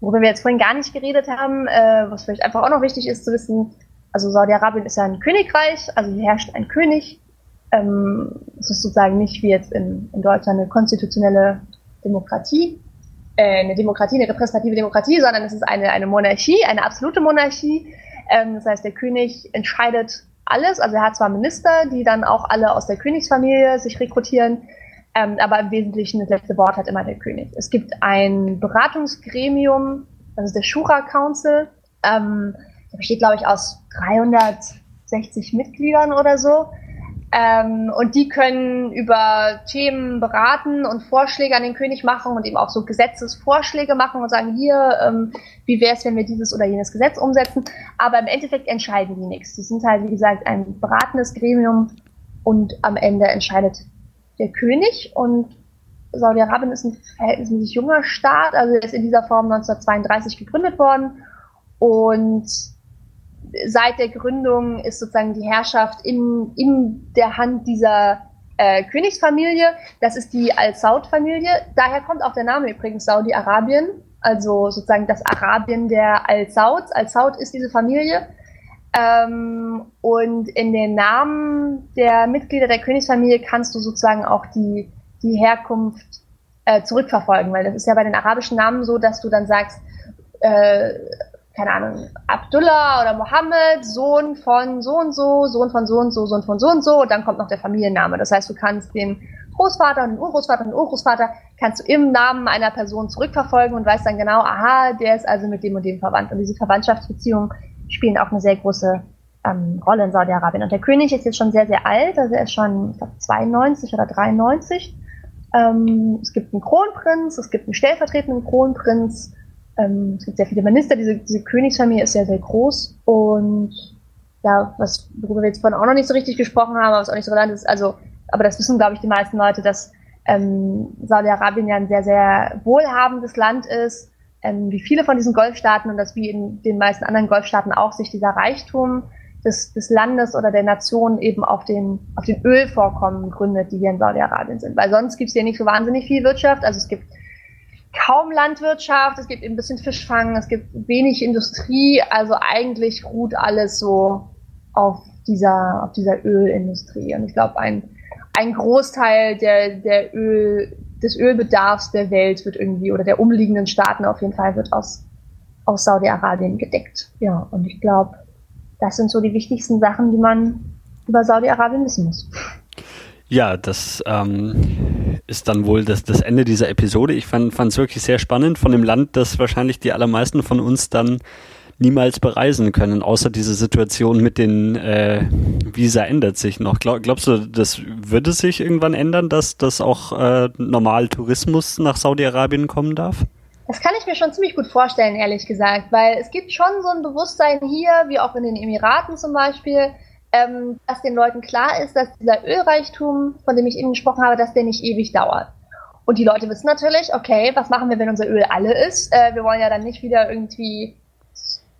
Speaker 2: worüber wir jetzt vorhin gar nicht geredet haben, äh, was vielleicht einfach auch noch wichtig ist zu wissen, also Saudi-Arabien ist ja ein Königreich, also hier herrscht ein König. Ähm, es ist sozusagen nicht wie jetzt in, in Deutschland eine konstitutionelle Demokratie, äh, eine Demokratie, eine repräsentative Demokratie, sondern es ist eine, eine Monarchie, eine absolute Monarchie. Ähm, das heißt, der König entscheidet alles. Also er hat zwar Minister, die dann auch alle aus der Königsfamilie sich rekrutieren, ähm, aber im Wesentlichen das letzte Wort hat immer der König. Es gibt ein Beratungsgremium, das ist der Shura Council. Ähm, der besteht, glaube ich, aus 360 Mitgliedern oder so. Ähm, und die können über Themen beraten und Vorschläge an den König machen und eben auch so Gesetzesvorschläge machen und sagen, hier, ähm, wie wäre es, wenn wir dieses oder jenes Gesetz umsetzen. Aber im Endeffekt entscheiden die nichts. Die sind halt, wie gesagt, ein beratendes Gremium und am Ende entscheidet der König. Und Saudi-Arabien ist ein verhältnismäßig junger Staat, also ist in dieser Form 1932 gegründet worden. Und seit der Gründung ist sozusagen die Herrschaft in, in der Hand dieser äh, Königsfamilie. Das ist die Al-Saud-Familie. Daher kommt auch der Name übrigens Saudi-Arabien, also sozusagen das Arabien der Al-Sauds. Al-Saud ist diese Familie. Ähm, und in den Namen der Mitglieder der Königsfamilie kannst du sozusagen auch die, die Herkunft äh, zurückverfolgen, weil das ist ja bei den arabischen Namen so, dass du dann sagst, äh, keine Ahnung, Abdullah oder Mohammed, Sohn von so und so, Sohn von so und so, Sohn von so und so, und dann kommt noch der Familienname. Das heißt, du kannst den Großvater und den Urgroßvater und den Urgroßvater kannst du im Namen einer Person zurückverfolgen und weißt dann genau, aha, der ist also mit dem und dem verwandt. Und diese Verwandtschaftsbeziehungen spielen auch eine sehr große ähm, Rolle in Saudi-Arabien. Und der König ist jetzt schon sehr, sehr alt, also er ist schon, ich glaube, 92 oder 93. Ähm, es gibt einen Kronprinz, es gibt einen stellvertretenden Kronprinz, ähm, es gibt sehr viele Minister, diese, diese Königsfamilie ist sehr, sehr groß und ja, was, worüber wir jetzt vorhin auch noch nicht so richtig gesprochen haben, was auch nicht so relevant ist, also, aber das wissen, glaube ich, die meisten Leute, dass ähm, Saudi-Arabien ja ein sehr, sehr wohlhabendes Land ist, ähm, wie viele von diesen Golfstaaten und dass wie in den meisten anderen Golfstaaten auch sich dieser Reichtum des, des Landes oder der Nation eben auf den, auf den Ölvorkommen gründet, die hier in Saudi-Arabien sind. Weil sonst gibt es hier nicht so wahnsinnig viel Wirtschaft. Also es gibt kaum Landwirtschaft, es gibt ein bisschen Fischfang, es gibt wenig Industrie, also eigentlich ruht alles so auf dieser, auf dieser Ölindustrie. Und ich glaube, ein, ein Großteil der, der Öl, des Ölbedarfs der Welt wird irgendwie, oder der umliegenden Staaten auf jeden Fall, wird aus, aus Saudi-Arabien gedeckt. Ja, und ich glaube, das sind so die wichtigsten Sachen, die man über Saudi-Arabien wissen muss.
Speaker 1: Ja, das ähm, ist dann wohl das, das Ende dieser Episode. Ich fand es wirklich sehr spannend von dem Land, das wahrscheinlich die allermeisten von uns dann niemals bereisen können, außer diese Situation mit den äh, Visa ändert sich noch. Glaub, glaubst du, das würde sich irgendwann ändern, dass das auch äh, normal Tourismus nach Saudi-Arabien kommen darf?
Speaker 2: Das kann ich mir schon ziemlich gut vorstellen, ehrlich gesagt, weil es gibt schon so ein Bewusstsein hier, wie auch in den Emiraten zum Beispiel, ähm, dass den Leuten klar ist, dass dieser Ölreichtum, von dem ich eben gesprochen habe, dass der nicht ewig dauert. Und die Leute wissen natürlich, okay, was machen wir, wenn unser Öl alle ist? Äh, wir wollen ja dann nicht wieder irgendwie,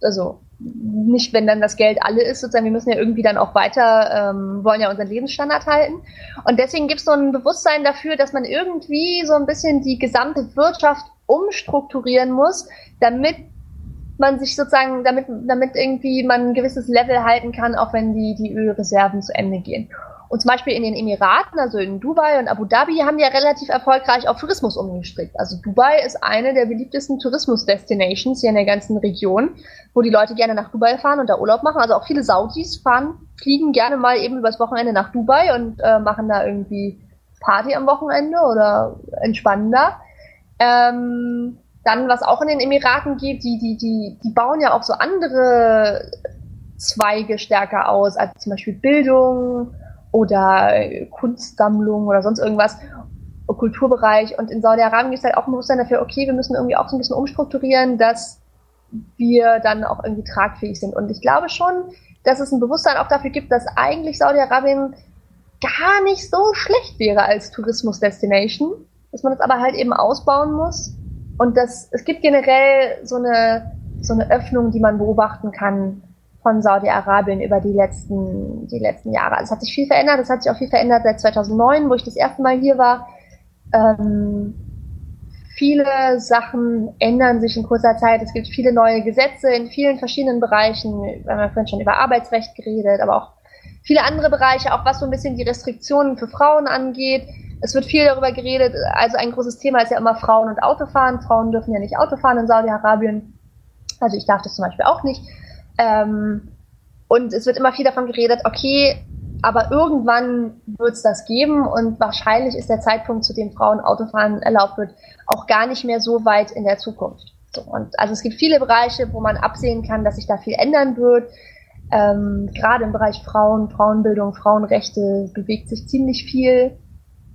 Speaker 2: also nicht, wenn dann das Geld alle ist, sozusagen, wir müssen ja irgendwie dann auch weiter, ähm, wollen ja unseren Lebensstandard halten. Und deswegen gibt es so ein Bewusstsein dafür, dass man irgendwie so ein bisschen die gesamte Wirtschaft umstrukturieren muss, damit man sich sozusagen, damit, damit irgendwie man ein gewisses Level halten kann, auch wenn die, die Ölreserven zu Ende gehen. Und zum Beispiel in den Emiraten, also in Dubai und Abu Dhabi, haben die ja relativ erfolgreich auf Tourismus umgestrickt. Also Dubai ist eine der beliebtesten Tourismus-Destinations hier in der ganzen Region, wo die Leute gerne nach Dubai fahren und da Urlaub machen. Also auch viele Saudis fahren, fliegen gerne mal eben übers Wochenende nach Dubai und äh, machen da irgendwie Party am Wochenende oder entspannen da. Ähm, dann, was auch in den Emiraten gibt, die, die, die, die bauen ja auch so andere Zweige stärker aus, als zum Beispiel Bildung oder Kunstsammlung oder sonst irgendwas, Kulturbereich. Und in Saudi-Arabien gibt es halt auch ein Bewusstsein dafür, okay, wir müssen irgendwie auch so ein bisschen umstrukturieren, dass wir dann auch irgendwie tragfähig sind. Und ich glaube schon, dass es ein Bewusstsein auch dafür gibt, dass eigentlich Saudi-Arabien gar nicht so schlecht wäre als Tourismus-Destination dass man das aber halt eben ausbauen muss. Und das, es gibt generell so eine, so eine Öffnung, die man beobachten kann von Saudi-Arabien über die letzten, die letzten Jahre. Also es hat sich viel verändert. Es hat sich auch viel verändert seit 2009, wo ich das erste Mal hier war. Ähm, viele Sachen ändern sich in kurzer Zeit. Es gibt viele neue Gesetze in vielen verschiedenen Bereichen. Wir haben ja vorhin schon über Arbeitsrecht geredet, aber auch viele andere Bereiche, auch was so ein bisschen die Restriktionen für Frauen angeht. Es wird viel darüber geredet. Also ein großes Thema ist ja immer Frauen und Autofahren. Frauen dürfen ja nicht Autofahren in Saudi-Arabien. Also ich darf das zum Beispiel auch nicht. Ähm, und es wird immer viel davon geredet, okay, aber irgendwann wird es das geben und wahrscheinlich ist der Zeitpunkt, zu dem Frauen Autofahren erlaubt wird, auch gar nicht mehr so weit in der Zukunft. So, und also es gibt viele Bereiche, wo man absehen kann, dass sich da viel ändern wird. Ähm, Gerade im Bereich Frauen, Frauenbildung, Frauenrechte bewegt sich ziemlich viel.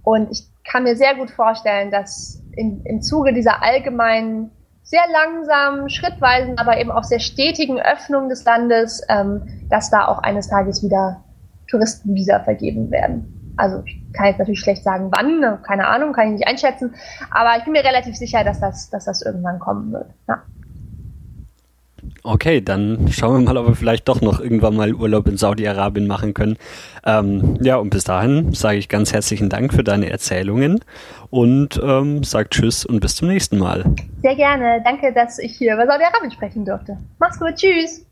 Speaker 2: Und ich kann mir sehr gut vorstellen, dass in, im Zuge dieser allgemeinen sehr langsamen, schrittweisen, aber eben auch sehr stetigen Öffnung des Landes, ähm, dass da auch eines Tages wieder Touristenvisa vergeben werden. Also ich kann jetzt natürlich schlecht sagen, wann, ne, keine Ahnung, kann ich nicht einschätzen, aber ich bin mir relativ sicher, dass das, dass das irgendwann kommen wird. Ja.
Speaker 1: Okay, dann schauen wir mal, ob wir vielleicht doch noch irgendwann mal Urlaub in Saudi-Arabien machen können. Ähm, ja, und bis dahin sage ich ganz herzlichen Dank für deine Erzählungen und ähm, sage Tschüss und bis zum nächsten Mal.
Speaker 2: Sehr gerne. Danke, dass ich hier über Saudi-Arabien sprechen durfte. Mach's gut. Tschüss.